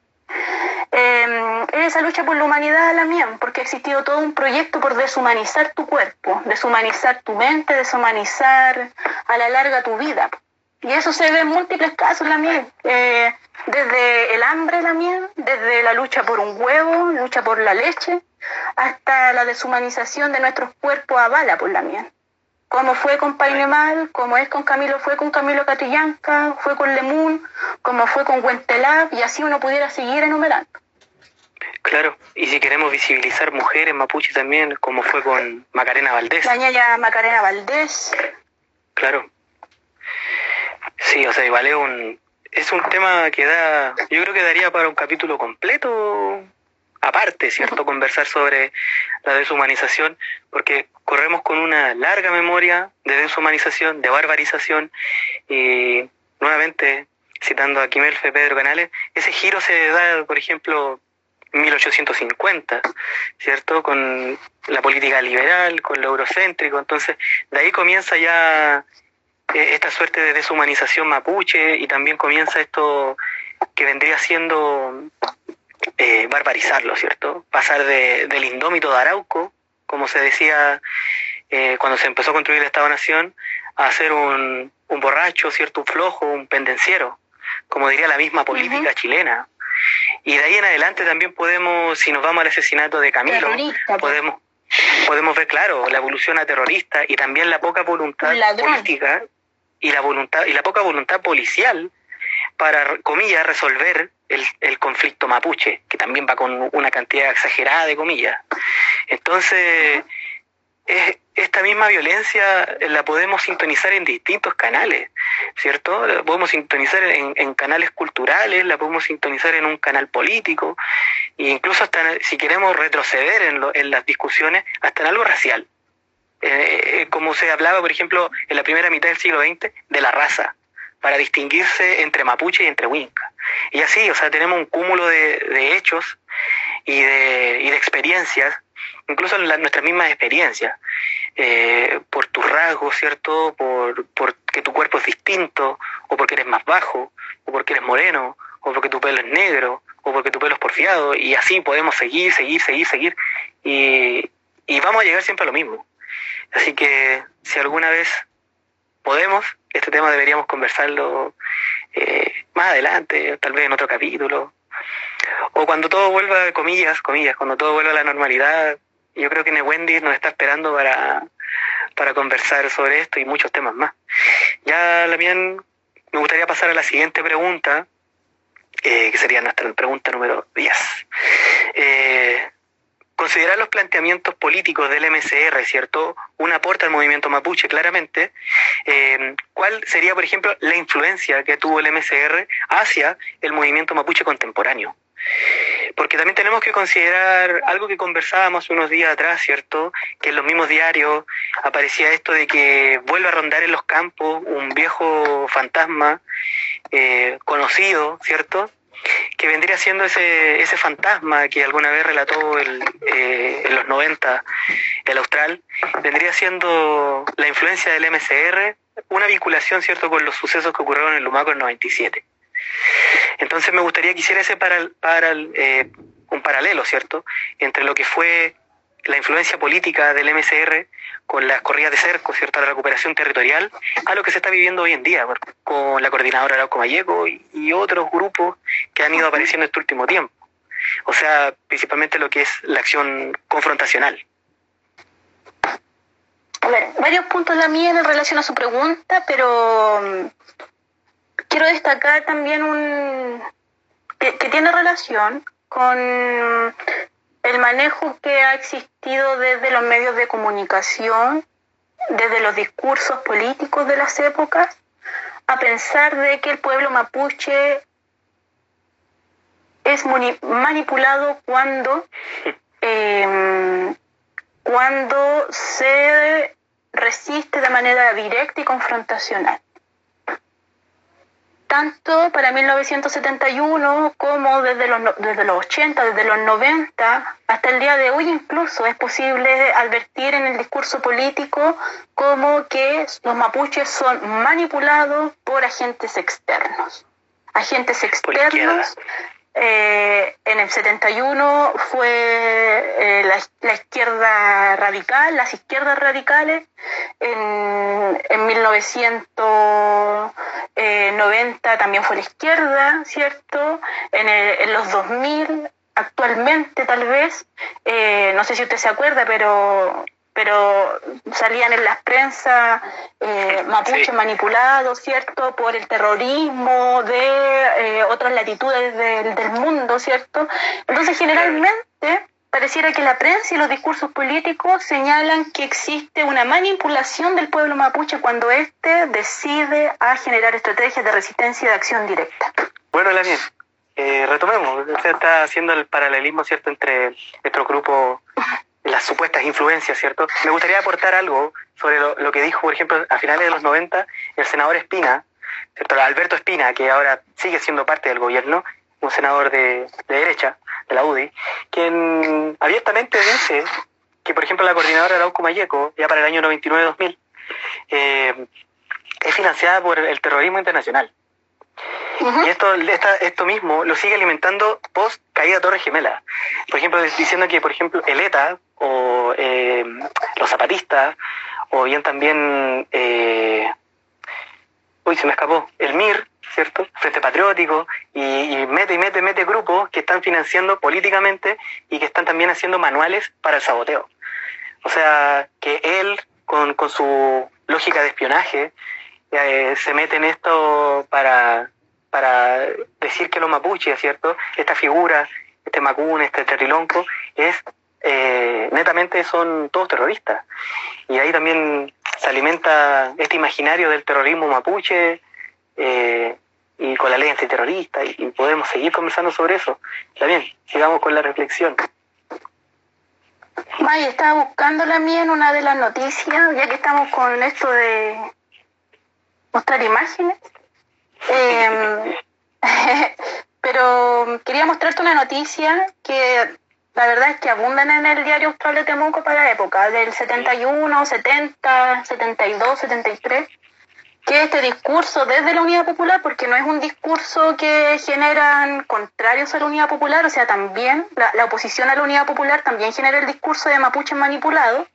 Eh, esa lucha por la humanidad la mía, porque ha existido todo un proyecto por deshumanizar tu cuerpo, deshumanizar tu mente, deshumanizar a la larga tu vida. Y eso se ve en múltiples casos la. Eh, desde el hambre la mía, desde la lucha por un huevo, lucha por la leche, hasta la deshumanización de nuestros cuerpos a bala por la mía como fue con Painemal, como es con Camilo, fue con Camilo Catillanca, fue con Lemun, como fue con Huentelab, y así uno pudiera seguir enumerando. Claro, y si queremos visibilizar mujeres mapuche también, como fue con Macarena Valdés. La ñaya Macarena Valdés. Claro. Sí, o sea, igual es un, es un tema que da, yo creo que daría para un capítulo completo aparte, ¿cierto? Conversar sobre la deshumanización, porque corremos con una larga memoria de deshumanización, de barbarización, y nuevamente, citando a Quimelfe Pedro Canales, ese giro se da, por ejemplo, en 1850, ¿cierto? Con la política liberal, con lo eurocéntrico, entonces de ahí comienza ya eh, esta suerte de deshumanización mapuche y también comienza esto que vendría siendo eh, barbarizarlo, ¿cierto? Pasar de, del indómito de Arauco, como se decía eh, cuando se empezó a construir el Estado-Nación, a ser un, un borracho, ¿cierto? Un flojo, un pendenciero, como diría la misma política chilena. Y de ahí en adelante también podemos, si nos vamos al asesinato de Camilo, Terrorista, pues. podemos, podemos ver, claro, la evolución a terrorista y también la poca voluntad política y la voluntad y la poca voluntad policial para, comillas, resolver el, el conflicto mapuche, que también va con una cantidad exagerada de comillas. Entonces, es- esta misma violencia la podemos sintonizar en distintos canales, ¿cierto? La podemos sintonizar en, en canales culturales, la podemos sintonizar en un canal político, e incluso hasta si queremos retroceder en, lo- en las discusiones, hasta en algo racial. Eh, como se hablaba, por ejemplo, en la primera mitad del siglo XX, de la raza, para distinguirse entre mapuche y entre winca. Y así, o sea, tenemos un cúmulo de, de hechos y de, y de experiencias, incluso la- nuestras mismas experiencias, eh, por tus rasgos, ¿cierto? Por, por que tu cuerpo es distinto, o porque eres más bajo, o porque eres moreno, o porque tu pelo es negro, o porque tu pelo es porfiado, y así podemos seguir, seguir, seguir, seguir, y, y vamos a llegar siempre a lo mismo. Así que si alguna vez podemos, este tema deberíamos conversarlo eh, más adelante, tal vez en otro capítulo, o cuando todo vuelva, comillas, comillas, cuando todo vuelva a la normalidad, yo creo que Wendy nos está esperando para, para conversar sobre esto y muchos temas más. Ya también me gustaría pasar a la siguiente pregunta, eh, que sería nuestra pregunta número 10. Eh, considerar los planteamientos políticos del MCR, ¿cierto? Un aporte al movimiento mapuche, claramente. Eh, ¿Cuál sería, por ejemplo, la influencia que tuvo el MCR hacia el movimiento mapuche contemporáneo? Porque también tenemos que considerar algo que conversábamos unos días atrás, ¿cierto? Que en los mismos diarios aparecía esto de que vuelve a rondar en los campos un viejo fantasma eh, conocido, ¿cierto? Que vendría siendo ese, ese fantasma que alguna vez relató el, eh, en los 90 el Austral, vendría siendo la influencia del MCR, una vinculación, ¿cierto?, con los sucesos que ocurrieron en Lumaco en 97. Entonces me gustaría que hiciera ese para, para, eh, un paralelo, ¿cierto?, entre lo que fue la influencia política del MCR con las corridas de cerco, ¿cierto?, la recuperación territorial, a lo que se está viviendo hoy en día, con la coordinadora Arauco Mayeco y, y otros grupos que han ido apareciendo este último tiempo. O sea, principalmente lo que es la acción confrontacional. A ver, varios puntos también en relación a su pregunta, pero mm, quiero destacar también un que, que tiene relación con el manejo que ha existido desde los medios de comunicación, desde los discursos políticos de las épocas, a pensar de que el pueblo mapuche es manipulado cuando eh, cuando se resiste de manera directa y confrontacional. Tanto para 1971 como desde los, desde los 80, desde los 90, hasta el día de hoy incluso es posible advertir en el discurso político como que los mapuches son manipulados por agentes externos. Agentes externos eh, en el 71 fue eh, la, izquierda radical, las izquierdas radicales. En, en 1990 también fue la izquierda, ¿cierto? En, en los 2000, actualmente tal vez, eh, no sé si usted se acuerda, pero pero salían en las prensas eh, mapuches Sí. manipulados, ¿cierto? Por el terrorismo de eh, otras latitudes del, del mundo, ¿cierto? Entonces, generalmente, pareciera que la prensa y los discursos políticos señalan que existe una manipulación del pueblo mapuche cuando éste decide a generar estrategias de resistencia y de acción directa. Bueno, la bien, eh, retomemos. Usted está haciendo el paralelismo, ¿cierto?, entre nuestro grupo, las supuestas influencias, ¿cierto? Me gustaría aportar algo sobre lo, que dijo, por ejemplo, a finales de los 90, el senador Espina. Alberto Espina, que ahora sigue siendo parte del gobierno, un senador de, de derecha, de la UDI, quien abiertamente dice que, por ejemplo, la coordinadora Arauco Mayeco, ya para el año 99-2000, eh, es financiada por el terrorismo internacional. Y esto, esto mismo lo sigue alimentando post caída Torre Gemela. Por ejemplo, diciendo que, por ejemplo, el ETA o eh, los zapatistas, o bien también, eh, uy, se me escapó, el MIR, ¿cierto? Frente Patriótico, y, y, mete y mete, mete grupos que están financiando políticamente y que están también haciendo manuales para el saboteo. O sea, que él, con, con su lógica de espionaje, eh, se mete en esto para, para decir que los mapuches, ¿cierto? Esta figura, este macún, este terrilonco, es eh, netamente son todos terroristas. Y ahí también se alimenta este imaginario del terrorismo mapuche eh, y con la ley antiterrorista y, y podemos seguir conversando sobre eso. Está bien, sigamos con la reflexión. May, estaba buscando la mía en una de las noticias, ya que estamos con esto de mostrar imágenes. Eh, pero quería mostrarte una noticia que la verdad es que abundan en el diario Austral de Temuco para la época, del 71, 70, 72, 73, que este discurso desde la Unidad Popular, porque no es un discurso que generan contrarios a la Unidad Popular, o sea, también la, la oposición a la Unidad Popular también genera el discurso de mapuche manipulado,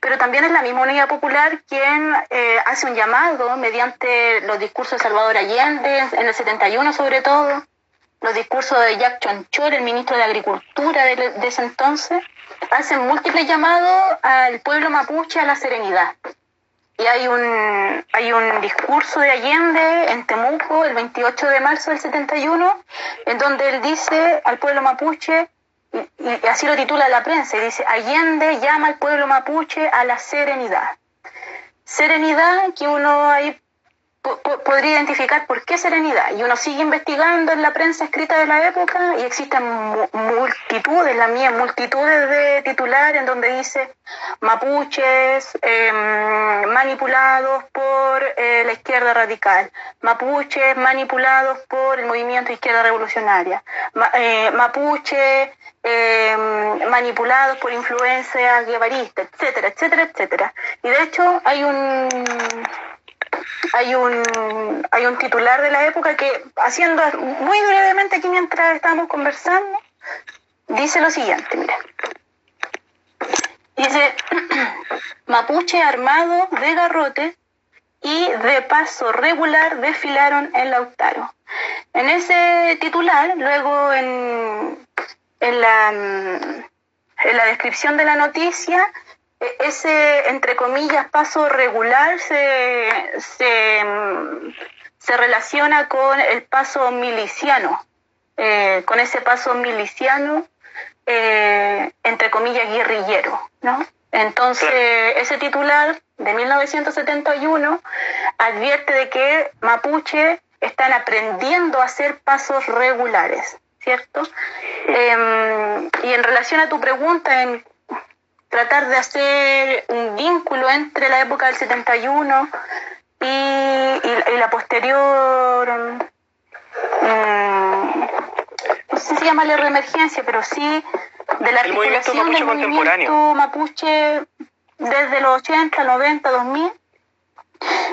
pero también es la misma Unidad Popular quien eh, hace un llamado mediante los discursos de Salvador Allende, en el 71 sobre todo, los discursos de Jack Chonchor, el ministro de Agricultura de, de ese entonces, hacen múltiples llamados al pueblo mapuche a la serenidad. Y hay un, hay un discurso de Allende en Temuco el 28 de marzo del 71, en donde él dice al pueblo mapuche, y, y así lo titula la prensa, y dice, Allende llama al pueblo mapuche a la serenidad. Serenidad que uno ahí podría identificar por qué serenidad. Y uno sigue investigando en la prensa escrita de la época y existen multitudes, la mía, multitudes de titulares en donde dice mapuches eh, manipulados por eh, la izquierda radical, mapuches manipulados por el movimiento izquierda revolucionaria, eh, mapuche manipulados por influencias guevaristas, etcétera, etcétera, etcétera. Y de hecho hay un hay un, hay un titular de la época que, haciendo muy brevemente aquí mientras estábamos conversando, dice lo siguiente, mira. Dice, mapuche armado de garrote y de paso regular desfilaron en Lautaro. En ese titular, luego en, en, la, en la descripción de la noticia, ese, entre comillas, paso regular se, se, se relaciona con el paso miliciano, eh, con ese paso miliciano, eh, entre comillas, guerrillero, ¿no? Entonces, ese titular de 1971 advierte de que Mapuche están aprendiendo a hacer pasos regulares, ¿cierto? Eh, y en relación a tu pregunta en tratar de hacer un vínculo entre la época del 71 y, y, y la posterior, um, no sé si llamarle reemergencia, pero sí de la articulación del movimiento mapuche desde los 80, 90, 2000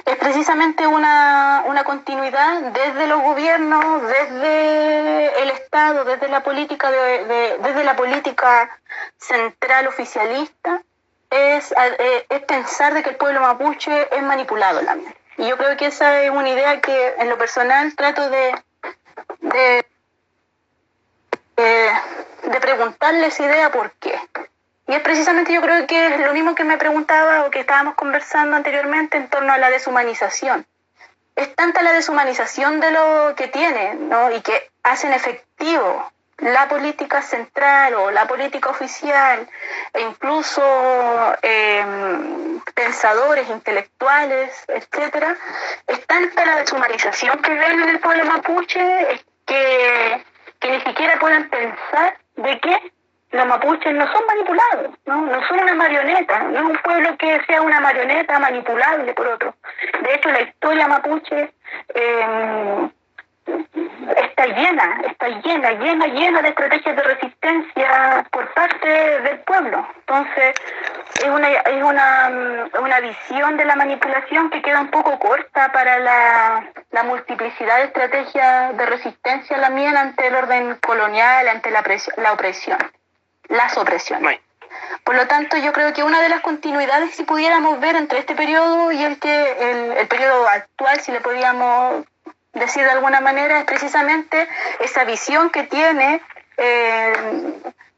es precisamente una, una continuidad desde los gobiernos, desde el Estado, desde la política de, de, desde la política central oficialista, es, eh, es pensar de que el pueblo mapuche es manipulado también. Y yo creo que esa es una idea que en lo personal trato de, de, de, de preguntarle esa idea por qué. Y es precisamente yo creo que es lo mismo que me preguntaba o que estábamos conversando anteriormente en torno a la deshumanización. Es tanta la deshumanización de lo que tiene, ¿no? Y que hacen efectivo la política central o la política oficial e incluso eh, pensadores intelectuales, etcétera, es tanta la deshumanización que ven en el pueblo mapuche que, que ni siquiera pueden pensar de qué los mapuches no son manipulados, ¿no? no son una marioneta, no es un pueblo que sea una marioneta manipulable por otro. De hecho, la historia mapuche eh, está llena está llena, llena, llena de estrategias de resistencia por parte del pueblo. Entonces, es una, es una, una visión de la manipulación que queda un poco corta para la, la multiplicidad de estrategias de resistencia la mía ante el orden colonial, ante la, la opresión, las opresiones. Por lo tanto, yo creo que una de las continuidades, si pudiéramos ver entre este periodo y el que el, el periodo actual, si le podíamos decir de alguna manera, es precisamente esa visión que tiene, eh,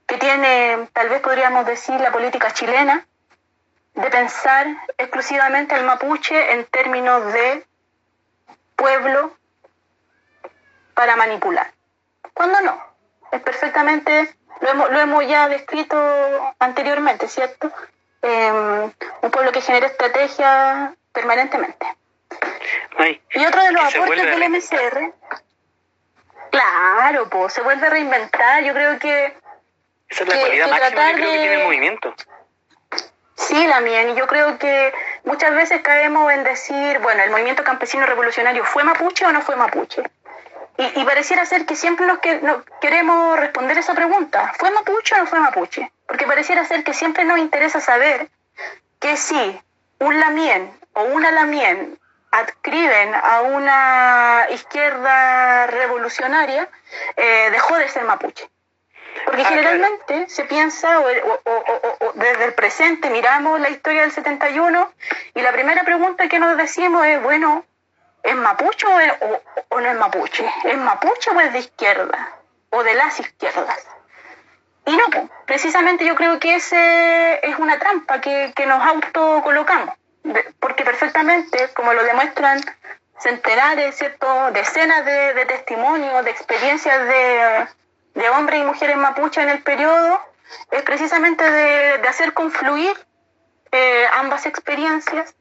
que tiene, tal vez podríamos decir, la política chilena, de pensar exclusivamente al mapuche en términos de pueblo para manipular. Cuando no, es perfectamente, lo hemos, lo hemos ya descrito anteriormente, ¿cierto? Eh, un pueblo que genera estrategia permanentemente y otro de los aportes del MCR, claro, pues se vuelve a reinventar. Yo creo que. Esa es la cualidad máxima que, tiene el movimiento. Sí, la mía. Y yo creo que muchas veces caemos en decir, bueno, el movimiento campesino revolucionario fue mapuche o no fue mapuche. Y, pareciera ser que siempre nos, que, no, queremos responder esa pregunta. ¿Fue mapuche o no fue mapuche? Porque pareciera ser que siempre nos interesa saber que si un lamien o una lamien adscriben a una izquierda revolucionaria, eh, dejó de ser mapuche. Porque ah, generalmente se piensa, o, desde el presente miramos la historia del 71 y la primera pregunta que nos decimos es, bueno, ¿es mapuche o, no es mapuche? ¿Es mapuche o es de izquierda? ¿O de las izquierdas? Y no, precisamente yo creo que ese es una trampa que, que nos autocolocamos porque perfectamente, como lo demuestran centenares, ¿cierto? decenas de, testimonios, de experiencias de, hombres y mujeres mapuche en el periodo, es precisamente de, hacer confluir eh, ambas experiencias,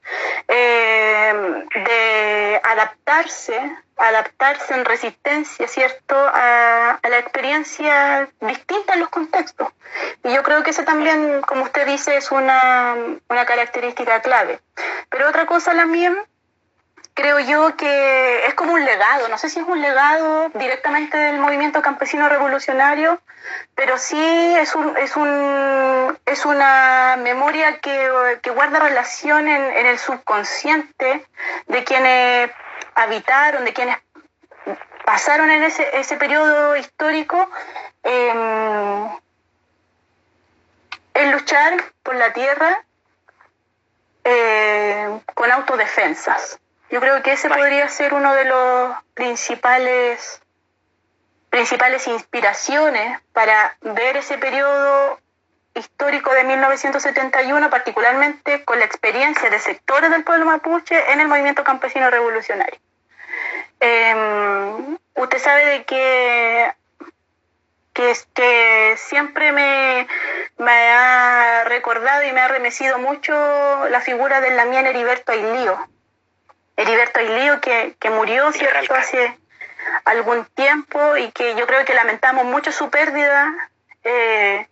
eh, de adaptarse, adaptarse en resistencia, ¿cierto?, a, la experiencia distinta en los contextos. Y yo creo que eso también, como usted dice, es una, una característica clave. Pero otra cosa también, creo yo que es como un legado, no sé si es un legado directamente del movimiento campesino revolucionario, pero sí es, un, es, un, es una memoria que, que guarda relación en, el subconsciente de quienes habitaron, de quienes pasaron en ese, ese periodo histórico. Eh, luchar por la tierra eh, con autodefensas. Yo creo que ese podría ser uno de los principales principales inspiraciones para ver ese periodo histórico de 1971, particularmente con la experiencia de sectores del pueblo mapuche en el movimiento campesino revolucionario. Em, usted sabe de que que, que siempre me, me, ha recordado y me ha remecido mucho la figura del Lamien Heriberto Ailío. Heriberto Ailío que, que murió, ¿cierto?, hace algún tiempo y que yo creo que lamentamos mucho su pérdida eh,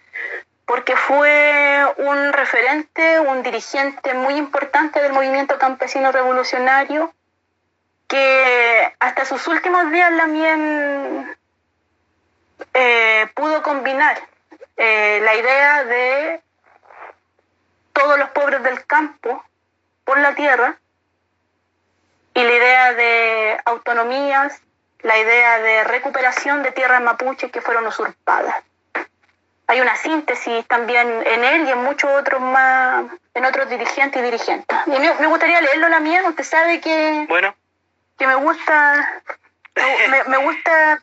porque fue un referente, un dirigente muy importante del movimiento campesino revolucionario que hasta sus últimos días Lamien eh, pudo combinar eh, la idea de todos los pobres del campo por la tierra y la idea de autonomías, la idea de recuperación de tierras mapuches que fueron usurpadas. Hay una síntesis también en él y en muchos otros más, en otros dirigentes y dirigentes. Y me, gustaría leerlo la mía, usted sabe que, bueno. que me gusta, me, me gusta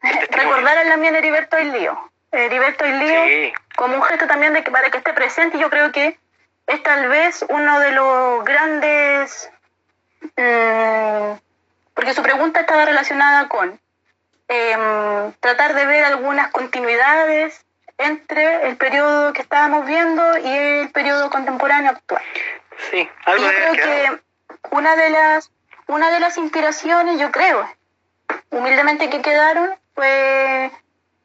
recordar a la mía Heriberto Ailío. Heriberto Ailío como un gesto también de que para que esté presente, yo creo que es tal vez uno de los grandes, mm, porque su pregunta estaba relacionada con em, tratar de ver algunas continuidades entre el periodo que estábamos viendo y el periodo contemporáneo actual. Sí, algo yo creo que una de las una de las inspiraciones, yo creo, humildemente que quedaron, fue,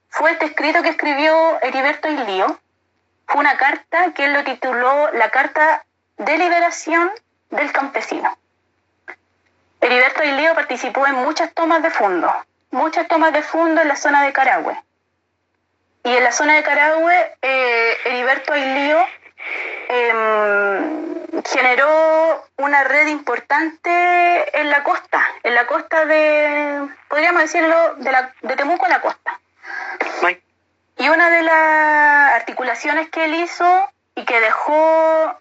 fue este escrito que escribió Heriberto Ilío. Fue una carta que él lo tituló La Carta de Liberación del Campesino. Heriberto Ilío participó en muchas tomas de fondo muchas tomas de fondo en la zona de Carahue. Y en la zona de Carahue, eh, Heriberto Ailío em, generó una red importante en la costa, en la costa de, podríamos decirlo, de, la, de Temuco a la costa. Y una de las articulaciones que él hizo y que dejó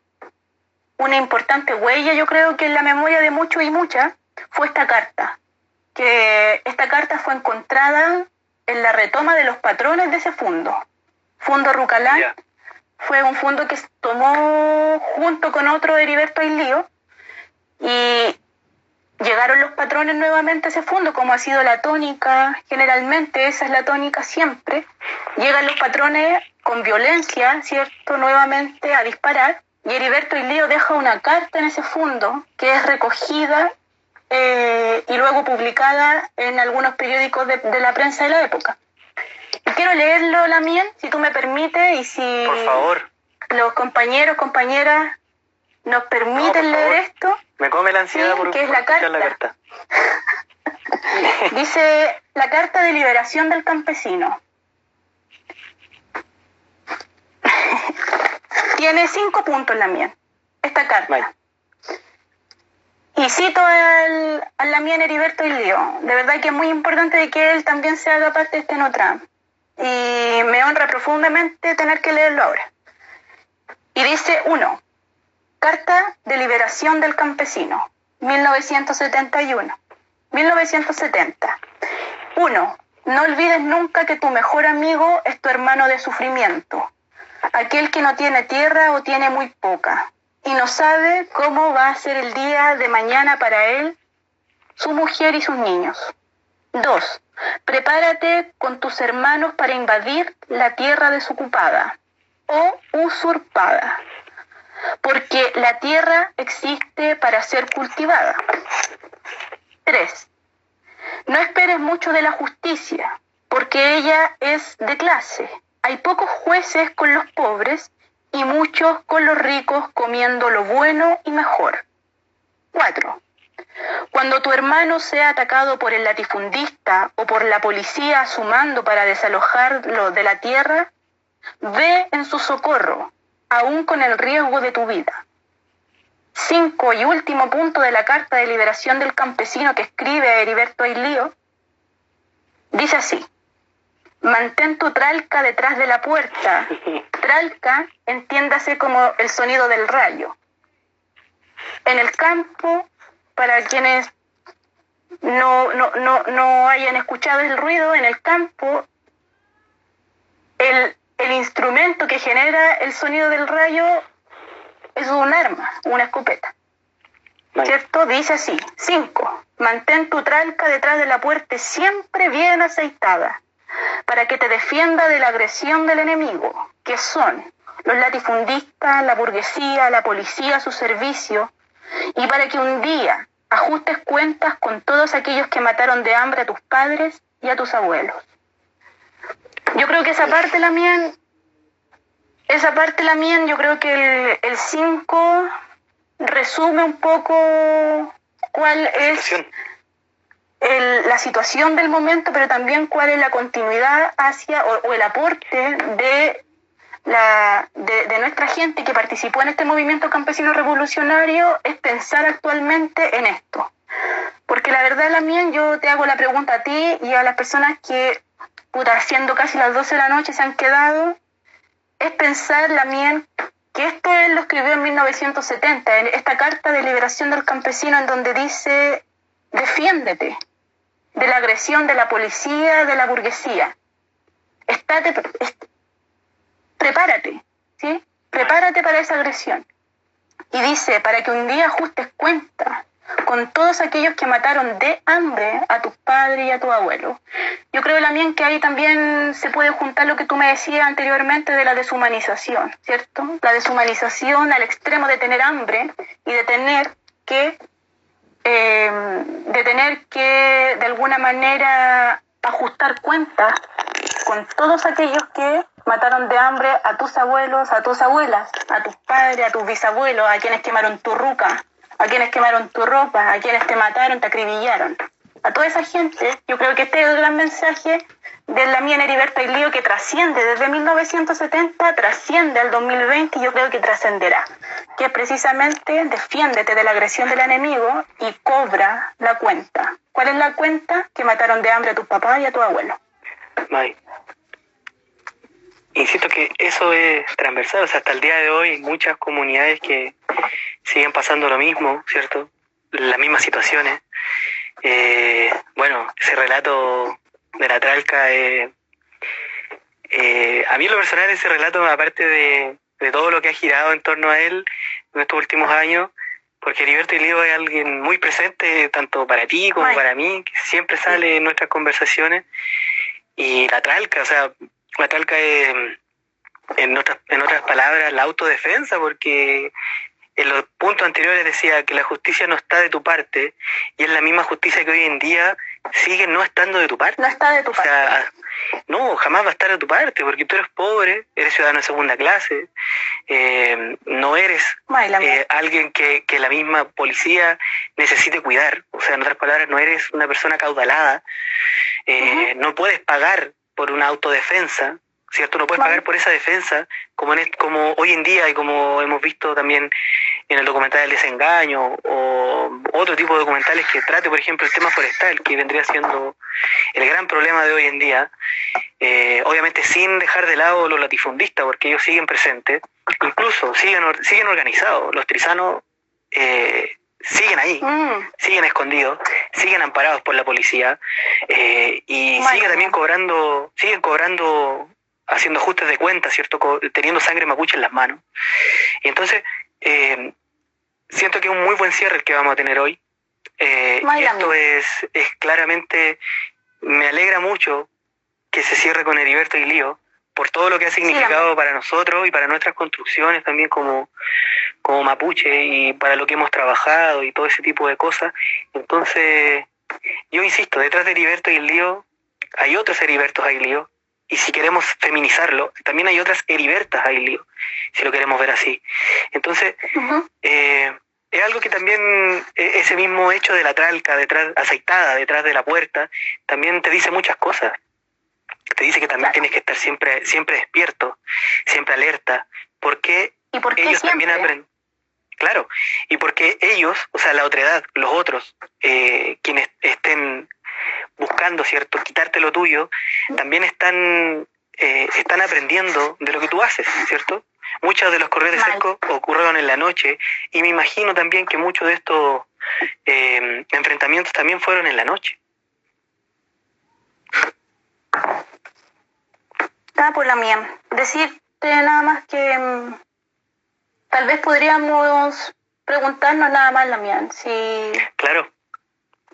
una importante huella, yo creo que en la memoria de muchos y muchas, fue esta carta. Que esta carta fue encontrada en la retoma de los patrones de ese fondo. Fondo Rucalán fue un fondo que tomó junto con otro Heriberto Ailío y llegaron los patrones nuevamente a ese fondo, como ha sido la tónica, generalmente esa es la tónica siempre. Llegan los patrones con violencia, ¿cierto? Nuevamente a disparar. Y Heriberto Ilío deja una carta en ese fondo que es recogida eh, y luego publicada en algunos periódicos de, la prensa de la época. quiero leerlo, Lamien, si tú me permites, y si Por favor. los compañeros, compañeras nos permiten leer esto. Me come la ansiedad por, es la carta. la carta. Dice la carta de liberación del campesino. Tiene cinco puntos la mía, esta carta. Y cito al, al Lamien Heriberto Ilio. De verdad que es muy importante que él también se haga parte de este Notram. Y me honra profundamente tener que leerlo ahora. Y dice, uno, Carta de Liberación del Campesino, 1971. 1970. 1. No olvides nunca que tu mejor amigo es tu hermano de sufrimiento, aquel que no tiene tierra o tiene muy poca, y no sabe cómo va a ser el día de mañana para él, su mujer y sus niños. 2. Prepárate con tus hermanos para invadir la tierra desocupada o usurpada porque la tierra existe para ser cultivada. 3. No esperes mucho de la justicia, porque ella es de clase. Hay pocos jueces con los pobres y muchos con los ricos comiendo lo bueno y mejor. 4. Cuando tu hermano sea atacado por el latifundista o por la policía sumando para desalojarlo de la tierra, ve en su socorro aún con el riesgo de tu vida. Cinco y último punto de la carta de liberación del campesino que escribe Heriberto Ailío, dice así, mantén tu tralca detrás de la puerta. Tralca, entiéndase como el sonido del rayo. En el campo, para quienes no, no, no, no hayan escuchado el ruido, en el campo, el, el instrumento que genera el sonido del rayo es un arma, una escopeta. ¿Cierto? Dice así. Cinco. Mantén tu tranca detrás de la puerta siempre bien aceitada para que te defienda de la agresión del enemigo, que son los latifundistas, la burguesía, la policía a su servicio, y para que un día ajustes cuentas con todos aquellos que mataron de hambre a tus padres y a tus abuelos. Yo creo que esa parte la mía, esa parte la mía, yo creo que el 5 resume un poco cuál es la situación del momento, pero también cuál es la continuidad hacia o, el aporte de la, de, nuestra gente que participó en este movimiento campesino revolucionario es pensar actualmente en esto. Porque la verdad, mía, yo te hago la pregunta a ti y a las personas que puta, siendo casi las 12 de la noche se han quedado, es pensar mía que esto él lo escribió en 1970, en esta carta de liberación del campesino en donde dice, defiéndete de la agresión de la policía, de la burguesía. Prepárate, ¿sí? Prepárate para esa agresión. Y dice, para que un día ajustes cuenta con todos aquellos que mataron de hambre a tus padres y a tu abuelo. Yo creo también que ahí también se puede juntar lo que tú me decías anteriormente de la deshumanización, ¿cierto? La deshumanización al extremo de tener hambre y de tener que, eh, de tener que de alguna manera ajustar cuentas con todos aquellos que mataron de hambre a tus abuelos, a tus abuelas, a tus padres, a tus bisabuelos, a quienes quemaron tu ruca, a quienes quemaron tu ropa, a quienes te mataron, te acribillaron. a toda esa gente, yo creo que este es el gran mensaje de la mía Heriberto y Lío que trasciende desde 1970, trasciende al 2020 y yo creo que trascenderá, que precisamente defiéndete de la agresión del enemigo y cobra la cuenta. ¿Cuál es la cuenta? Que mataron de hambre a tu papá y a tu abuelo. May. Insisto que eso es transversal, o sea, hasta el día de hoy muchas comunidades que siguen pasando lo mismo, ¿cierto? Las mismas situaciones. Eh, bueno, ese relato de la tralca, eh, eh, a mí lo personal ese relato, aparte de, de, todo lo que ha girado en torno a él en estos últimos años, porque Heriberto Lío es alguien muy presente, tanto para ti como para mí, que siempre sale en nuestras conversaciones, y la tralca, o sea, la tralca es, en otras, en otras palabras, la autodefensa, porque en los puntos anteriores decía que la justicia no está de tu parte y es la misma justicia que hoy en día sigue no estando de tu parte. No está de tu parte. no, jamás va a estar de tu parte porque tú eres pobre, eres ciudadano de segunda clase, eh, no eres eh, alguien que, que, la misma policía necesite cuidar. O sea, en otras palabras, no eres una persona caudalada, eh, no puedes pagar por una autodefensa, ¿cierto? No puedes pagar por esa defensa, como, en, como hoy en día y como hemos visto también en el documental del desengaño o otro tipo de documentales que trate, por ejemplo, el tema forestal, que vendría siendo el gran problema de hoy en día, eh, obviamente sin dejar de lado los latifundistas, porque ellos siguen presentes, incluso siguen, siguen organizados, los trisanos eh, siguen ahí, mm. siguen escondidos, siguen amparados por la policía eh, y siguen también cobrando, siguen cobrando haciendo ajustes de cuenta, ¿cierto? Teniendo sangre mapuche en las manos. Y entonces, eh, siento que es un muy buen cierre el que vamos a tener hoy. Eh, y esto es, es claramente, me alegra mucho que se cierre con Heriberto y Lío, por todo lo que ha significado para nosotros y para nuestras construcciones también como, como mapuche y para lo que hemos trabajado y todo ese tipo de cosas. Entonces, yo insisto, detrás de Heriberto y lío hay otros Heribertos y lío y si queremos feminizarlo, también hay otras Heribertas ahí, lío, si lo queremos ver así. Entonces, eh, es algo que también e, ese mismo hecho de la tralca detrás, aceitada detrás de la puerta, también te dice muchas cosas. Te dice que también tienes que estar siempre, siempre despierto, siempre alerta, porque ellos también aprenden. Claro, y porque ellos, o sea, la otredad, los otros, eh, quienes estén buscando, ¿cierto?, quitarte lo tuyo, también están, eh, están aprendiendo de lo que tú haces, ¿cierto? Muchos de los correos de cerco ocurrieron en la noche y me imagino también que muchos de estos eh, enfrentamientos también fueron en la noche. Ah, por la mía. Decirte nada más que mm, tal vez podríamos preguntarnos nada más la mía. Si, claro.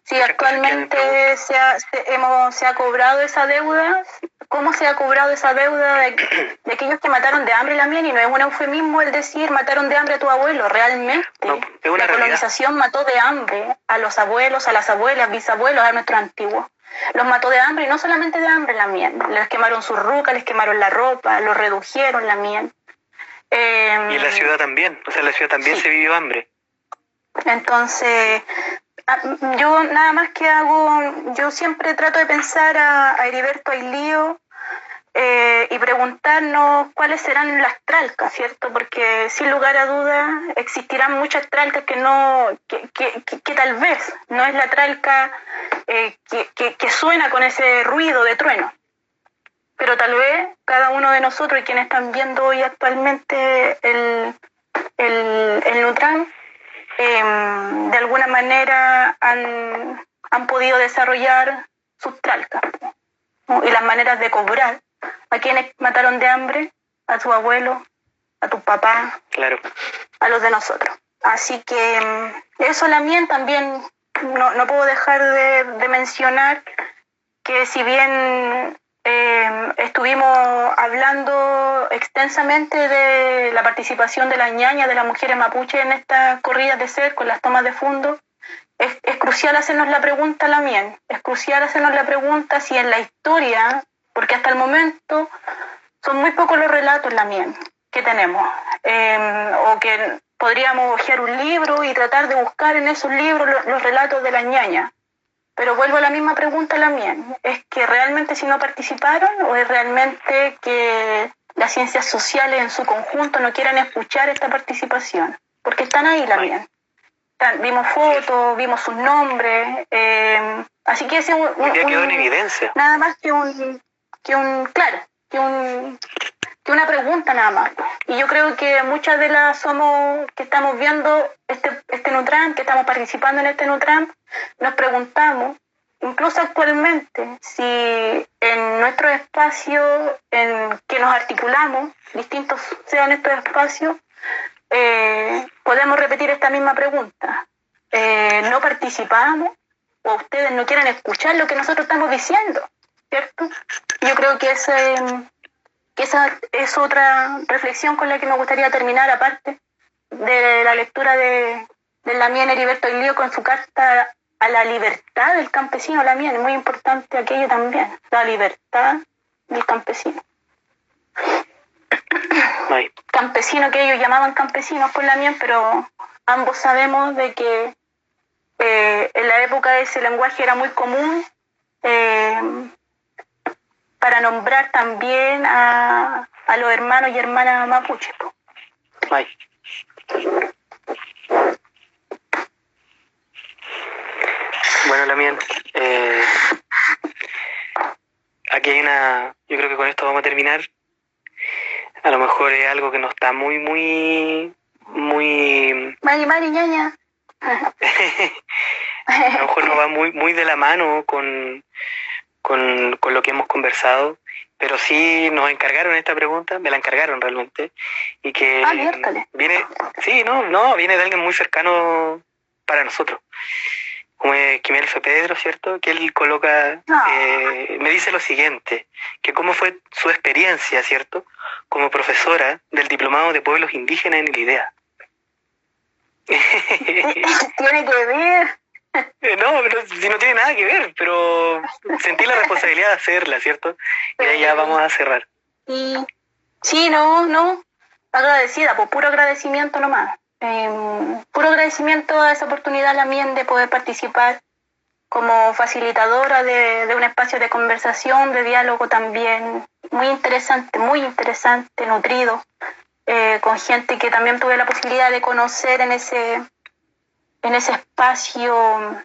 Si actualmente se ha, se, hemos, se ha cobrado esa deuda, ¿cómo se ha cobrado esa deuda de, aquellos que mataron de hambre la mía? Y no es un eufemismo el decir mataron de hambre a tu abuelo, realmente. la colonización mató de hambre a los abuelos, a las abuelas, bisabuelos, a nuestros antiguos. Los mató de hambre y no solamente de hambre la miel. Les quemaron su ruca, les quemaron la ropa, los redujeron la miel. y en la ciudad también, o sea, en la ciudad también se vivió hambre. Entonces, yo nada más que hago, yo siempre trato de pensar a, Heriberto Ailío eh, y preguntarnos cuáles serán las tralcas, ¿cierto? Porque sin lugar a dudas existirán muchas tralcas que no, que, que, tal vez no es la tralca eh, que, suena con ese ruido de trueno. Pero tal vez cada uno de nosotros y quienes están viendo hoy actualmente el, el, el Nutran Em, de alguna manera han, han, podido desarrollar sus tralcas y las maneras de cobrar a quienes mataron de hambre, a su abuelo, a tu papá, claro. a los de nosotros. Así que em, eso la mía también no, no puedo dejar de, de mencionar que si bien eh, estuvimos hablando extensamente de la participación de las ñañas, de las mujeres mapuche en estas corridas de ser con las tomas de fondo. Es, crucial hacernos la pregunta, la mien, es crucial hacernos la pregunta si en la historia, porque hasta el momento son muy pocos los relatos, la mien, que tenemos, em, o que podríamos hojear un libro y tratar de buscar en esos libros los, relatos de las ñañas pero vuelvo a la misma pregunta la mía. ¿Es que realmente si no participaron o es realmente que las ciencias sociales en su conjunto no quieran escuchar esta participación? Porque están ahí la mía. Vimos fotos, vimos sus nombres, eh, así que es un, un, quedó en evidencia. Nada más que un, que un, claro, que un que una pregunta nada más. Y yo creo que muchas de las somos que estamos viendo este, este Nutram, que estamos participando en este Nutram, nos preguntamos, incluso actualmente, si en nuestro espacio en que nos articulamos, distintos sean estos espacios, eh, podemos repetir esta misma pregunta. Eh, ¿No participamos? ¿O ustedes no quieren escuchar lo que nosotros estamos diciendo? ¿Cierto? Yo creo que ese, que esa es otra reflexión con la que me gustaría terminar, aparte de la lectura de, de Lamien Heriberto Ilío con su carta a la libertad del campesino, la mía, es muy importante aquello también, la libertad del campesino. Campesino que ellos llamaban campesinos por la mía, pero ambos sabemos de que eh, en la época ese lenguaje era muy común eh, para nombrar también a, a, los hermanos y hermanas mapuche. Bueno, Lamien, eh, aquí hay una, yo creo que con esto vamos a terminar. A lo mejor es algo que no está muy, muy, muy... Mari, Mari, ñaña. a lo mejor no va muy, muy de la mano con, con, con lo que hemos conversado, pero sí nos encargaron esta pregunta, me la encargaron realmente, y que Ah, viene, sí, no, no, viene de alguien muy cercano para nosotros como es Quimel F. Pedro, ¿cierto? Que él coloca, No. eh, me dice lo siguiente, que cómo fue su experiencia, ¿cierto? Como profesora del Diplomado de Pueblos Indígenas en el IDEA. Tiene que ver. Eh, no, pero si no tiene nada que ver, pero sentí la responsabilidad de hacerla, ¿cierto? Y ahí ya vamos a cerrar. Y sí, no, no. Agradecida, por puro agradecimiento nomás. Eh, puro agradecimiento a esa oportunidad también de poder participar como facilitadora de, de un espacio de conversación, de diálogo también muy interesante, muy interesante, nutrido, eh, con gente que también tuve la posibilidad de conocer en ese, en ese espacio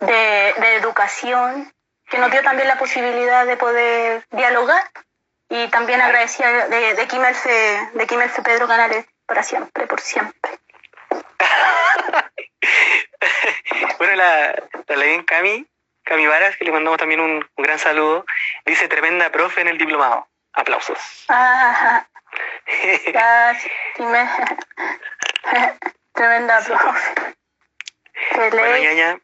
de, de educación, que nos dio también la posibilidad de poder dialogar y también agradecida de, de Quimelfe, de Quimelfe Pedro Canales para siempre, por siempre. bueno, la, la Levin Cami, Cami Varas, que le mandamos también un, un gran saludo, dice tremenda profe en el diplomado. Aplausos. Ah, gracias. Tremenda profe. Que Bueno, le- ñaña,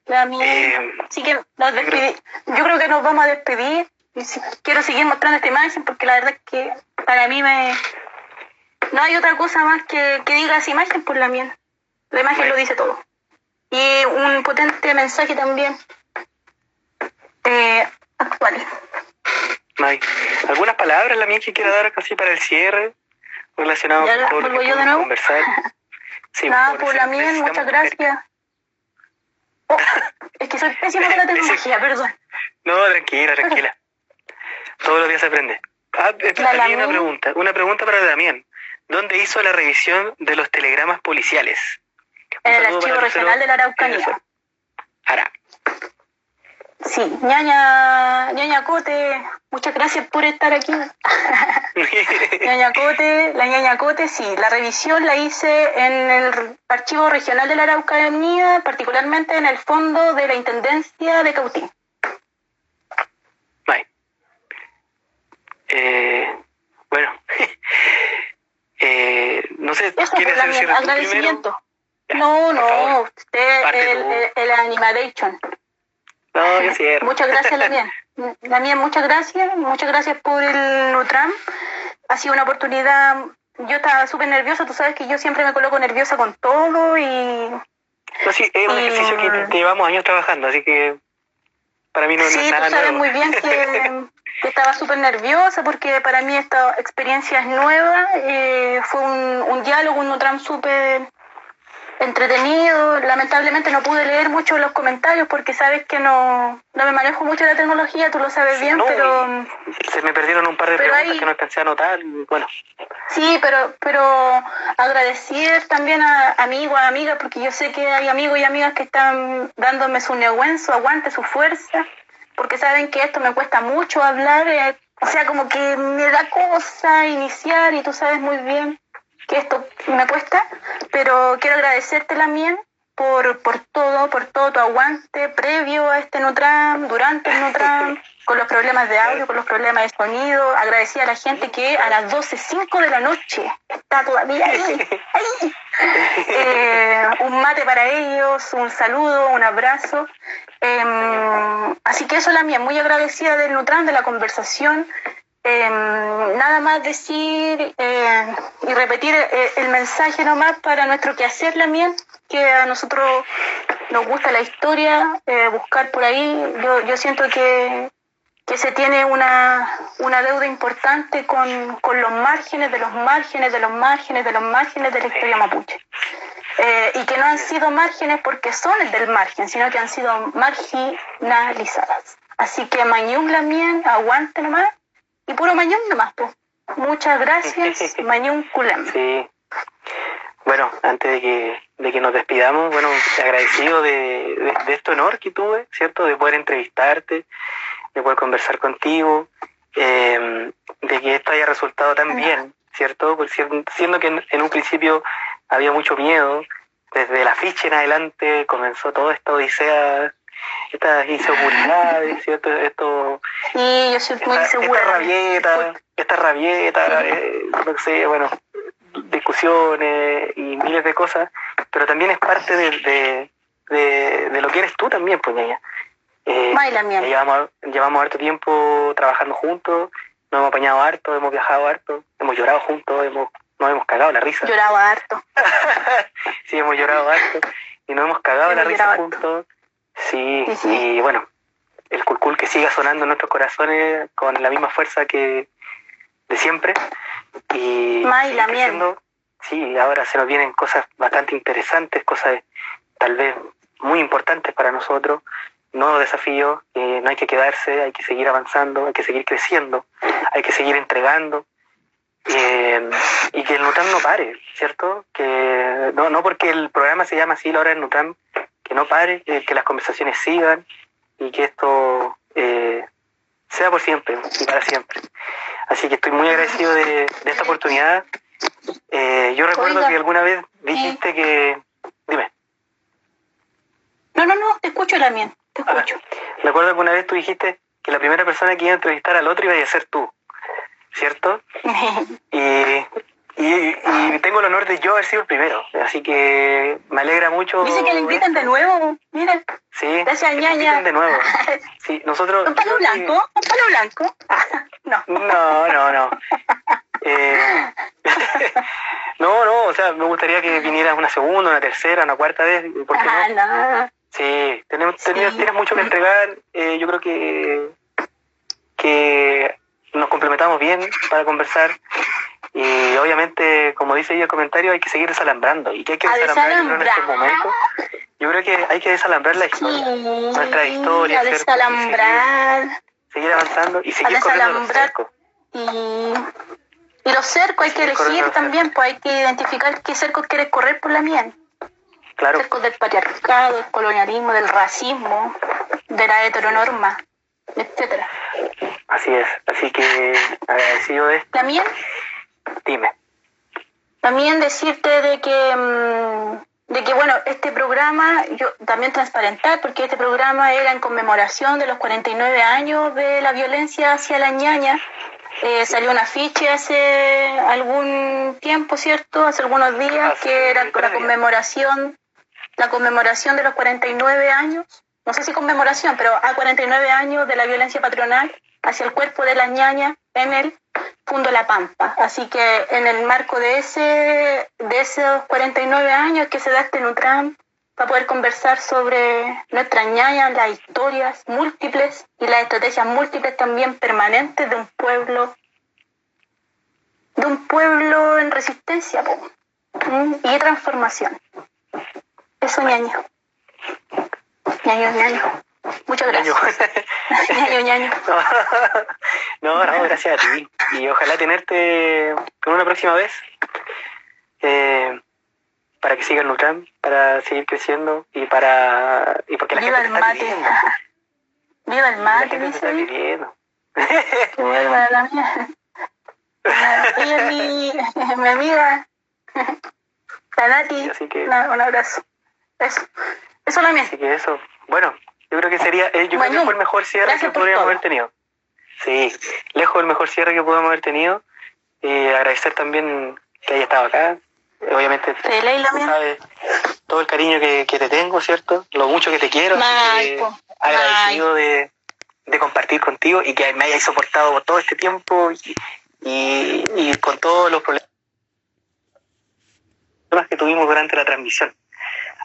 eh, Así que nos despedi- yo creo que nos vamos a despedir. Y si- quiero seguir mostrando esta imagen porque la verdad es que para mí me no hay otra cosa más que, que diga esa imagen por la mía. La imagen Bueno. lo dice todo. Y un potente mensaje también eh, actual. May, ¿algunas palabras la mía que quiera dar casi para el cierre relacionado Ya, con lo ¿vuelvo que yo de pudimos nuevo? conversar? Sí, Nada, por por favor, la mía, muchas gracias. Oh, es que soy pésima con la tecnología, perdón. No, tranquila, tranquila. Todos los días se aprende. Ah, eh, La una pregunta, una pregunta para Damián. ¿Dónde hizo la revisión de los telegramas policiales? Un En el archivo regional de la Araucanía. Ara. Sí, ñaña, ñaña Cote, muchas gracias por estar aquí. Ñaña Cote, la ñaña Cote, sí, la revisión la hice en el archivo regional de la Araucanía, particularmente en el fondo de la Intendencia de Cautín. May. Eh, bueno. eh, no sé, Eso ¿quieres hacer agradecimiento. Ya, No, no, favor. usted, el, el, el animation. No, yo cierro. Muchas gracias, Lamien. Lamien, muchas gracias. Muchas gracias por el Nutram. Ha sido una oportunidad. Yo estaba súper nerviosa. Tú sabes que yo siempre me coloco nerviosa con todo y No, sí, es un Y- ejercicio que, que llevamos años trabajando, así que para mí no, no sí, es tú nada sabes nuevo. muy bien que, que estaba súper nerviosa porque para mí esta experiencia es nueva. Eh, fue un, un diálogo, un Nutram súper entretenido. Lamentablemente no pude leer mucho los comentarios porque sabes que no, no me manejo mucho la tecnología, tú lo sabes bien, No, pero Se me perdieron un par de preguntas que no alcancé a anotar. y Bueno, sí, pero pero agradecer también a amigos, a amigas, porque yo sé que hay amigos y amigas que están dándome su neguen, su aguante, su fuerza, porque saben que esto me cuesta mucho hablar, eh, o sea, como que me da cosa iniciar y tú sabes muy bien que esto me cuesta, pero quiero agradecerte también por, por todo, por todo tu aguante previo a este Nutram, durante el Nutram, con los problemas de audio, con los problemas de sonido. Agradecí a la gente que a las 12.05 de la noche está todavía ahí. ahí. Eh, un mate para ellos, un saludo, un abrazo. Em, así que eso la mía, muy agradecida del Nutram, de la conversación. Em, nada más decir eh, y repetir eh, el mensaje nomás para nuestro quehacer también, que a nosotros nos gusta la historia, eh, buscar por ahí. Yo, yo siento que, que se tiene una, una deuda importante con, con los márgenes de los márgenes de los márgenes de los márgenes de la historia mapuche. Eh, y que no han sido márgenes porque son del margen, sino que han sido marginalizadas. Así que Mañum Lamien, aguante nomás, y puro Mañum nomás, pues. Muchas gracias, Mañum Culem. sí. Bueno, antes de que, de que nos despidamos, bueno, agradecido de, de, de este honor que tuve, ¿cierto? De poder entrevistarte, de poder conversar contigo, eh, de que esto haya resultado tan bien, ¿cierto? Porque siendo- siendo que en, en un principio había mucho miedo, desde la ficha en adelante comenzó toda esta odisea, estas inseguridades, ¿cierto? Esto, Y yo soy muy esta, segura. esta rabieta, esta rabieta, eh, no sé, bueno, discusiones y miles de cosas, pero también es parte de, de, de, de lo que eres tú también, pues, ñaña. Eh, ya llevamos, llevamos harto tiempo trabajando juntos, nos hemos apañado harto, hemos viajado harto, hemos llorado juntos, hemos, nos hemos cagado la risa. Lloraba harto. sí, hemos llorado harto y nos hemos cagado Hemos la risa llorado juntos. Sí, y bueno, el culcul que siga sonando en nuestros corazones con la misma fuerza que de siempre. Y May, la miel. Sí, ahora se nos vienen cosas bastante interesantes, cosas tal vez muy importantes para nosotros, nuevos desafíos, que no hay que quedarse, hay que seguir avanzando, hay que seguir creciendo, hay que seguir entregando. eh, y que el Nutram no pare, ¿cierto? Que no, no porque el programa se llama así, la hora del que no pare, que, que las conversaciones sigan y que esto eh, sea por siempre y para siempre. Así que estoy muy agradecido de, de esta oportunidad. Eh, yo recuerdo Oiga. que alguna vez dijiste que... Dime. No, no, no, te escucho Lamien, te Ah, escucho. recuerdo que una vez tú dijiste que la primera persona que iba a entrevistar al otro iba a ser tú, ¿cierto? Y, y, y tengo el honor de yo haber sido el primero, así que me alegra mucho. Dice que le invitan de nuevo, mira. Sí, Gracias, ñaña. inviten de nuevo. Sí, nosotros... ¿Un palo blanco? ¿Un palo blanco? No. No, no, no. Eh, no, no, o sea, me gustaría que vinieras una segunda, una tercera, una cuarta vez, ¿por qué Ah, no? no. Sí, tenemos, Sí. tienes, tienes mucho que entregar. eh, yo creo que, que nos complementamos bien para conversar. Y obviamente, como dice ahí el comentario, hay que seguir desalambrando. ¿Y qué hay que desalambrar creo, en estos desalambrar. momentos? Yo creo que hay que desalambrar la historia, Sí, nuestra historia, desalambrar. seguir avanzando y seguir corriendo los desalambrar. cercos. Y, y los cercos hay que elegir también, pues hay que identificar qué cercos quieres correr por la miel. Claro, Cercos del patriarcado, del colonialismo, del racismo, de la heteronorma, etcétera. así es. Así que agradecido de esto. También, Dime. también decirte de que, mm, de que, bueno, este programa, yo también transparentar, porque este programa era en conmemoración de los 49 años de la violencia hacia la ñaña. Eh, salió un afiche hace algún tiempo, ¿cierto? Hace algunos días, Hace que era la conmemoración, la conmemoración de los 49 años, no sé si conmemoración, pero a 49 años de la violencia patronal hacia el cuerpo de la ñaña en el Fundo La Pampa. Así que en el marco de ese de esos 49 años que se da este Nutram para poder conversar sobre nuestras ñañas, las historias múltiples y las estrategias múltiples también permanentes de un pueblo de un pueblo en resistencia y transformación. Eso, ñaño. Ñaño, ñaño. Muchas gracias. ñaño, ñaño. No, no, gracias a ti. Y ojalá tenerte con una próxima vez. Eh, para que siga el Nutram, para seguir creciendo y para y porque la Viva gente el está mate. pidiendo. Viva el mate, dice pidiendo. Que vuelva la mía. Ella mi, mi amiga. La Nati. Así que, Una- un abrazo. Eso. Eso la mía. así que eso. Bueno, yo creo que sería, eh, yo creo que fue el mejor cierre que podríamos todo. haber tenido. Sí, lejos del mejor cierre que podemos haber tenido. Y agradecer también que haya estado acá. Obviamente, sabes todo el cariño que, que te tengo, ¿cierto? Lo mucho que te quiero. así que agradecido de, de compartir contigo y que me hayas soportado por todo este tiempo y, y, y con todos los problemas que tuvimos durante la transmisión.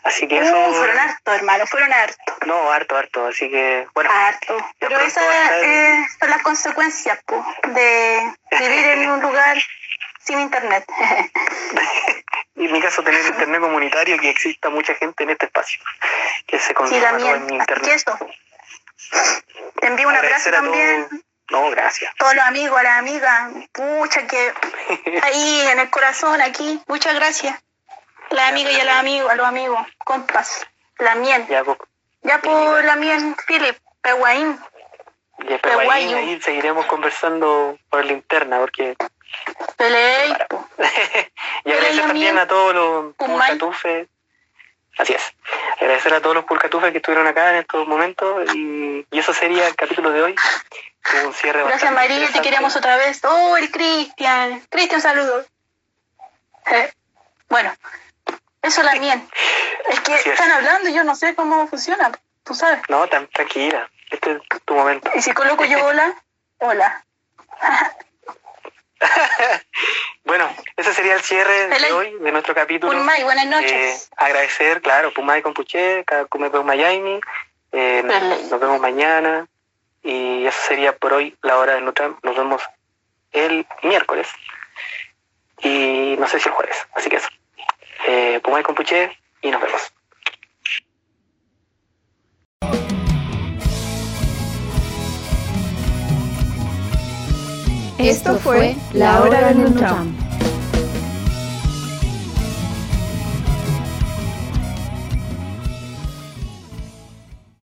Así que eso, Uh, fueron harto, hermano, fueron harto. no, harto, harto. Así que, bueno, Harto. Pero esas estar- eh, son las consecuencias po, de vivir en un lugar sin internet. y en mi caso tener internet comunitario y que exista mucha gente en este espacio, que se sí, consuma todo en internet. eso. Te envío un abrazo también. No, gracias. Todos los amigos, a las amigas. Pucha, que ahí en el corazón, aquí. Muchas gracias. Las amigas y a los amigos, a los amigos. Compas. La miel. ya, pues, Ya por la miel, Philip. Peguaín. y Qué ahí, seguiremos conversando por la interna, porque Pelei, po. y agradecer la también a todos los pulcatufes. Así es. Agradecer a todos los pulcatufes que estuvieron acá en estos momentos y, y eso sería el capítulo de hoy. Un cierre Gracias María, te queremos otra vez. Oh, el Cristian. Cristian, saludos. Eh, bueno, eso miel. Es que es. están hablando y yo no sé cómo funciona, tú sabes. No, tan tranquila. Este es tu momento. Y si coloco yo hola, hola. Bueno, ese sería el cierre de hoy, de nuestro capítulo. Pulmay, buenas Eh, noches. agradecer, claro, Pumay con Puché, Kakume Miami. Eh, nos vemos mañana. Y eso sería por hoy la hora de Nutram. Nos vemos el miércoles. Y no sé si el jueves. Así que eso. Eh, Pumay con Puché y nos vemos. Esto fue La Hora del Neutron.